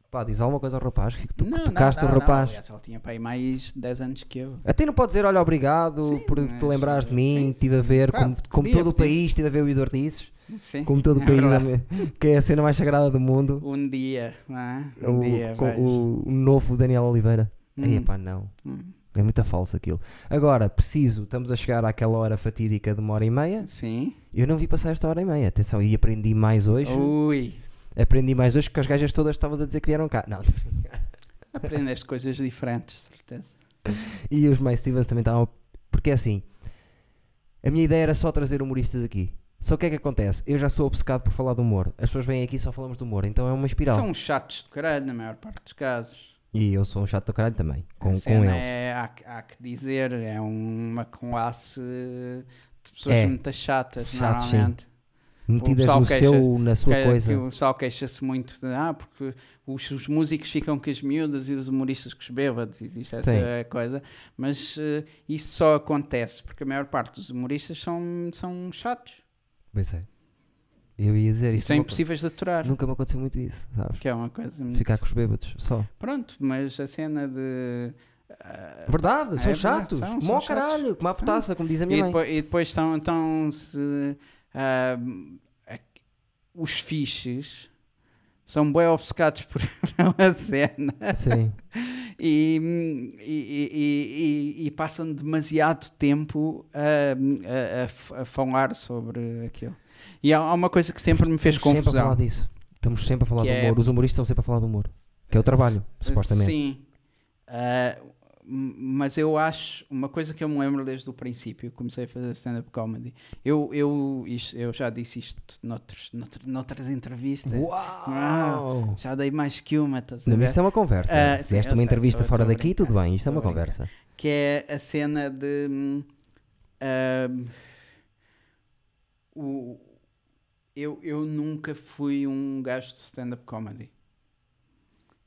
Speaker 1: Pá, diz alguma coisa ao rapaz que tu
Speaker 2: não,
Speaker 1: tocaste
Speaker 2: não,
Speaker 1: o
Speaker 2: não,
Speaker 1: rapaz.
Speaker 2: Não, ela tinha aí mais 10 anos que eu.
Speaker 1: Até não pode dizer, olha, obrigado
Speaker 2: Sim,
Speaker 1: por te lembrares de
Speaker 2: sim,
Speaker 1: mim,
Speaker 2: sim.
Speaker 1: estive a ver,
Speaker 2: Pá,
Speaker 1: como, como
Speaker 2: podia,
Speaker 1: todo o
Speaker 2: podia.
Speaker 1: país, estive a ver o Idortices,
Speaker 2: Sim,
Speaker 1: como todo o
Speaker 2: é
Speaker 1: país,
Speaker 2: verdade.
Speaker 1: que é a cena mais sagrada do mundo.
Speaker 2: Um dia, não é? Um
Speaker 1: O,
Speaker 2: dia,
Speaker 1: o, o novo Daniel Oliveira.
Speaker 2: Hum,
Speaker 1: Ei, pá, não.
Speaker 2: hum.
Speaker 1: É muito falso aquilo. Agora, preciso, estamos a chegar àquela hora fatídica de uma hora e meia.
Speaker 2: Sim.
Speaker 1: Eu não vi passar esta hora e meia. Atenção, e aprendi mais hoje.
Speaker 2: Ui.
Speaker 1: Aprendi mais hoje que as gajas todas estavas a dizer que vieram cá. Não.
Speaker 2: Aprendeste coisas diferentes, de certeza.
Speaker 1: E os mais Stevens também estavam. Porque é assim, a minha ideia era só trazer humoristas aqui. Só o que é que acontece? Eu já sou obcecado por falar de humor. As pessoas vêm aqui e só falamos de humor. Então é uma espiral.
Speaker 2: São chatos de caralho, na maior parte dos casos.
Speaker 1: E eu sou um chato do caralho também. Com, com eles.
Speaker 2: É, há, que- há que dizer, é uma classe de pessoas
Speaker 1: É.
Speaker 2: muito chatas,
Speaker 1: Chatos, sim.
Speaker 2: normalmente.
Speaker 1: Metidas
Speaker 2: pessoal
Speaker 1: no seu, na sua
Speaker 2: Que-
Speaker 1: coisa.
Speaker 2: que o pessoal queixa-se muito de, ah, porque os, os músicos ficam com as miúdas e os humoristas com os bêbados, existe essa
Speaker 1: Sim.
Speaker 2: coisa, mas eh, isso só acontece porque a maior parte dos humoristas são, são chatos
Speaker 1: Pois é. Eu ia dizer isto.
Speaker 2: são
Speaker 1: nunca-
Speaker 2: impossíveis de aturar,
Speaker 1: Nunca me aconteceu muito isso, sabes?
Speaker 2: que é uma coisa muito...
Speaker 1: Ficar com os bêbados, só.
Speaker 2: Pronto, mas a cena de... ah,
Speaker 1: Verdade, são
Speaker 2: É
Speaker 1: chatos.
Speaker 2: são,
Speaker 1: Como
Speaker 2: são
Speaker 1: ao
Speaker 2: chatos.
Speaker 1: caralho, como a
Speaker 2: São.
Speaker 1: petaça, como diz a minha
Speaker 2: e,
Speaker 1: mãe.
Speaker 2: depois, e depois estão, estão se, a- os fiches são bem obcecados por pela cena
Speaker 1: Sim.
Speaker 2: e, e, e- e- passam demasiado tempo a, a- a falar sobre aquilo. E há, uma coisa que sempre me fez
Speaker 1: Estamos sempre a falar
Speaker 2: confusão.
Speaker 1: disso. Estamos sempre a falar
Speaker 2: Que
Speaker 1: do
Speaker 2: é-
Speaker 1: humor. Os humoristas estão sempre a falar do humor. Que é o trabalho, supostamente.
Speaker 2: Sim. Ah, m- mas eu acho, uma coisa que eu me lembro desde o princípio, comecei a fazer stand-up comedy. Eu, eu, isto- eu já disse isto noutros, noutro- noutras entrevistas.
Speaker 1: Uau!
Speaker 2: Já dei mais que uma, estás
Speaker 1: Não, isto é uma conversa.
Speaker 2: Ah,
Speaker 1: Se deste uma
Speaker 2: sei,
Speaker 1: entrevista
Speaker 2: estou-
Speaker 1: fora
Speaker 2: a
Speaker 1: daqui, tudo bem. Isto é uma conversa.
Speaker 2: que é a cena de hum, o, eu, eu nunca fui um gajo de stand-up comedy.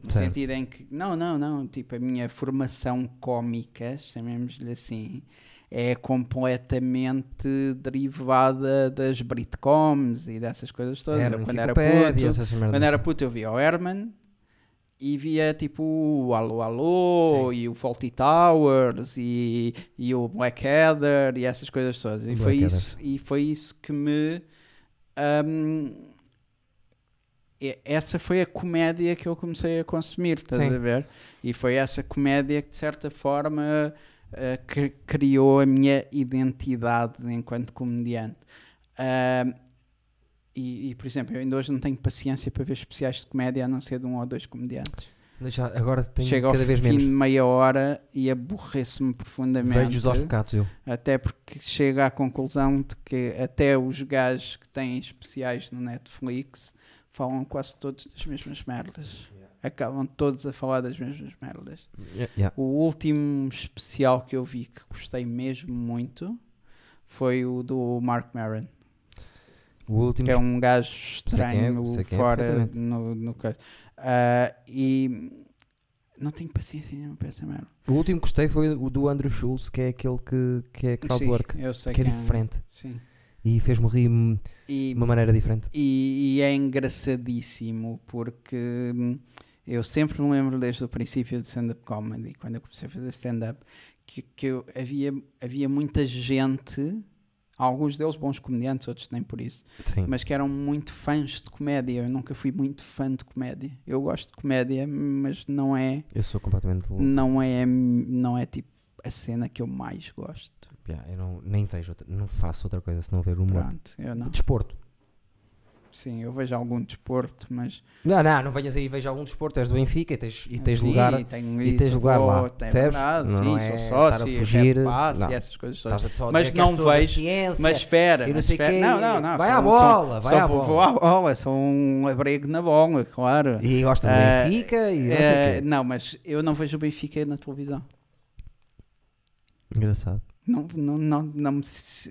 Speaker 2: No
Speaker 1: Certo.
Speaker 2: sentido em que, não, não, não, tipo, a minha formação cómica, chamemos-lhe assim, é completamente derivada das Britcoms e dessas coisas todas.
Speaker 1: Era
Speaker 2: eu, quando era puto, quando era puto eu via o Herman e via tipo o Alô Alô e o Faulty Towers e, e o Blackadder e essas coisas todas. E foi, isso, e foi isso que me. E- essa foi a comédia que eu comecei a consumir, estás
Speaker 1: Sim.
Speaker 2: a ver? E foi essa comédia que de certa forma cri- criou a minha identidade enquanto comediante. Hum, e, e, por exemplo, eu ainda hoje não tenho paciência para ver especiais de comédia a não ser de um ou dois comediantes.
Speaker 1: Deixa- agora tenho
Speaker 2: Chega ao
Speaker 1: cada vez
Speaker 2: fim
Speaker 1: menos.
Speaker 2: de meia hora e aborrece-me profundamente.
Speaker 1: Vejo-os aos bocados, eu.
Speaker 2: Até porque chega à conclusão de que até os gajos que têm especiais no Netflix falam quase todos das mesmas merdas. Acabam todos a falar das mesmas merdas.
Speaker 1: Yeah, yeah.
Speaker 2: O último especial que eu vi que gostei mesmo muito foi o do Mark Maron.
Speaker 1: O último.
Speaker 2: que é um gajo
Speaker 1: é,
Speaker 2: estranho
Speaker 1: é
Speaker 2: fora
Speaker 1: perfeitamente.
Speaker 2: no, no coisa. Ah, e não tenho paciência nenhuma para essa merda.
Speaker 1: O último que gostei foi o do Andrew Schultz, que é aquele que, que é crowdwork.
Speaker 2: Sim,
Speaker 1: Que é
Speaker 2: quem
Speaker 1: diferente.
Speaker 2: Sim.
Speaker 1: E fez-me rir de uma maneira diferente.
Speaker 2: e, e é engraçadíssimo porque hum, eu sempre me lembro desde o princípio de stand-up comedy, quando eu comecei a fazer stand-up, que, que eu- havia, havia muita gente, alguns deles bons comediantes, outros nem por isso,
Speaker 1: Sim.
Speaker 2: mas que eram muito fãs de comédia. Eu nunca fui muito fã de comédia. Eu gosto de comédia, mas não é,
Speaker 1: Eu sou completamente
Speaker 2: não é, não é tipo a cena que eu mais gosto.
Speaker 1: Yeah, eu não, nem vejo, outra, não faço outra coisa se não ver humor.
Speaker 2: Pronto, eu não.
Speaker 1: Desporto.
Speaker 2: Sim, eu vejo algum desporto, mas
Speaker 1: Não, não, não venhas aí e veja algum desporto. És do Benfica e tens, e tens
Speaker 2: sim,
Speaker 1: lugar.
Speaker 2: tenho
Speaker 1: e tens lugar lá,
Speaker 2: vou, É
Speaker 1: percebes?
Speaker 2: verdade,
Speaker 1: Não
Speaker 2: sim,
Speaker 1: é
Speaker 2: sou
Speaker 1: estar
Speaker 2: sócio, e
Speaker 1: fugir,
Speaker 2: Red Pass
Speaker 1: não.
Speaker 2: essas coisas todas.
Speaker 1: Só
Speaker 2: Mas não vejo-
Speaker 1: ciência,
Speaker 2: Mas espera,
Speaker 1: não
Speaker 2: espera.
Speaker 1: quê.
Speaker 2: Não, não, não.
Speaker 1: Vai
Speaker 2: sou-
Speaker 1: à bola, vai
Speaker 2: só
Speaker 1: à bola.
Speaker 2: Vou à bola, sou um abrego na bola, claro.
Speaker 1: E gosta do
Speaker 2: Ah,
Speaker 1: Benfica e não sei
Speaker 2: Eh,
Speaker 1: quê.
Speaker 2: não, mas eu não vejo o Benfica na televisão.
Speaker 1: Engraçado.
Speaker 2: Não, não, não, não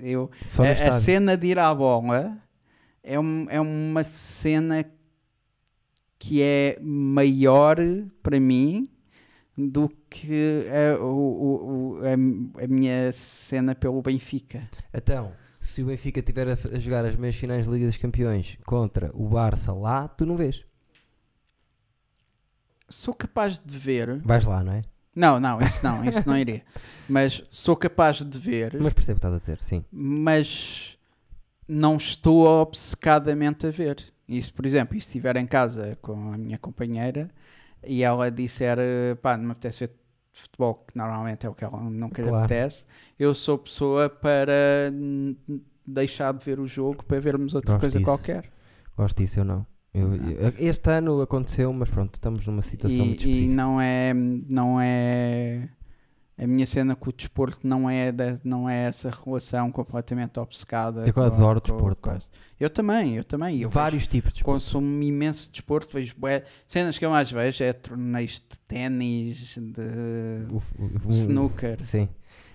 Speaker 2: eu,
Speaker 1: Só
Speaker 2: a, a cena de ir à bola é, um- é uma cena que é maior para mim do que a, o- o- a- a minha cena pelo Benfica.
Speaker 1: Então, se o Benfica estiver a, jogar as meias finais da Liga dos Campeões contra o Barça lá, tu não vês.
Speaker 2: Sou capaz de ver.
Speaker 1: Vais lá, não é?
Speaker 2: Não, não, isso não, isso não iria. Mas sou capaz de ver,
Speaker 1: Mas percebo o que estás a dizer, sim.
Speaker 2: mas não estou obcecadamente a ver. Isso, por exemplo, e se estiver em casa com a minha companheira e ela disser, pá, não me apetece ver futebol, que normalmente é o que ela nunca lhe
Speaker 1: Claro.
Speaker 2: apetece, eu sou pessoa para deixar de ver o jogo para vermos outra
Speaker 1: Gosto
Speaker 2: coisa
Speaker 1: disso.
Speaker 2: qualquer.
Speaker 1: Gosto disso, eu não. Eu- eu- este ano aconteceu, mas pronto, estamos numa situação muito
Speaker 2: E, e
Speaker 1: específica.
Speaker 2: não é não é a minha cena com o desporto não é da, não é essa relação completamente obcecada
Speaker 1: Eu
Speaker 2: com-
Speaker 1: adoro
Speaker 2: com-
Speaker 1: desporto,
Speaker 2: com eu também eu também eu
Speaker 1: Vários tipos de
Speaker 2: vejo, consumo imenso desporto vejo cenas que eu mais vejo é torneios de ténis de
Speaker 1: O- o- o-
Speaker 2: snooker.
Speaker 1: Sim.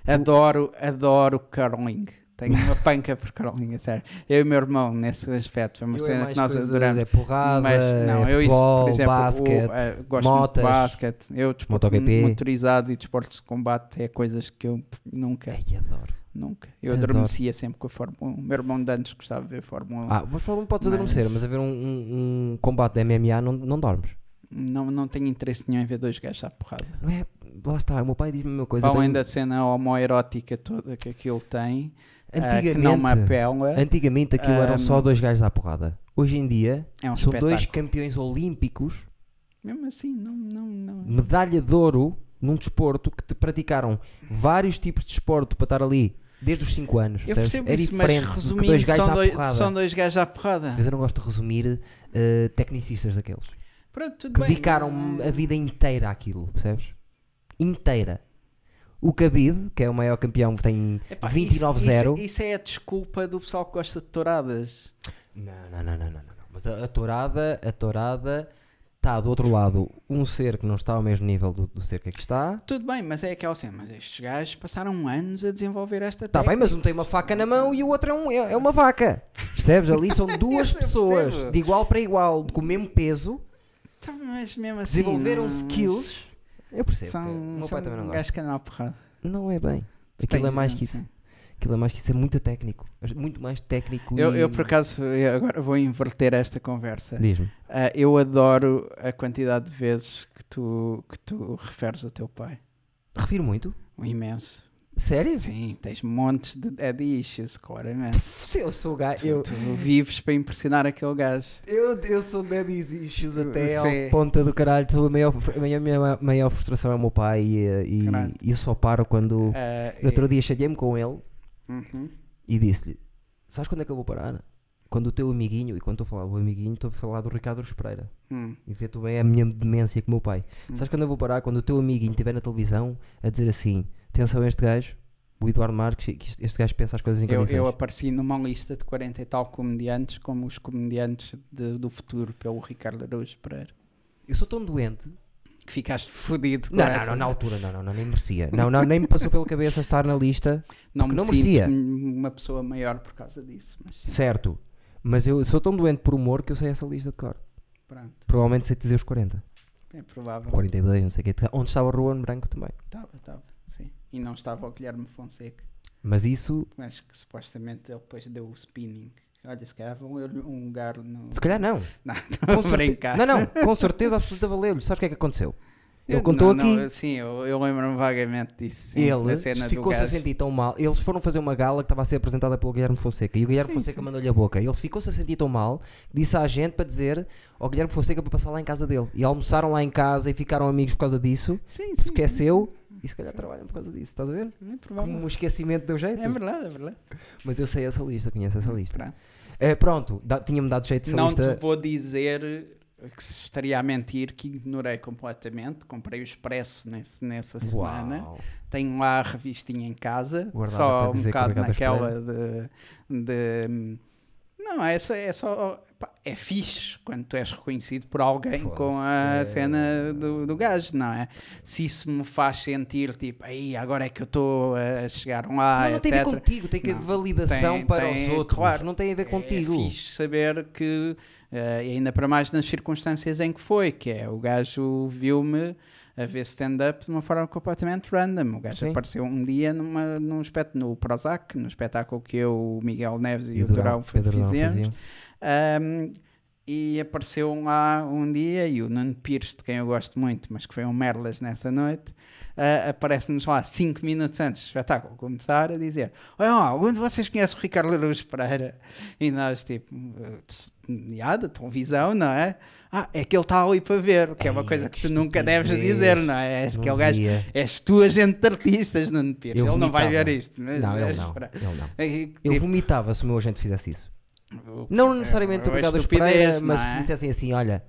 Speaker 2: adoro adoro curling tenho uma panca por curling a sério eu e o meu irmão nesse aspecto é uma
Speaker 1: Eu é
Speaker 2: cena
Speaker 1: mais
Speaker 2: que nós adoramos
Speaker 1: É porrada,
Speaker 2: mas não,
Speaker 1: é
Speaker 2: eu isso, por exemplo, o-
Speaker 1: basquete,
Speaker 2: eh, gosto muito de basquete. Eu desporto
Speaker 1: MotoGP.
Speaker 2: motorizado e desportos de combate é coisas que eu nunca,
Speaker 1: Ai, adoro.
Speaker 2: nunca. Eu
Speaker 1: Adoro.
Speaker 2: adormecia sempre com a Fórmula 1. O meu irmão de antes gostava de ver Fórmula 1.
Speaker 1: Ah, mas Fórmula 1 podes
Speaker 2: Mas-
Speaker 1: adormecer, mas a ver um, um- um combate de MMA não, não dormes.
Speaker 2: Não, não tenho interesse nenhum em ver dois gajos à porrada.
Speaker 1: Não é? Lá está, o meu pai diz-me a mesma coisa.
Speaker 2: Além
Speaker 1: tenho-
Speaker 2: da cena homoerótica toda que aquilo tem,
Speaker 1: Antigamente,
Speaker 2: não me apela,
Speaker 1: antigamente aquilo eram só
Speaker 2: Ahm,
Speaker 1: dois gajos à porrada. Hoje em dia
Speaker 2: é um
Speaker 1: são dois
Speaker 2: espetáculo.
Speaker 1: campeões olímpicos,
Speaker 2: Mesmo assim, não, não, não.
Speaker 1: medalha de ouro num desporto que te praticaram vários tipos de desporto para estar ali desde os 5 anos.
Speaker 2: Eu percebo
Speaker 1: é
Speaker 2: isso, mas resumindo,
Speaker 1: dois gajos
Speaker 2: são dois, são dois gajos à porrada.
Speaker 1: Mas eu não gosto de resumir eh, tecnicistas daqueles.
Speaker 2: Pronto, tudo
Speaker 1: que
Speaker 2: bem.
Speaker 1: dedicaram a vida inteira àquilo, percebes? Inteira. O Khabib, que é o maior campeão tem
Speaker 2: Epá,
Speaker 1: 29-0.
Speaker 2: Isso, isso, é a desculpa do pessoal que gosta de touradas.
Speaker 1: Não, não, não, não, não, não. Mas a, a tourada, a tourada está do outro lado um ser que não está ao mesmo nível do, do ser que aqui está.
Speaker 2: Tudo bem, mas é aquela cena, mas estes gajos passaram anos a desenvolver esta
Speaker 1: Está Tá bem,
Speaker 2: técnica.
Speaker 1: mas um tem uma faca na mão e o outro é, um- é- é uma vaca. Percebes? Ali são duas pessoas de igual para igual, com o mesmo peso,
Speaker 2: Tá, mas mesmo assim,
Speaker 1: desenvolveram
Speaker 2: não-
Speaker 1: skills. Eu percebo.
Speaker 2: São,
Speaker 1: o meu
Speaker 2: são
Speaker 1: pai também não gosta.
Speaker 2: que andam à porrada.
Speaker 1: Não é bem. Aquilo é mais que isso. Aquilo é mais que isso. É muito técnico. É Muito mais técnico.
Speaker 2: Eu,
Speaker 1: e...
Speaker 2: eu, por acaso, eu agora vou inverter esta conversa.
Speaker 1: Diz-me.
Speaker 2: Ah, eu adoro a quantidade de vezes que tu, que tu referes ao teu pai.
Speaker 1: Refiro muito.
Speaker 2: Um imenso.
Speaker 1: Sério?
Speaker 2: Sim, tens montes de daddy issues, claramente.
Speaker 1: Se eu sou gajo.
Speaker 2: Tu,
Speaker 1: Eu,
Speaker 2: tu vives para impressionar aquele gajo.
Speaker 1: eu, eu sou daddy issues até ao ponta do caralho. Tu, a, maior, a minha, minha maior frustração é o meu pai e, e, e só paro quando. No outro dia chateei-me com ele
Speaker 2: Uhum.
Speaker 1: e disse-lhe: Sabes quando é que eu vou parar? Quando o teu amiguinho, e quando estou a falar do amiguinho, estou a falar do Ricardo Pereira.
Speaker 2: Hum.
Speaker 1: E vê tu bem a minha demência com o meu pai.
Speaker 2: Hum.
Speaker 1: Sabes quando eu vou parar? Quando o teu amiguinho estiver na televisão a dizer assim: Atenção a este gajo, o Eduardo Marques, que este gajo pensa as coisas em
Speaker 2: Eu, eu apareci numa lista de 40 e tal comediantes como os comediantes de- do futuro pelo Ricardo Araújo Pereira.
Speaker 1: Eu sou tão doente.
Speaker 2: Que ficaste fodido com
Speaker 1: Não, não,
Speaker 2: essa.
Speaker 1: não, na altura, não, não, não, nem merecia. Não, não, nem me passou pela cabeça estar na lista,
Speaker 2: Não me
Speaker 1: não merecia.
Speaker 2: uma pessoa maior por causa disso. Mas
Speaker 1: certo. Mas eu sou tão doente por humor que eu sei essa lista de cor.
Speaker 2: pronto.
Speaker 1: Provavelmente sei dizer os 40.
Speaker 2: É provável.
Speaker 1: 42, não sei o quê. Onde estava o Ruan Branco também.
Speaker 2: Estava, estava. Sim. E não estava o Guilherme Fonseca.
Speaker 1: Mas isso,
Speaker 2: Mas que supostamente ele depois deu o spinning. Olha, se calhar valeu-lhe um lugar no.
Speaker 1: se calhar não.
Speaker 2: Não,
Speaker 1: Com
Speaker 2: brincar.
Speaker 1: Não, não, com certeza absoluta valeu-lhe. Sabes o que é que aconteceu? Ele
Speaker 2: Eu-
Speaker 1: contou
Speaker 2: não, não,
Speaker 1: aqui.
Speaker 2: sim, eu, eu lembro-me vagamente disso. sim,
Speaker 1: ele ficou-se a sentir tão mal. Eles foram fazer uma gala que estava a ser apresentada pelo Guilherme Fonseca e o Guilherme
Speaker 2: Sim,
Speaker 1: Fonseca
Speaker 2: sim.
Speaker 1: mandou-lhe a boca. Ele ficou-se a sentir tão mal que disse à gente para dizer ao Guilherme Fonseca para passar lá em casa dele. E almoçaram lá em casa e ficaram amigos por causa disso.
Speaker 2: Sim, sim,
Speaker 1: esqueceu e se calhar trabalham por causa disso. Estás a ver?
Speaker 2: É.
Speaker 1: Como o esquecimento deu jeito.
Speaker 2: É verdade, é verdade.
Speaker 1: Mas eu sei essa lista, conheço essa lista.
Speaker 2: Pronto.
Speaker 1: Eh, pronto, dá- tinha-me dado jeito essa
Speaker 2: Não
Speaker 1: lista.
Speaker 2: te vou dizer que estaria a mentir, que ignorei completamente. Comprei o Expresso nesse, nessa semana.
Speaker 1: Uau.
Speaker 2: Tenho lá a revistinha em casa,
Speaker 1: Guardada
Speaker 2: só um bocado naquela de, de- Não, é só. É, só é fixe quando tu és reconhecido por alguém com a
Speaker 1: É.
Speaker 2: cena do, do gajo, não é? Se isso me faz sentir tipo, aí agora é que eu estou a chegar lá,
Speaker 1: não, não tem a ver contigo, tem que haver validação
Speaker 2: Tem-
Speaker 1: para
Speaker 2: tem-
Speaker 1: os outros.
Speaker 2: claro.
Speaker 1: não tem a ver contigo.
Speaker 2: É fixe saber que, e ainda para mais nas circunstâncias em que foi, que é o gajo viu-me a ver stand-up de uma forma completamente random. O gajo
Speaker 1: Sim.
Speaker 2: apareceu um dia numa, num espet no Prozac, no espetáculo que eu, o Miguel Neves e, o
Speaker 1: Durão-
Speaker 2: Durão
Speaker 1: Durão
Speaker 2: fizemos. Um, e apareceu lá um dia e o Nuno Pires, de quem eu gosto muito, mas que foi um merlas nessa noite, uh, aparece-nos lá 5 minutos antes do espetáculo começar a dizer: Olha lá, onde vocês conhecem o Ricardo Araújo Pereira? E nós, tipo, já, da televisão, não é? Ah, é que ele está ali para ver, que é uma
Speaker 1: Ei,
Speaker 2: coisa que, tu nunca deves dizer, não é? És aquele gajo, és tu agente de artistas, Nuno Pires. Ele não vai ver isto. Mas,
Speaker 1: Não, ele não. Ele não.
Speaker 2: Tipo,
Speaker 1: vomitava se o meu agente fizesse isso.
Speaker 2: O-
Speaker 1: Não necessariamente
Speaker 2: é- é
Speaker 1: obrigado a
Speaker 2: estupidez,
Speaker 1: Pereira, mas
Speaker 2: é?
Speaker 1: se me dissessem assim: olha,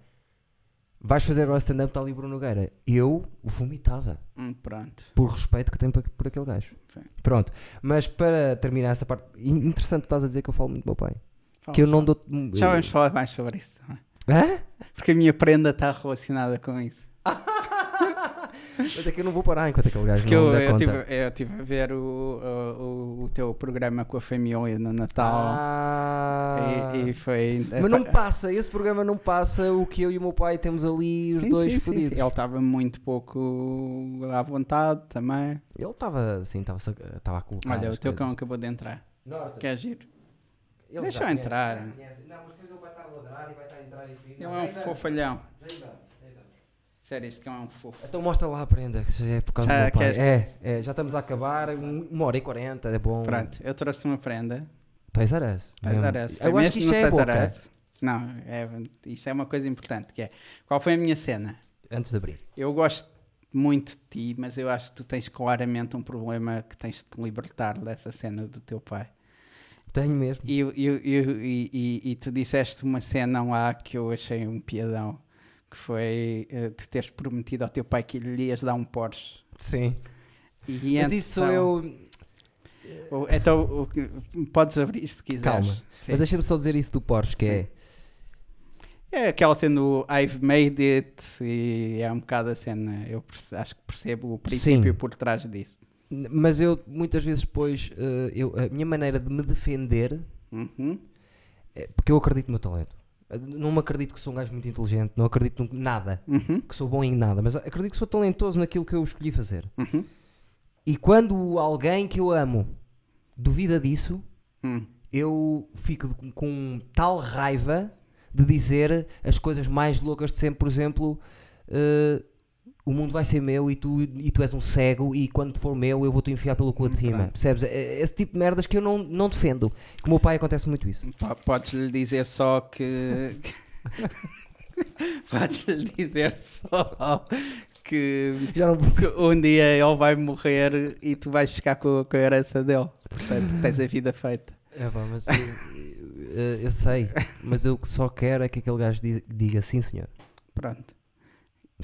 Speaker 1: vais fazer agora stand-up, está ali Bruno Nogueira. Eu vomitava.
Speaker 2: Hum, pronto.
Speaker 1: Por respeito que tenho por, por aquele gajo.
Speaker 2: Sim.
Speaker 1: Pronto. Mas para terminar esta parte, in- interessante estás a dizer que eu falo muito do meu pai.
Speaker 2: Fala,
Speaker 1: que eu não dou.
Speaker 2: Já vamos falar mais sobre isso também.
Speaker 1: Hã?
Speaker 2: Porque a minha prenda está relacionada com isso.
Speaker 1: Mas é que eu não vou parar enquanto aquele gajo
Speaker 2: Porque
Speaker 1: não
Speaker 2: eu, eu, tive, eu tive a ver o, o, o- teu programa com a família no Natal.
Speaker 1: Ah.
Speaker 2: E, e foi.
Speaker 1: Mas não passa, esse programa não passa o que eu e o meu pai temos ali os
Speaker 2: Sim,
Speaker 1: dois
Speaker 2: sim,
Speaker 1: fodidos.
Speaker 2: sim. Ele estava muito pouco à vontade também.
Speaker 1: Ele estava assim, estava a colocar.
Speaker 2: Olha, o teu cão acabou de entrar.
Speaker 1: Norte,
Speaker 2: Quer giro?
Speaker 1: ele
Speaker 2: Deixa
Speaker 1: já
Speaker 2: eu entrar.
Speaker 1: já conhece. Não, mas depois ele vai estar a ladrar e vai estar a entrar em cima.
Speaker 2: Ele é um fofalhão. Sério, este cão é um fofo.
Speaker 1: Então mostra lá a prenda, que já é por causa do meu É, é, já estamos a acabar, um- uma hora e quarenta, é bom.
Speaker 2: Pronto, eu trouxe uma prenda.
Speaker 1: Us.
Speaker 2: Foi
Speaker 1: Eu acho que isto é boca.
Speaker 2: Não, é, isto é uma coisa importante, que é, qual foi a minha cena?
Speaker 1: Antes de abrir.
Speaker 2: Eu gosto muito de ti, mas eu acho que tu tens claramente um problema que tens de te libertar dessa cena do teu pai.
Speaker 1: Tenho mesmo.
Speaker 2: E, e, e, e, e- e tu disseste uma cena lá que eu achei um piadão, que foi eh, de teres prometido ao teu pai que lhe ias dar um Porsche.
Speaker 1: Sim.
Speaker 2: E
Speaker 1: Mas isso
Speaker 2: então-
Speaker 1: eu.
Speaker 2: o- Então, podes abrir isto se quiseres.
Speaker 1: Calma.
Speaker 2: Sim.
Speaker 1: Mas deixa-me só dizer isso do Porsche, que é.
Speaker 2: É aquela cena do I've made it e é um bocado a cena. Eu acho que percebo o princípio
Speaker 1: Sim.
Speaker 2: por trás disso.
Speaker 1: Mas eu muitas vezes depois, eh, eu, a minha maneira de me defender,
Speaker 2: Uhum.
Speaker 1: é porque eu acredito no meu talento. Não me acredito que sou um gajo muito inteligente, não acredito em nada,
Speaker 2: Uhum.
Speaker 1: que sou bom em nada, mas acredito que sou talentoso naquilo que eu escolhi fazer.
Speaker 2: Uhum.
Speaker 1: E quando alguém que eu amo duvida disso,
Speaker 2: Hum.
Speaker 1: eu fico com tal raiva de dizer as coisas mais loucas de sempre, por exemplo, eh, o mundo vai ser meu e tu, e tu és um cego e quando for meu eu vou-te enfiar pelo cu de cima.
Speaker 2: Pronto.
Speaker 1: Percebes? É- Esse tipo de merdas que eu não, não defendo. Com o meu pai acontece muito isso.
Speaker 2: Po- Podes-lhe dizer só que. Podes-lhe dizer só que,
Speaker 1: Já não
Speaker 2: que um dia ele vai morrer e tu vais ficar com, com a herança dele. Portanto, tens a vida feita.
Speaker 1: É pá, mas eu, eu- sei, mas eu só quero é que aquele gajo diga, diga sim, senhor.
Speaker 2: Pronto.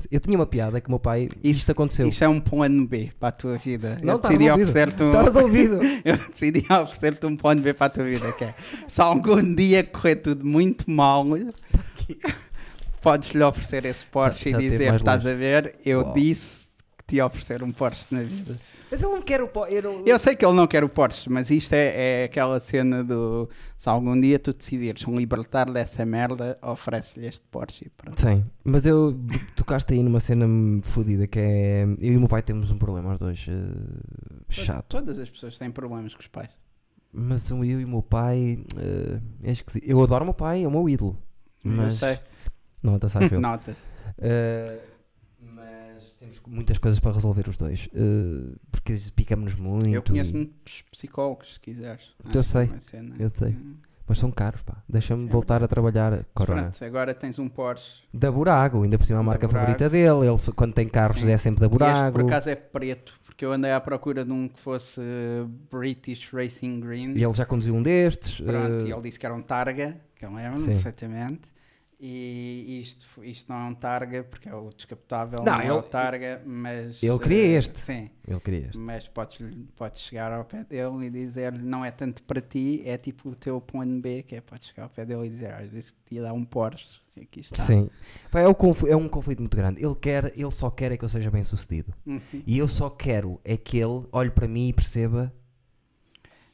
Speaker 1: Eu tinha uma piada que o meu pai.
Speaker 2: Isso-
Speaker 1: isto aconteceu.
Speaker 2: Isto é um plano B para a tua vida.
Speaker 1: Não,
Speaker 2: eu
Speaker 1: está
Speaker 2: decidi oferecer-te um,
Speaker 1: Está resolvido.
Speaker 2: eu decidi oferecer-te um plano B para a tua vida. Que é, se algum dia correr tudo muito mal, podes-lhe oferecer esse Porsche e dizer: estás
Speaker 1: longe."
Speaker 2: a ver, eu
Speaker 1: Uau.
Speaker 2: disse que te ia oferecer um Porsche na vida.
Speaker 1: Mas ele não quer o. po- Eu não,
Speaker 2: Eu sei que ele não quer o Porsche, mas isto é, é aquela cena do se algum dia tu decidires um libertar dessa merda, oferece-lhe este Porsche e pronto.
Speaker 1: Sim, mas eu tocaste aí numa cena fodida que é. Eu e o meu pai temos um problema, os dois. eh, chato.
Speaker 2: Todas as pessoas têm problemas com os pais.
Speaker 1: Mas eu e o meu pai. eh, é esquisito. Eu adoro o meu pai, é o meu ídolo.
Speaker 2: Eu
Speaker 1: Mas.
Speaker 2: sei.
Speaker 1: Nota, sabes eu.
Speaker 2: Nota.
Speaker 1: Mas temos muitas coisas para resolver os dois. eh, porque picamos-nos muito.
Speaker 2: Eu conheço muitos psicólogos, se quiseres.
Speaker 1: Eu
Speaker 2: Acho
Speaker 1: sei, eu sei. Mas são caros, pá. Deixa-me
Speaker 2: é
Speaker 1: voltar a trabalhar. Corona.
Speaker 2: Pronto, agora tens um Porsche.
Speaker 1: Da Burago, ainda por cima a
Speaker 2: Da
Speaker 1: marca
Speaker 2: Burago.
Speaker 1: favorita dele. Ele, quando tem carros
Speaker 2: Sim.
Speaker 1: é sempre da
Speaker 2: E este
Speaker 1: Burago.
Speaker 2: por acaso é preto, porque eu andei à procura de um que fosse British Racing Green.
Speaker 1: E ele já conduziu um destes.
Speaker 2: Pronto,
Speaker 1: eh,
Speaker 2: e ele disse que era um Targa, que eu lembro
Speaker 1: Sim.
Speaker 2: perfeitamente. E isto, isto não é um Targa, porque é o descapotável,
Speaker 1: Não,
Speaker 2: não, é
Speaker 1: ele-
Speaker 2: o Targa, mas...
Speaker 1: ele queria
Speaker 2: eh,
Speaker 1: este.
Speaker 2: Sim,
Speaker 1: Ele queria este.
Speaker 2: mas podes, podes chegar ao pé dele e dizer não é tanto para ti, é tipo o teu plano B, que é podes chegar ao pé dele e dizer, ah, eu disse que te ia dar um Porsche, aqui está.
Speaker 1: Sim. Pá, é, conf- é um conflito muito grande. Ele, quer, ele só quer é que eu seja bem sucedido.
Speaker 2: Uhum.
Speaker 1: E eu só quero é que ele olhe para mim e perceba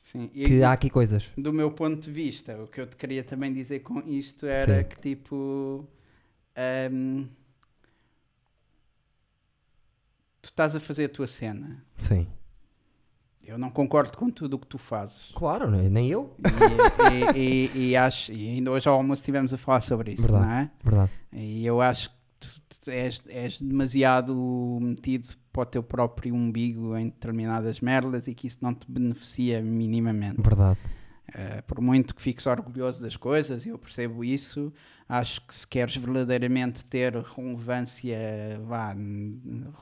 Speaker 2: Sim. E-
Speaker 1: que há aqui coisas.
Speaker 2: do meu ponto de vista, o que eu te queria também dizer com isto era
Speaker 1: Sim.
Speaker 2: que tipo ahm, tu estás a fazer a tua cena.
Speaker 1: Sim.
Speaker 2: Eu não concordo com tudo o que tu fazes.
Speaker 1: Claro, é? nem eu.
Speaker 2: E, e- e- e acho, e ainda hoje ao almoço estivemos a falar sobre isso,
Speaker 1: Verdade.
Speaker 2: não é?
Speaker 1: Verdade.
Speaker 2: E eu acho que tu, és, és demasiado metido para o teu próprio umbigo em determinadas merdas e que isso não te beneficia minimamente.
Speaker 1: Verdade.
Speaker 2: Uh, por muito que fiques orgulhoso das coisas, e eu percebo isso, acho que se queres verdadeiramente ter relevância, vá,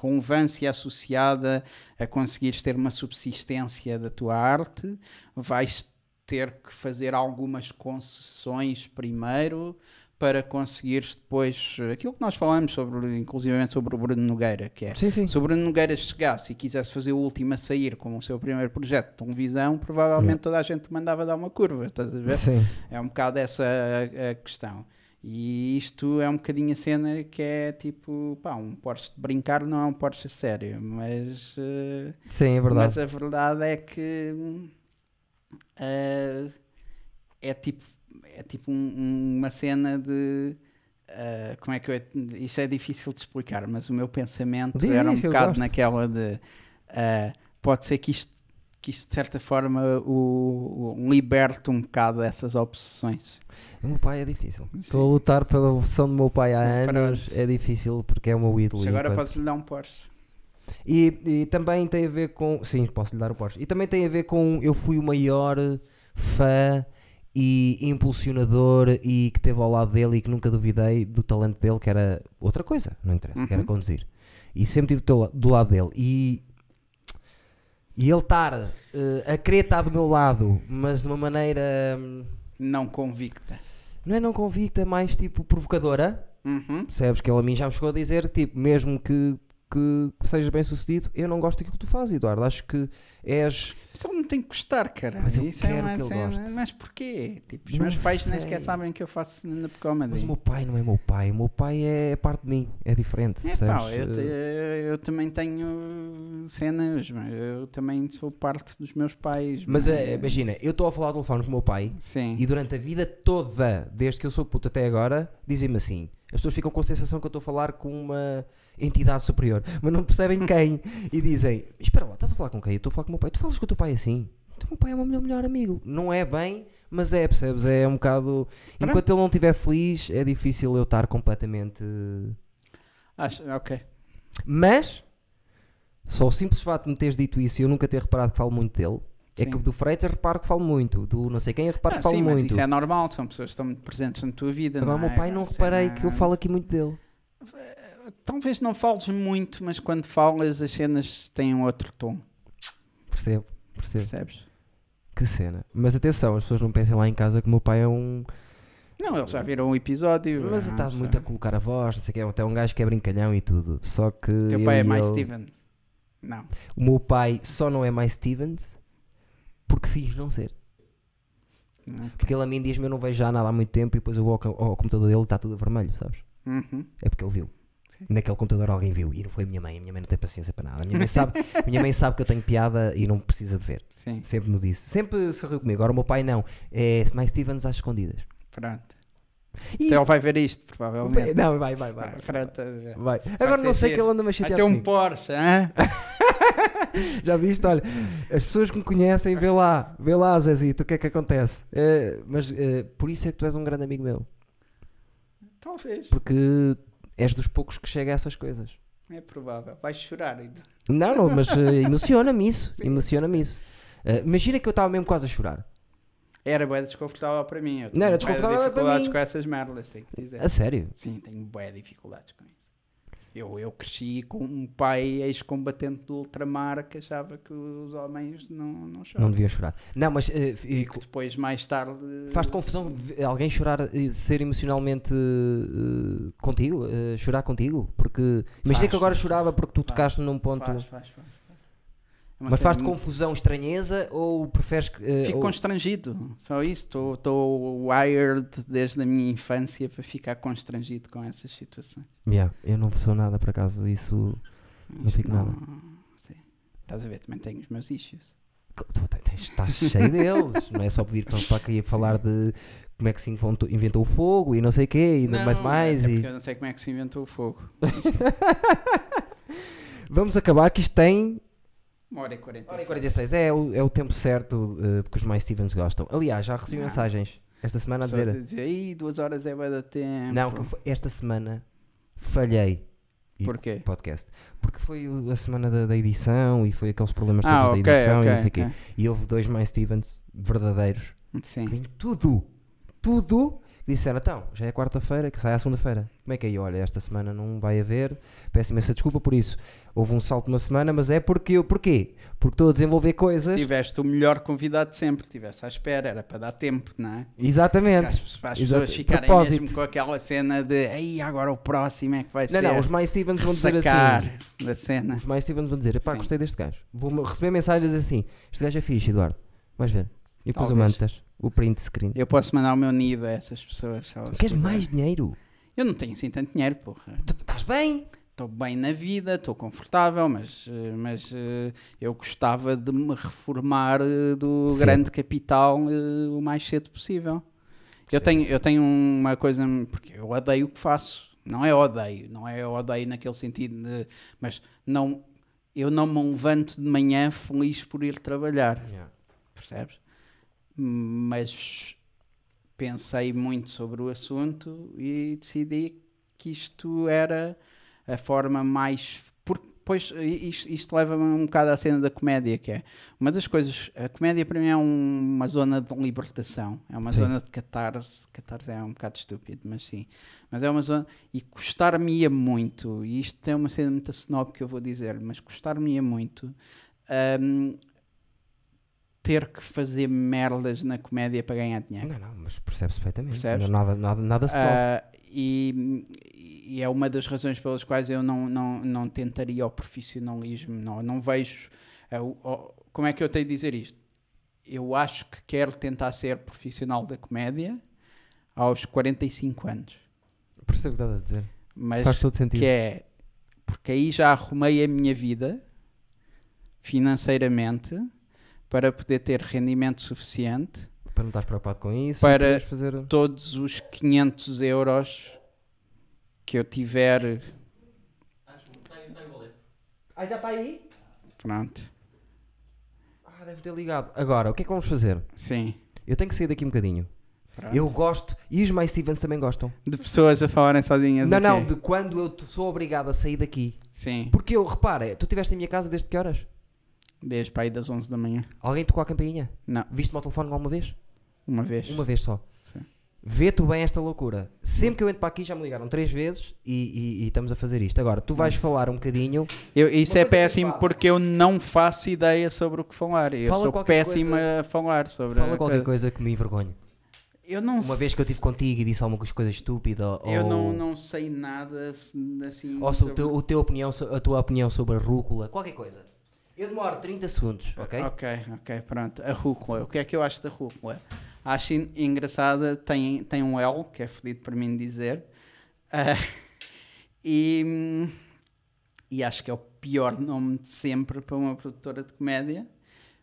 Speaker 2: relevância associada a conseguires ter uma subsistência da tua arte, vais ter que fazer algumas concessões primeiro para conseguires depois aquilo que nós falamos sobre, inclusivamente sobre o Bruno Nogueira, que é
Speaker 1: Sim, sim.
Speaker 2: se o Bruno Nogueira chegasse e quisesse fazer o último a sair como o seu primeiro projeto de televisão, provavelmente toda a gente mandava dar uma curva, estás a ver?
Speaker 1: Sim.
Speaker 2: É um bocado essa a, a questão. E isto é um bocadinho a cena que é tipo, pá, um Porsche de brincar não é um Porsche sério, mas, eh,
Speaker 1: Sim, é verdade.
Speaker 2: mas a verdade é que eh, é tipo, é tipo um- uma cena de. eh, como é que eu. Isto é difícil de explicar, mas o meu pensamento
Speaker 1: Diz,
Speaker 2: era um bocado naquela de. eh, pode ser que isto, que isto de certa forma o, o liberte um bocado dessas obsessões.
Speaker 1: O meu pai é difícil.
Speaker 2: Sim.
Speaker 1: Estou a lutar pela versão do meu pai há anos. É difícil porque é o meu ídolo.
Speaker 2: Agora
Speaker 1: enquanto-
Speaker 2: podes lhe dar um Porsche.
Speaker 1: E, e também tem a ver com. Sim, posso lhe dar o Porsche. E também tem a ver com. Eu fui o maior fã e impulsionador e que esteve ao lado dele e que nunca duvidei do talento dele, que era outra coisa, não interessa, que era
Speaker 2: Uhum.
Speaker 1: conduzir. E sempre estive do, la- do lado dele. E, e ele estar eh, a querer estar do meu lado, mas de uma maneira. hum,
Speaker 2: Não convicta.
Speaker 1: Não é não convicta, mais tipo provocadora.
Speaker 2: Uhum.
Speaker 1: Percebes que ele a mim já me chegou a dizer, tipo, mesmo que, que, sejas bem sucedido. Eu não gosto daquilo que tu fazes, Eduardo. Acho que és.
Speaker 2: Só me tem que gostar, cara.
Speaker 1: Mas eu
Speaker 2: Isso é
Speaker 1: quero
Speaker 2: uma
Speaker 1: que ele goste.
Speaker 2: Mas porquê? Tipo, os
Speaker 1: Não
Speaker 2: meus pais nem sequer
Speaker 1: sei.
Speaker 2: sabem que eu faço stand-up
Speaker 1: Mas
Speaker 2: comedy.
Speaker 1: o meu pai não é meu pai. O meu pai é parte de mim. É diferente.
Speaker 2: É, pá, eu, te- eu também tenho cenas, mas eu também sou parte dos meus pais.
Speaker 1: Mas eh, imagina, eu estou a falar ao telefone com o meu pai
Speaker 2: Sim.
Speaker 1: e durante a vida toda, desde que eu sou puto até agora, dizem-me assim. As pessoas ficam com a sensação que eu estou a falar com uma entidade superior, mas não percebem quem. e dizem: Espera lá, estás a falar com quem? Eu estou a falar com o meu pai. Tu falas com o teu pai assim? Então, O meu pai é o meu melhor, amigo. Não é bem, mas é, percebes? É um bocado. Enquanto ele não estiver feliz, é difícil eu estar completamente.
Speaker 2: Acho, ok.
Speaker 1: Mas, só o simples fato de me teres dito isso e eu nunca ter reparado que falo muito dele, é
Speaker 2: Sim.
Speaker 1: que do Freitas reparo que falo muito, do não sei quem reparo
Speaker 2: Ah,
Speaker 1: que falo
Speaker 2: sim, mas
Speaker 1: muito.
Speaker 2: isso é normal, são pessoas que estão muito presentes na tua vida.
Speaker 1: Agora, o
Speaker 2: não
Speaker 1: meu
Speaker 2: é?
Speaker 1: pai não
Speaker 2: é
Speaker 1: reparei que eu falo aqui muito dele.
Speaker 2: Talvez não fales muito, mas quando falas as cenas têm um outro tom,
Speaker 1: Percebo, percebo.
Speaker 2: percebes?
Speaker 1: Que cena. Mas atenção, as pessoas não pensem lá em casa que o meu pai é um.
Speaker 2: Não, eles já viram o episódio.
Speaker 1: Mas
Speaker 2: ah,
Speaker 1: está muito a colocar a voz, não sei o que, é até um gajo que é brincalhão e tudo. Só que.
Speaker 2: Teu
Speaker 1: eu
Speaker 2: pai é mais
Speaker 1: ele-
Speaker 2: Steven. Não.
Speaker 1: O meu pai só não é mais Stevens porque finge não ser.
Speaker 2: Ok.
Speaker 1: Porque ele a mim diz-me eu não vejo já nada há muito tempo e depois eu vou ao, ao computador dele e está tudo vermelho, sabes?
Speaker 2: Uhum.
Speaker 1: É porque ele viu. Naquele computador alguém viu e não foi a minha mãe. A minha mãe não tem paciência para nada. A minha mãe sabe, minha mãe sabe que eu tenho piada e não precisa de ver.
Speaker 2: Sim,
Speaker 1: Sempre me disse. Sempre se riu comigo. Agora o meu pai não. É mais Stevens às escondidas.
Speaker 2: pronto.
Speaker 1: E-
Speaker 2: Então ele vai ver isto, provavelmente.
Speaker 1: Não, vai, vai, vai. Vai,
Speaker 2: ver.
Speaker 1: vai. Agora não sei
Speaker 2: giro.
Speaker 1: que ele anda a
Speaker 2: Vai
Speaker 1: chatear
Speaker 2: ter um
Speaker 1: comigo.
Speaker 2: Porsche, hã?
Speaker 1: Já viste? Olha, as pessoas que me conhecem, vê lá, vê lá, Zezito, o que é que acontece. É, mas é, por isso é que tu és um grande amigo meu.
Speaker 2: Talvez.
Speaker 1: Porque és dos poucos que chega a essas coisas.
Speaker 2: É provável. Vais chorar ainda.
Speaker 1: Não, não, mas eh, emociona-me isso. Emociona-me isso. Eh, imagina que eu estava mesmo quase a chorar.
Speaker 2: Era bué desconfortável para mim. Eu
Speaker 1: Não, era desconfortável para
Speaker 2: dificuldades
Speaker 1: mim.
Speaker 2: com essas merdas, tenho que dizer.
Speaker 1: A sério.
Speaker 2: Sim, tenho bué dificuldades com isso. Eu, eu cresci com um pai ex-combatente do ultramar que achava que os homens não, não choram.
Speaker 1: Não devia chorar. Não, mas eh,
Speaker 2: E que depois, mais tarde...
Speaker 1: faz-te confusão alguém chorar e ser emocionalmente eh, contigo? eh, chorar contigo? Porque imagina que agora chorava porque tu
Speaker 2: faz.
Speaker 1: tocaste num ponto.
Speaker 2: Faz, faz, faz.
Speaker 1: Mas faz-te confusão, estranheza ou preferes que. eh,
Speaker 2: Fico
Speaker 1: ou-
Speaker 2: constrangido, só isso. Estou wired desde a minha infância para ficar constrangido com essas situações.
Speaker 1: Yeah, eu não sou nada por acaso, isso. Não
Speaker 2: Isto
Speaker 1: fico nada.
Speaker 2: Sim. Estás a ver, também tenho os meus issues.
Speaker 1: Tu estás cheio deles, não é só vir para, para aqui a falar de como é que se inventou, inventou o fogo e não sei o quê, e mais
Speaker 2: Não,
Speaker 1: mais.
Speaker 2: é
Speaker 1: E...
Speaker 2: eu não sei como é que se inventou o fogo.
Speaker 1: Vamos acabar que isto tem.
Speaker 2: Uma hora e quarenta.
Speaker 1: Hora e 46 é o, é o tempo certo eh, porque os mais Stevens gostam. Aliás, já recebi
Speaker 2: Não.
Speaker 1: mensagens esta semana a dizer.
Speaker 2: a dizer, "Ih, duas horas é bué da tempo.
Speaker 1: Não, esta semana falhei.
Speaker 2: Porquê?
Speaker 1: Podcast. Porque foi a semana da, da edição e foi aqueles problemas todos
Speaker 2: Ah,
Speaker 1: da
Speaker 2: ok,
Speaker 1: edição e não sei o quê.
Speaker 2: ok.
Speaker 1: E houve dois mais Stevens verdadeiros
Speaker 2: Sim.
Speaker 1: Vem tudo, tudo. Disseram, então, já é quarta-feira, que sai à segunda-feira. Como é que é? E Olha, esta semana não vai haver. Peço imensa desculpa por isso. Houve um salto de uma semana, mas é porque eu, porquê? Porque estou a desenvolver coisas.
Speaker 2: Tiveste o melhor convidado de sempre, tiveste à espera, era para dar tempo, não é?
Speaker 1: Exatamente.
Speaker 2: Para as, pessoas ficarem
Speaker 1: Propósito.
Speaker 2: mesmo com aquela cena de aí agora o próximo é que vai
Speaker 1: Não,
Speaker 2: ser.
Speaker 1: não, os mais Stevens vão dizer assim.
Speaker 2: da cena.
Speaker 1: Os mais Stevens vão dizer,
Speaker 2: Sim.
Speaker 1: gostei deste gajo. Vou receber mensagens assim, este gajo é fixe, Eduardo. Vais ver. E depois
Speaker 2: Talvez.
Speaker 1: mando o print screen.
Speaker 2: Eu posso mandar o meu nível a essas pessoas. se elas
Speaker 1: Queres mais dinheiro?
Speaker 2: Eu não tenho assim tanto dinheiro, porra.
Speaker 1: Tu Estás bem?
Speaker 2: Estou bem na vida, estou confortável, mas, eh, mas eh, eu gostava de me reformar eh, do
Speaker 1: Cedo.
Speaker 2: grande capital eh, o mais cedo possível. Eu tenho, eu tenho uma coisa, porque eu odeio o que faço. Não é odeio, não é odeio naquele sentido de. Mas não, eu não me levanto de manhã feliz por ir trabalhar, percebes? Mas pensei muito sobre o assunto e decidi que isto era a forma mais. Porque depois isto, isto leva-me um bocado à cena da comédia, que é uma das coisas. A comédia para mim é um- uma zona de libertação, é uma
Speaker 1: Sim.
Speaker 2: zona de catarse. Catarse é um bocado estúpido, mas sim. Mas é uma zona. E custar-me-ia muito, e isto é uma cena muito snob que eu vou dizer, mas custar-me-ia muito. hum, ter que fazer merdas na comédia para ganhar dinheiro.
Speaker 1: Não, não, mas percebes perfeitamente.
Speaker 2: Percebes?
Speaker 1: Nada, nada, nada se.
Speaker 2: Ah, e, e é uma das razões pelas quais eu não, não, não tentaria o profissionalismo. Não, não vejo. o- como é que eu tenho de dizer isto? Eu acho que quero tentar ser profissional da comédia aos 45 anos.
Speaker 1: Percebo o que estás a dizer.
Speaker 2: Mas
Speaker 1: Faz todo sentido.
Speaker 2: que é porque aí já arrumei a minha vida financeiramente para poder ter rendimento suficiente
Speaker 1: Para não estás preocupado com isso.
Speaker 2: Para-
Speaker 1: fazer.
Speaker 2: todos os 500 euros que eu tiver
Speaker 1: Ah, já está aí?
Speaker 2: pronto
Speaker 1: Ah, deve ter ligado. Agora, o que é que vamos fazer?
Speaker 2: sim
Speaker 1: Eu tenho que sair daqui um bocadinho.
Speaker 2: pronto.
Speaker 1: Eu gosto, e os mais Stevens também gostam.
Speaker 2: de pessoas a falarem sozinhas
Speaker 1: Não,
Speaker 2: aqui.
Speaker 1: não, de quando eu sou obrigado a sair daqui.
Speaker 2: sim
Speaker 1: Porque eu, repara, tu estiveste em minha casa desde que horas?
Speaker 2: Desde para aí das 11 da manhã
Speaker 1: Alguém tocou a campainha?
Speaker 2: não
Speaker 1: Viste-me ao telefone alguma vez?
Speaker 2: uma vez
Speaker 1: Uma vez só.
Speaker 2: Sim.
Speaker 1: Vê tu bem esta loucura. Sempre que eu entro para aqui já me ligaram três vezes e, e- e estamos a fazer isto. Agora, tu vais falar um bocadinho.
Speaker 2: Eu- isso é péssimo porque eu não faço ideia sobre o que falar. Eu
Speaker 1: Fala
Speaker 2: sou péssimo
Speaker 1: coisa-
Speaker 2: a falar sobre
Speaker 1: Fala qualquer
Speaker 2: coisa.
Speaker 1: coisa que me envergonhe.
Speaker 2: Eu não
Speaker 1: Uma vez que eu estive contigo e disse alguma coisa estúpida ou,
Speaker 2: Eu não, não sei nada assim.
Speaker 1: ou sobre o teu, o teu opinião, a tua opinião sobre a rúcula, qualquer coisa. Eu demoro 30 segundos, ok?
Speaker 2: Ok, ok, pronto. A rúcula. O que é que eu acho da rúcula? Acho en- engraçada, tem, tem um L, que é fodido para mim dizer. Ah, e, e acho que é o pior nome de sempre para uma produtora de comédia,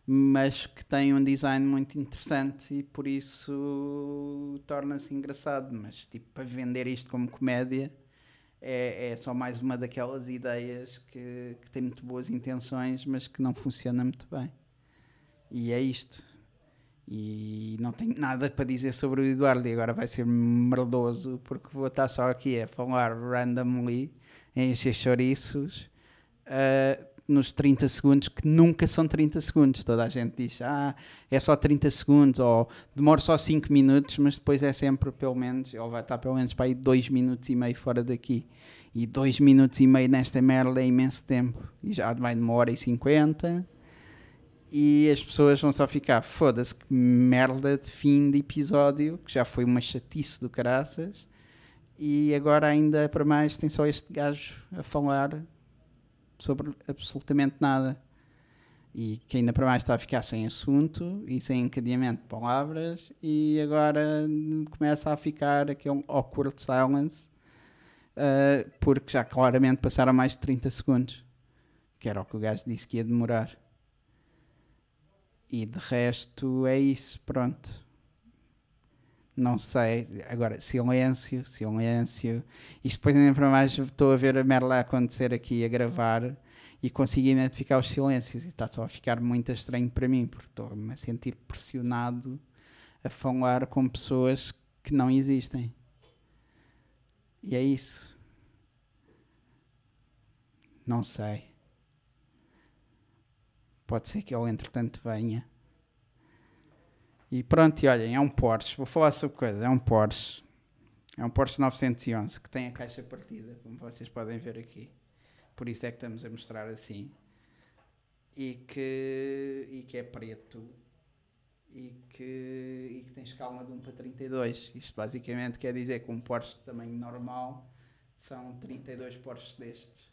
Speaker 2: mas que tem um design muito interessante e por isso torna-se engraçado. Mas, tipo, para vender isto como comédia, é, é só mais uma daquelas ideias que, que tem muito boas intenções, mas que não funciona muito bem. E é isto. E não tenho nada para dizer sobre o Eduardo. E agora vai ser merdoso, porque vou estar só aqui a falar randomly, a encher chouriços, ah, nos 30 segundos, que nunca são 30 segundos. Toda a gente diz, ah, é só 30 segundos, ou demora só 5 minutos, mas depois é sempre pelo menos, ele vai estar pelo menos para aí 2 minutos e meio fora daqui. E 2 minutos e meio nesta merda é imenso tempo. E já vai de uma hora e 50 e as pessoas vão só ficar foda-se que merda de fim de episódio, que já foi uma chatice do caraças, e agora ainda para mais tem só este gajo a falar sobre absolutamente nada. E que ainda para mais está a ficar sem assunto e sem encadeamento de palavras, e agora começa a ficar aquele awkward silence, ah, porque já claramente passaram mais de 30 segundos, que era o que o gajo disse que ia demorar. E de resto é isso, pronto. Não sei. Agora, silêncio, silêncio. Isto depois ainda para mais estou a ver a merda acontecer aqui a gravar e consigo identificar os silêncios. E está só a ficar muito estranho para mim, porque estou-me a sentir pressionado a falar com pessoas que não existem. E é isso. Não sei. Pode ser que ele entretanto venha. E pronto, e olhem, é um Porsche. Vou falar sobre coisa. É um Porsche. É um Porsche 911 que tem a caixa partida, como vocês podem ver aqui. Por isso é que estamos a mostrar assim. E que, e que é preto. E que, e que tem escala de 1 para 32. Isto basicamente quer dizer que um Porsche de tamanho normal são 32 Porsches destes.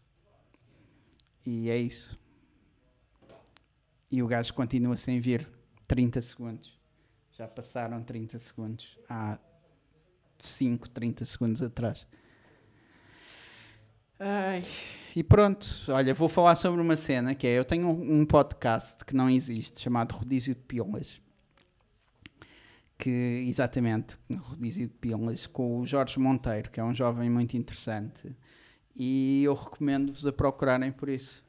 Speaker 2: E é isso. E o gajo continua sem vir 30 segundos. Já passaram 30 segundos. Há 5, 30 segundos atrás. Ai, e pronto, olha, vou falar sobre uma cena que é: eu tenho um, podcast que não existe, chamado Rodízio de Pílulas. Que, exatamente, Rodízio de Pílulas, com o Jorge Monteiro, que é um jovem muito interessante. E eu recomendo-vos a procurarem por isso.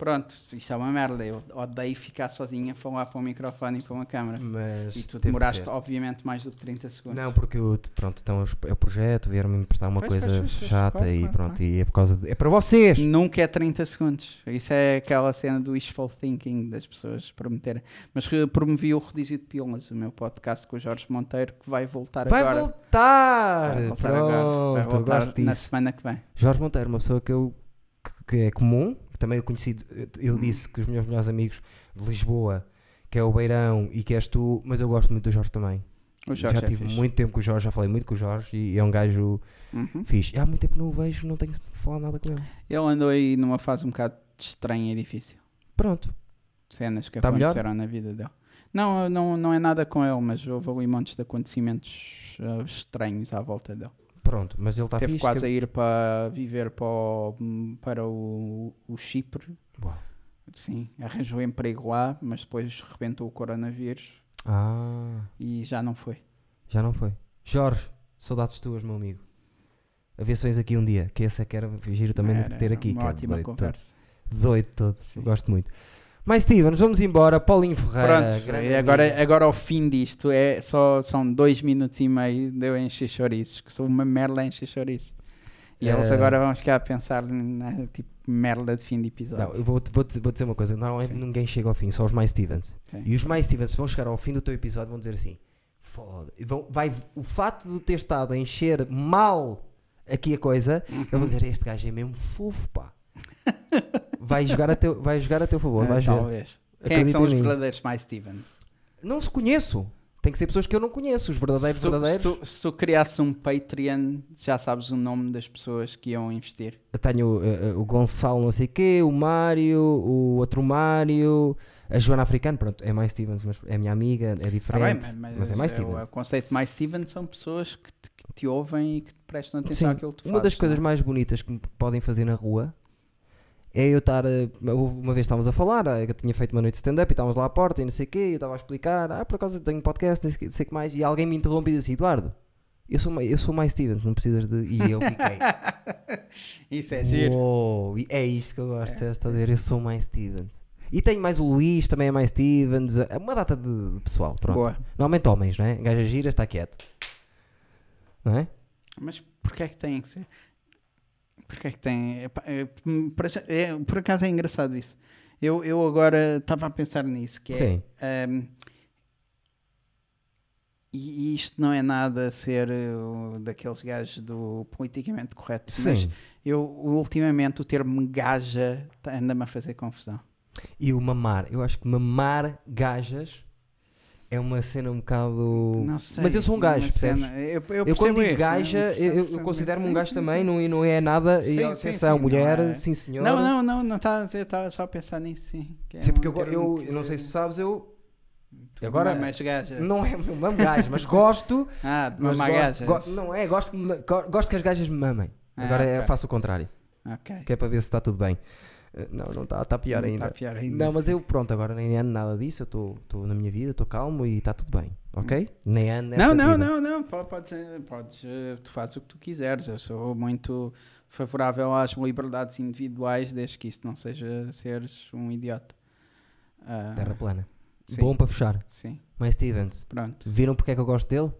Speaker 2: Pronto, isto é uma merda. Eu odeio ficar sozinho a falar para um microfone e para uma câmera.
Speaker 1: Mas
Speaker 2: E tu demoraste, obviamente, mais do que 30 segundos.
Speaker 1: Não, porque eu, pronto, então é o projeto, vieram-me emprestar uma
Speaker 2: Pois,
Speaker 1: coisa
Speaker 2: pois, pois,
Speaker 1: chata
Speaker 2: claro,
Speaker 1: e pronto,
Speaker 2: claro.
Speaker 1: e é por causa de, é para vocês.
Speaker 2: Nunca é 30 segundos. Isso é aquela cena do wishful thinking das pessoas prometerem. Mas promovi o Rodízio de Pílulas, o meu podcast com o Jorge Monteiro, que vai voltar
Speaker 1: Vai
Speaker 2: agora.
Speaker 1: voltar!
Speaker 2: Vai voltar
Speaker 1: pronto,
Speaker 2: agora. Vai voltar na
Speaker 1: disso.
Speaker 2: semana que vem.
Speaker 1: Jorge Monteiro, uma pessoa que eu que, é comum, também eu conheci, ele disse que os meus melhores amigos de Lisboa, que é o Beirão e que és tu, mas eu gosto muito do Jorge também.
Speaker 2: Jorge
Speaker 1: já
Speaker 2: é
Speaker 1: tive
Speaker 2: fixe.
Speaker 1: muito tempo com o Jorge, já falei muito com o Jorge e é um gajo
Speaker 2: Uhum.
Speaker 1: fixe. Há muito tempo não o vejo, não tenho de falar nada com ele.
Speaker 2: Ele andou aí numa fase um bocado estranha e difícil.
Speaker 1: Pronto.
Speaker 2: Cenas que
Speaker 1: Tá melhor?
Speaker 2: aconteceram na vida dele. Não, não, não é nada com ele, mas houve ali montes de acontecimentos ah, estranhos à volta dele.
Speaker 1: Pronto, mas ele está
Speaker 2: Teve
Speaker 1: fixe.
Speaker 2: quase
Speaker 1: que-
Speaker 2: a ir para viver para o, para o, o Chipre.
Speaker 1: Uau.
Speaker 2: Sim, arranjou emprego lá, mas depois rebentou o coronavírus
Speaker 1: Ah,
Speaker 2: e já não foi.
Speaker 1: já não foi. Jorge, saudades tuas, meu amigo. A ver se vens aqui um dia, que esse é que era giro também de
Speaker 2: Era
Speaker 1: ter aqui.
Speaker 2: Uma
Speaker 1: é
Speaker 2: ótima
Speaker 1: doido todo.
Speaker 2: conversa.
Speaker 1: Doido todo,
Speaker 2: Sim.
Speaker 1: gosto muito. Mas Steven, vamos embora. Paulinho Ferreira.
Speaker 2: Pronto, e agora,
Speaker 1: amigo.
Speaker 2: agora ao fim disto é só, são dois minutos e meio de eu encher chouriços, que sou uma merda a encher chouriços. E eles
Speaker 1: Eh,
Speaker 2: agora vão ficar a pensar na tipo merda de fim de episódio.
Speaker 1: Não, eu vou, vou, vou dizer uma coisa. Normalmente
Speaker 2: Sim.
Speaker 1: ninguém chega ao fim, só os mais Stevens.
Speaker 2: Sim.
Speaker 1: E os mais Stevens vão chegar ao fim do teu episódio vão dizer assim: foda. vão- vai, o fato de ter estado a encher mal aqui a coisa, eles vão dizer: este gajo é mesmo fofo, pá. Vai jogar a teu, vai jogar a teu favor,
Speaker 2: Ah,
Speaker 1: vais ver.
Speaker 2: talvez. Quem é que são os verdadeiros mais Steven?
Speaker 1: Não se conheço. Tem que ser pessoas que eu não conheço. Os verdadeiros,
Speaker 2: se, tu, se,
Speaker 1: verdadeiros.
Speaker 2: tu, se tu criasse um Patreon, já sabes o nome das pessoas que iam investir.
Speaker 1: Eu tenho eh, o Gonçalo, não sei o quê, o Mário, o outro Mário, a Joana Africano. Pronto, é mais Stevens, mas é minha amiga, é
Speaker 2: Tá
Speaker 1: diferente.
Speaker 2: bem, mas,
Speaker 1: mas é mais
Speaker 2: o-
Speaker 1: Stevens.
Speaker 2: O conceito de mais Steven são pessoas que te, que te ouvem e que prestam atenção
Speaker 1: Sim,
Speaker 2: àquilo que tu
Speaker 1: uma das
Speaker 2: fazes,
Speaker 1: coisas
Speaker 2: é?
Speaker 1: mais bonitas que me podem fazer na rua é eu estar. Uma vez estávamos a falar, que eu tinha feito uma noite de stand-up e estávamos lá à porta e não sei o quê, e eu estava a explicar, ah, por acaso eu tenho podcast, não sei o que mais, e alguém me interrompe e diz assim: Eduardo, eu sou, eu sou mais Stevens, não precisas de. E eu fiquei.
Speaker 2: Isso é giro.
Speaker 1: Uou, é isto que eu gosto, é. estás a ver? Eu sou mais Stevens. E tenho mais o Luís, também é mais Stevens, é uma data de, de pessoal, pronto.
Speaker 2: Boa.
Speaker 1: Normalmente homens, não é? Gaja gira, está quieto. Não é?
Speaker 2: Mas porquê é que tem que ser? Porquê é que tem? Epá, é, hum, é, por acaso é engraçado isso. Eu, eu agora estava a pensar nisso, que é.
Speaker 1: Sim.
Speaker 2: hum, e e isto não é nada a ser uh, daqueles gajos do politicamente correto, mas
Speaker 1: Sim.
Speaker 2: eu ultimamente o termo gaja tá- anda-me a fazer confusão.
Speaker 1: E o mamar, eu acho que mamar gajas é uma cena um bocado.
Speaker 2: Não sei.
Speaker 1: Mas eu sou um gajo,
Speaker 2: uma
Speaker 1: percebes?
Speaker 2: Eu, eu,
Speaker 1: Eu quando digo gaja,
Speaker 2: eu
Speaker 1: eu, eu considero-me um gajo
Speaker 2: Sim,
Speaker 1: também,
Speaker 2: sim,
Speaker 1: Não, e não é nada.
Speaker 2: Sim,
Speaker 1: e,
Speaker 2: sim, sim,
Speaker 1: é uma
Speaker 2: não
Speaker 1: mulher,
Speaker 2: é-
Speaker 1: sim senhor.
Speaker 2: Não, não, não, não a dizer, estava só a pensar nisso, sim. é
Speaker 1: Sim, porque
Speaker 2: um
Speaker 1: eu, eu,
Speaker 2: que-
Speaker 1: eu não sei se tu sabes, eu
Speaker 2: tu
Speaker 1: agora-
Speaker 2: mamas gajas.
Speaker 1: não é um mamo gajo, mas gosto.
Speaker 2: Ah, de mamar gajas.
Speaker 1: go- não é, gosto, gosto que as gajas me mamem.
Speaker 2: Ah,
Speaker 1: Agora é-
Speaker 2: ok.
Speaker 1: faço o contrário,
Speaker 2: Ok.
Speaker 1: que é para ver se está tudo bem. Eh, Não, não está, está pior ainda.
Speaker 2: Está pior ainda.
Speaker 1: Não, mas eu, pronto, agora nem ando nada disso, eu estou na minha vida, estou calmo e está tudo bem, ok? Nem ando nessa
Speaker 2: Não, não,
Speaker 1: vida.
Speaker 2: não, não. Pode, pode eh, tu fazes o que tu quiseres. Eu sou muito favorável às liberdades individuais, desde que isso não seja seres um idiota. Ah,
Speaker 1: Terra plana.
Speaker 2: sim.
Speaker 1: Bom para fechar.
Speaker 2: Sim,
Speaker 1: Mas Stevens,
Speaker 2: pronto.
Speaker 1: viram porque é que eu gosto dele?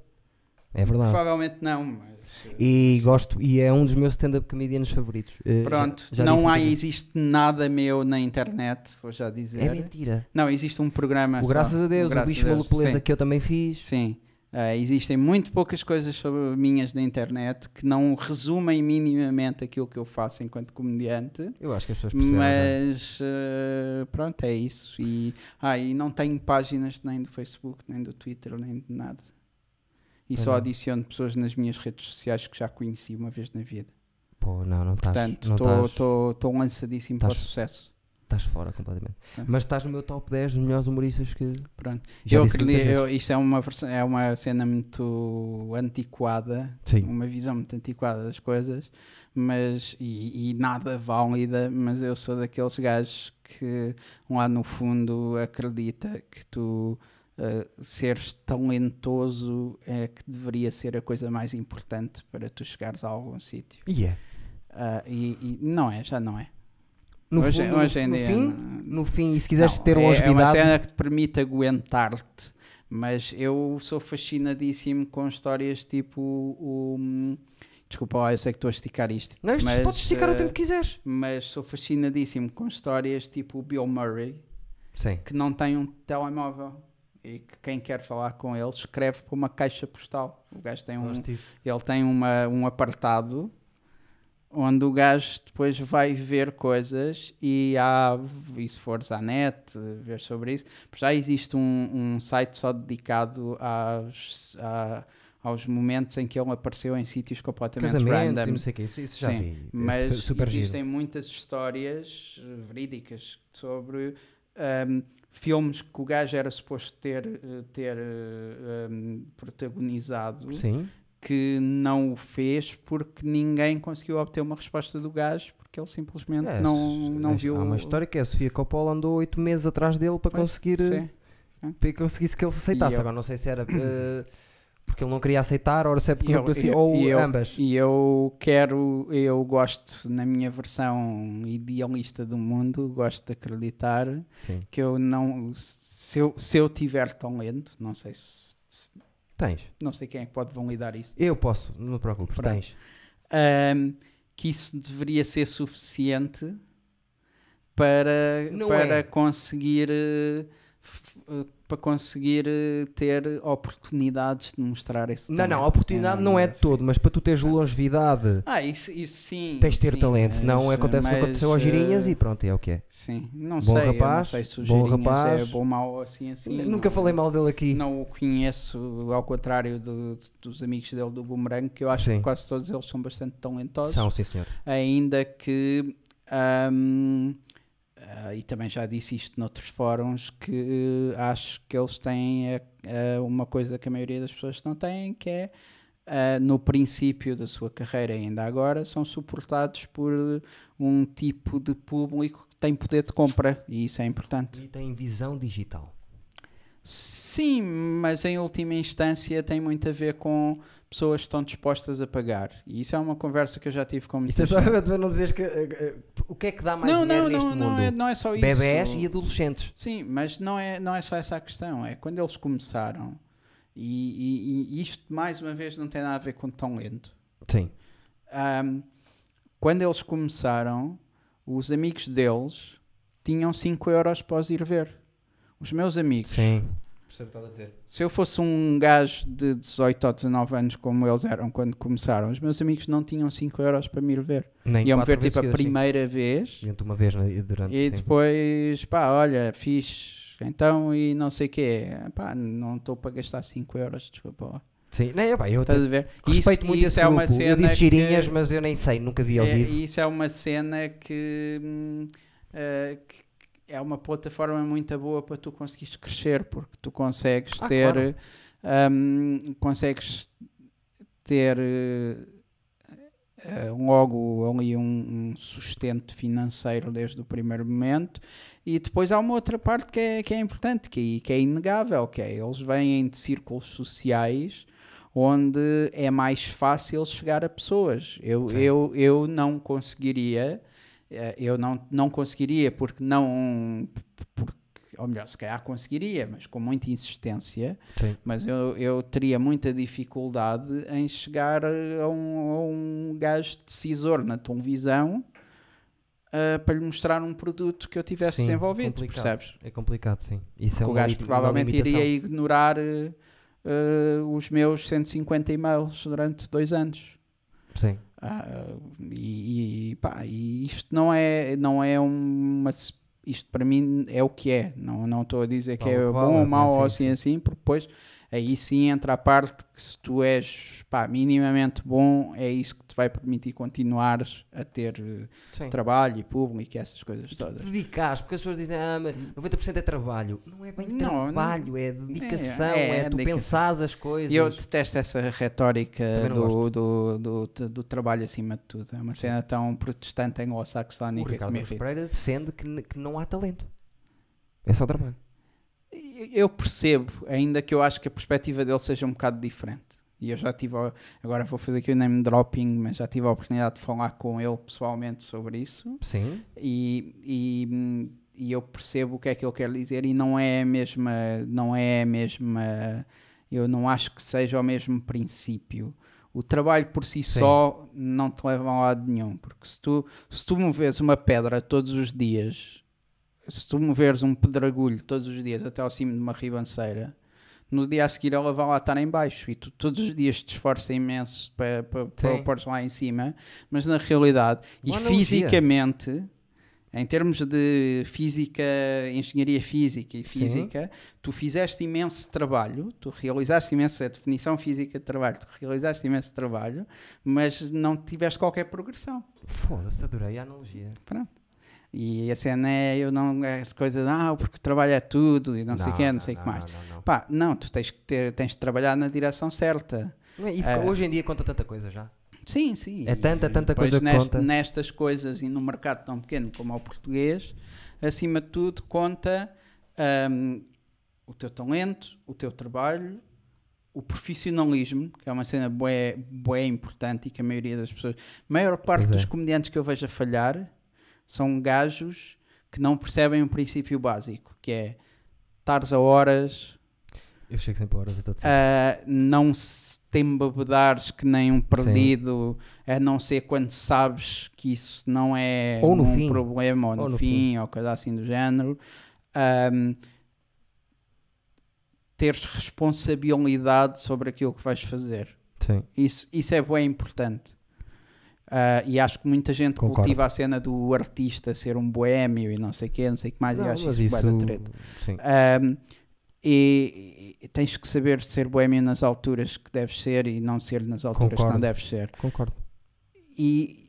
Speaker 1: É verdade.
Speaker 2: Provavelmente não, mas.
Speaker 1: E gosto, e é um dos meus stand-up comedians favoritos. Eh,
Speaker 2: Pronto,
Speaker 1: já- já
Speaker 2: não há, existe nada meu na internet, vou já dizer.
Speaker 1: É mentira.
Speaker 2: Não, existe um programa.
Speaker 1: O
Speaker 2: só.
Speaker 1: Graças a Deus, o,
Speaker 2: Graças
Speaker 1: bicho
Speaker 2: a Deus,
Speaker 1: maluco beleza
Speaker 2: sim.
Speaker 1: que eu também fiz.
Speaker 2: Sim. Ah, existem muito poucas coisas sobre minhas na internet que não resumem minimamente aquilo que eu faço enquanto comediante.
Speaker 1: Eu acho que as pessoas perceberam. já.
Speaker 2: Mas ah, pronto, é isso. E, ah, e não tenho páginas nem do Facebook, nem do Twitter, nem de nada. E só
Speaker 1: não.
Speaker 2: adiciono pessoas nas minhas redes sociais que já conheci uma vez na vida.
Speaker 1: Pô, não, não estás.
Speaker 2: Portanto, estou lançadíssimo para o sucesso.
Speaker 1: Estás fora completamente.
Speaker 2: Tá.
Speaker 1: Mas estás no meu top 10 dos melhores humoristas que.
Speaker 2: Pronto.
Speaker 1: Já
Speaker 2: eu acredito, isto é uma, é uma cena muito antiquada,
Speaker 1: Sim.
Speaker 2: uma visão muito antiquada das coisas, mas e, e nada válida, mas eu sou daqueles gajos que lá no fundo acredita que tu uh, seres talentoso é que deveria ser a coisa mais importante para tu chegares a algum sítio.
Speaker 1: E é.
Speaker 2: Ah, e, não é, já não é.
Speaker 1: No,
Speaker 2: hoje,
Speaker 1: fundo,
Speaker 2: hoje
Speaker 1: no fim, no fim, e se quiseres
Speaker 2: não,
Speaker 1: ter
Speaker 2: é, é uma
Speaker 1: longevidade.
Speaker 2: cena que te permite aguentar-te, mas eu sou fascinadíssimo com histórias tipo o. hum, Desculpa, eu sei que estou a esticar isto.
Speaker 1: Não,
Speaker 2: mas,
Speaker 1: podes esticar o
Speaker 2: eh,
Speaker 1: tempo que quiseres.
Speaker 2: Mas sou fascinadíssimo com histórias tipo o Bill Murray,
Speaker 1: Sim.
Speaker 2: que não tem um telemóvel. E que quem quer falar com ele escreve para uma caixa postal. O gajo tem um, ele tem uma, um apartado onde o gajo depois vai ver coisas e há, e se fores à net, ver sobre isso, já existe um, um site só dedicado aos, a- aos momentos em que ele apareceu em sítios completamente
Speaker 1: Casamentos
Speaker 2: random.
Speaker 1: não sei o que, isso, isso já
Speaker 2: Sim,
Speaker 1: vi. É
Speaker 2: mas
Speaker 1: super, super giro.
Speaker 2: existem muitas histórias verídicas sobre ahm, filmes que o gajo era suposto ter, eh, ter eh, ahm, protagonizado
Speaker 1: Sim,
Speaker 2: que não o fez porque ninguém conseguiu obter uma resposta do gajo porque ele simplesmente
Speaker 1: É,
Speaker 2: não, não
Speaker 1: há
Speaker 2: viu.
Speaker 1: uma história que é a Sofia Coppola andou oito meses atrás dele para
Speaker 2: Pois,
Speaker 1: conseguir
Speaker 2: Sim.
Speaker 1: para conseguisse que ele se aceitasse. Agora não sei se era eh, porque ele não queria aceitar ou se é porque
Speaker 2: E
Speaker 1: não
Speaker 2: eu-
Speaker 1: conseguia,
Speaker 2: e-
Speaker 1: ou
Speaker 2: eu-
Speaker 1: ambas.
Speaker 2: E eu quero, eu gosto, na minha versão idealista do mundo, gosto de acreditar
Speaker 1: Sim.
Speaker 2: que eu não, se eu, se eu tiver talento, não sei se, se-
Speaker 1: Tens.
Speaker 2: não sei quem é que pode validar isso,
Speaker 1: Eu posso, não te preocupes,
Speaker 2: Pronto.
Speaker 1: tens.
Speaker 2: ahm, que isso deveria ser suficiente para,
Speaker 1: Não
Speaker 2: para
Speaker 1: é.
Speaker 2: conseguir eh, para conseguir eh, ter oportunidades de mostrar esse
Speaker 1: Não,
Speaker 2: talento.
Speaker 1: não, a oportunidade não é de
Speaker 2: assim.
Speaker 1: todo, mas para tu teres longevidade
Speaker 2: Ah, isso, isso sim.
Speaker 1: tens de ter
Speaker 2: sim,
Speaker 1: talento, senão
Speaker 2: mas-
Speaker 1: acontece o que aconteceu aos girinhas
Speaker 2: eh,
Speaker 1: e pronto, é o que é.
Speaker 2: Sim, não
Speaker 1: Bom
Speaker 2: sei, eu não
Speaker 1: rapaz,
Speaker 2: sei se o
Speaker 1: bom
Speaker 2: Girinhas
Speaker 1: rapaz.
Speaker 2: é bom mau assim assim.
Speaker 1: Nunca
Speaker 2: não-
Speaker 1: falei mal dele aqui.
Speaker 2: Não o conheço, ao contrário do- dos amigos dele do Boomerang, que eu acho
Speaker 1: Sim.
Speaker 2: que quase todos eles são bastante talentosos.
Speaker 1: São, sim senhor.
Speaker 2: Ainda que. ahm, ah, e também já disse isto noutros fóruns, que acho que eles têm ah, uma coisa que a maioria das pessoas não têm, que é ah, no princípio da sua carreira, ainda agora, são suportados por um tipo de público que tem poder de compra, e isso é importante.
Speaker 1: E tem visão digital.
Speaker 2: Sim, mas em última instância tem muito a ver com pessoas estão dispostas a pagar. E isso é uma conversa que eu já tive com
Speaker 1: Isto é
Speaker 2: muitas
Speaker 1: só para não dizeres que. eh, eh, o que é que dá mais
Speaker 2: não,
Speaker 1: dinheiro
Speaker 2: não,
Speaker 1: neste
Speaker 2: não,
Speaker 1: mundo?
Speaker 2: não é, não é só isso.
Speaker 1: Bebés e adolescentes.
Speaker 2: Sim, mas não é, não é só essa a questão. É quando eles começaram, e, e- e isto mais uma vez não tem nada a ver com talento.
Speaker 1: Sim.
Speaker 2: Ahm, quando eles começaram, os amigos deles tinham 5 euros para os ir ver. Os meus amigos,
Speaker 1: Sim. Percebo o que estás a dizer.
Speaker 2: se eu fosse um gajo de 18 ou 19 anos como eles eram quando começaram, os meus amigos não tinham 5 euros para me ir ver.
Speaker 1: Nem
Speaker 2: Iam-me
Speaker 1: quatro
Speaker 2: ver tipo a primeira vez
Speaker 1: Viam-te uma vez né, durante.
Speaker 2: e
Speaker 1: sim.
Speaker 2: depois, pá, olha, fiz então e não sei o quê. Pá, não estou para gastar 5 euros, desculpa lá.
Speaker 1: Sim. Não, epá, eu
Speaker 2: Estás a ver?
Speaker 1: respeito
Speaker 2: isso,
Speaker 1: muito
Speaker 2: isso
Speaker 1: esse
Speaker 2: é uma
Speaker 1: grupo.
Speaker 2: cena
Speaker 1: Eu disse girinhas,
Speaker 2: que,
Speaker 1: mas eu nem sei, nunca vi ao
Speaker 2: é,
Speaker 1: vivo.
Speaker 2: isso é uma cena que, que- que é uma plataforma muito boa para tu conseguires crescer, porque tu consegues
Speaker 1: Ah,
Speaker 2: ter
Speaker 1: claro.
Speaker 2: hum, consegues ter eh, logo ali um, um sustento financeiro desde o primeiro momento e depois há uma outra parte que é, que é importante que, é- que é inegável que é eles vêm de círculos sociais onde é mais fácil chegar a pessoas eu,
Speaker 1: Sim.
Speaker 2: eu, eu não conseguiria eu não, não conseguiria porque não porque, ou melhor, se calhar conseguiria, mas com muita insistência
Speaker 1: Sim.
Speaker 2: mas eu, eu teria muita dificuldade em chegar a um, a um gajo decisor na televisão ah, para lhe mostrar um produto que eu tivesse
Speaker 1: Sim,
Speaker 2: desenvolvido,
Speaker 1: complicado.
Speaker 2: percebes?
Speaker 1: É complicado, sim. Isso
Speaker 2: Porque
Speaker 1: é
Speaker 2: o gajo provavelmente iria ignorar ah, ah, os meus 150 e-mails durante dois anos.
Speaker 1: Sim.
Speaker 2: Ah, e, e, pá, e isto não é, não é uma. Isto para mim é o que é. Não não estou a dizer que
Speaker 1: Vale
Speaker 2: é bom
Speaker 1: vale,
Speaker 2: ou mau ou
Speaker 1: sim.
Speaker 2: assim assim, porque depois aí sim entra a parte que se tu és pá, minimamente bom, é isso que te vai permitir continuar a ter eh,
Speaker 1: Sim.
Speaker 2: trabalho e público e essas coisas todas.
Speaker 1: Dedicares, porque as pessoas dizem, ah, mas 90% é trabalho. Não é bem
Speaker 2: Não,
Speaker 1: trabalho, é dedicação,
Speaker 2: é,
Speaker 1: é,
Speaker 2: é
Speaker 1: tu
Speaker 2: dedicação.
Speaker 1: pensares as coisas.
Speaker 2: E eu detesto essa retórica
Speaker 1: não
Speaker 2: do, do, do, do trabalho acima de tudo. É uma cena tão protestante
Speaker 1: o
Speaker 2: anglo-saxónica que
Speaker 1: Ricardo
Speaker 2: me
Speaker 1: Aruz
Speaker 2: irrita.
Speaker 1: Pereira defende que, que não há talento. É só trabalho.
Speaker 2: Eu percebo, ainda que eu acho que a perspectiva dele seja um bocado diferente. E eu já tive, agora vou fazer aqui o name dropping, mas já tive a oportunidade de falar com ele pessoalmente sobre isso.
Speaker 1: Sim.
Speaker 2: E, e, e eu percebo o que é que ele quer dizer e não é a mesma, não é a mesma, eu não acho que seja o mesmo princípio. O trabalho por si
Speaker 1: Sim.
Speaker 2: só não te leva a lado nenhum, porque se tu, se tu moveres uma pedra todos os dias, se tu moveres um pedregulho todos os dias até ao cimo de uma ribanceira, no dia a seguir ela vai lá estar em baixo e tu todos os dias te esforças imenso para, para, para
Speaker 1: Sim.
Speaker 2: pôr lá em cima, mas na realidade e
Speaker 1: Boa analogia.
Speaker 2: fisicamente, em termos de física, engenharia física e física, tu fizeste imenso trabalho, tu realizaste imensa definição física de trabalho, tu realizaste imenso trabalho, mas não tiveste qualquer progressão.
Speaker 1: Foda-se, adorei a analogia.
Speaker 2: Pronto. E a cena é, eu não, é essa coisa de, ah, porque o trabalho é tudo e não, sei o que, não, sei o que mais.
Speaker 1: Não, não.
Speaker 2: Pá, não, tu tens que ter, tens de trabalhar na direção certa.
Speaker 1: Não E
Speaker 2: É.
Speaker 1: hoje em dia conta tanta coisa já.
Speaker 2: Sim, sim.
Speaker 1: É tanta,
Speaker 2: E
Speaker 1: tanta coisa que
Speaker 2: neste-
Speaker 1: conta.
Speaker 2: Nestas coisas e num mercado tão pequeno como é o português, acima de tudo, conta hum, o teu talento, o teu trabalho, o profissionalismo, que é uma cena bué, bué importante e que a maioria das pessoas, a maior parte
Speaker 1: é.
Speaker 2: dos comediantes que eu vejo a falhar são gajos que não percebem um princípio básico, que é estares a horas,
Speaker 1: Eu chego sempre a horas a todos.
Speaker 2: Uh, não se te embebedares que nem um perdido, a não ser quando sabes que isso não é
Speaker 1: Ou no
Speaker 2: um
Speaker 1: fim.
Speaker 2: problema, ou no,
Speaker 1: Ou no
Speaker 2: fim, ou coisa assim do género. Um, teres responsabilidade sobre aquilo que vais fazer.
Speaker 1: Sim.
Speaker 2: Isso, isso é bem importante. Uh, e acho que muita gente
Speaker 1: Concordo.
Speaker 2: cultiva a cena do artista ser um boémio e não sei o quê, não sei o que mais, e
Speaker 1: Não,
Speaker 2: acho
Speaker 1: mas
Speaker 2: isso, bué da
Speaker 1: isso-
Speaker 2: treta.
Speaker 1: Sim.
Speaker 2: Um, e, e tens que saber ser boémio nas alturas que deves ser e não ser nas alturas que
Speaker 1: Concordo.
Speaker 2: não deves ser.
Speaker 1: Concordo.
Speaker 2: E,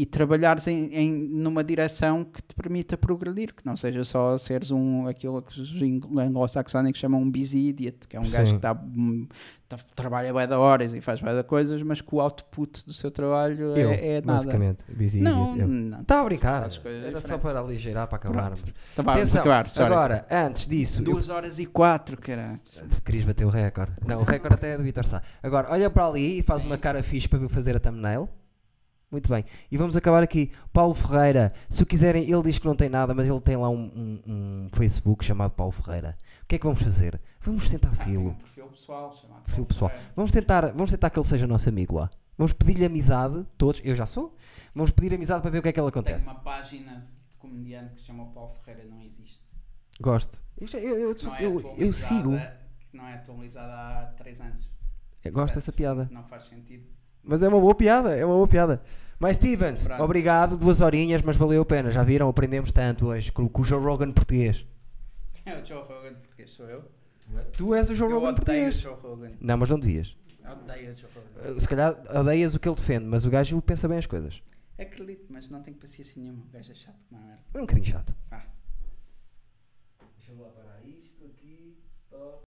Speaker 2: e trabalhares em, em- numa direção que te permita progredir, que não seja só seres um, aquilo que os anglo-saxónicos chamam um busy idiot, que é um gajo
Speaker 1: Sim.
Speaker 2: que tá, hum, tá- trabalha bem da horas e faz bem da coisas, mas que o output do seu trabalho
Speaker 1: Eu,
Speaker 2: é, é nada.
Speaker 1: basicamente. Busy
Speaker 2: Não,
Speaker 1: idiot, eu.
Speaker 2: não.
Speaker 1: Está a brincar. Era só para aligeirar, para acabarmos.
Speaker 2: Vá, vamos
Speaker 1: Atenção,
Speaker 2: acabar, sorry.
Speaker 1: agora, antes disso, eu
Speaker 2: Duas horas e quatro, caralho.
Speaker 1: Querias bater o recorde. Não, o recorde até é do Vitor Sá. Agora, olha para ali e faz uma cara fixe para eu fazer a thumbnail. Muito bem. E vamos acabar aqui. Paulo Ferreira, se o quiserem, ele diz que não tem nada, mas ele tem lá um, um- um Facebook chamado Paulo Ferreira. O que é que vamos fazer? Vamos tentar
Speaker 2: Ah, tem
Speaker 1: segui-lo.
Speaker 2: um perfil pessoal chamado
Speaker 1: Perfil
Speaker 2: Paulo
Speaker 1: pessoal.
Speaker 2: Ferreira.
Speaker 1: Vamos tentar, vamos tentar que ele seja nosso amigo lá. Vamos pedir-lhe amizade, todos, eu já sou. Vamos pedir amizade para ver o que é que ele
Speaker 2: Tem
Speaker 1: acontece.
Speaker 2: uma página de comediante que se chama Paulo Ferreira, não existe.
Speaker 1: Gosto. É- Eu, eu,
Speaker 2: Não é
Speaker 1: eu, eu sigo.
Speaker 2: que Não é atualizada há 3 anos.
Speaker 1: Eu gosto dessa piada.
Speaker 2: Não faz sentido.
Speaker 1: Mas é uma boa piada, é uma boa piada. Mas Stevens,
Speaker 2: Pronto.
Speaker 1: obrigado, duas horinhas, mas valeu a pena. Já viram? Aprendemos tanto hoje com, com o Joe Rogan português.
Speaker 2: É o Joe Rogan, porque sou eu.
Speaker 1: Tu és o Joe
Speaker 2: Eu
Speaker 1: Rogan
Speaker 2: odeio o
Speaker 1: português.
Speaker 2: Joe Rogan.
Speaker 1: Não, mas não devias.
Speaker 2: Odeio o Joe Rogan.
Speaker 1: Uh, Se calhar odeias o que ele defende, mas o gajo pensa bem as coisas.
Speaker 2: Acredito, mas não tenho paciência nenhuma. O gajo é chato como a merda.
Speaker 1: É um bocadinho chato.
Speaker 2: Ah.
Speaker 1: Deixa eu lá parar isto aqui. Stop.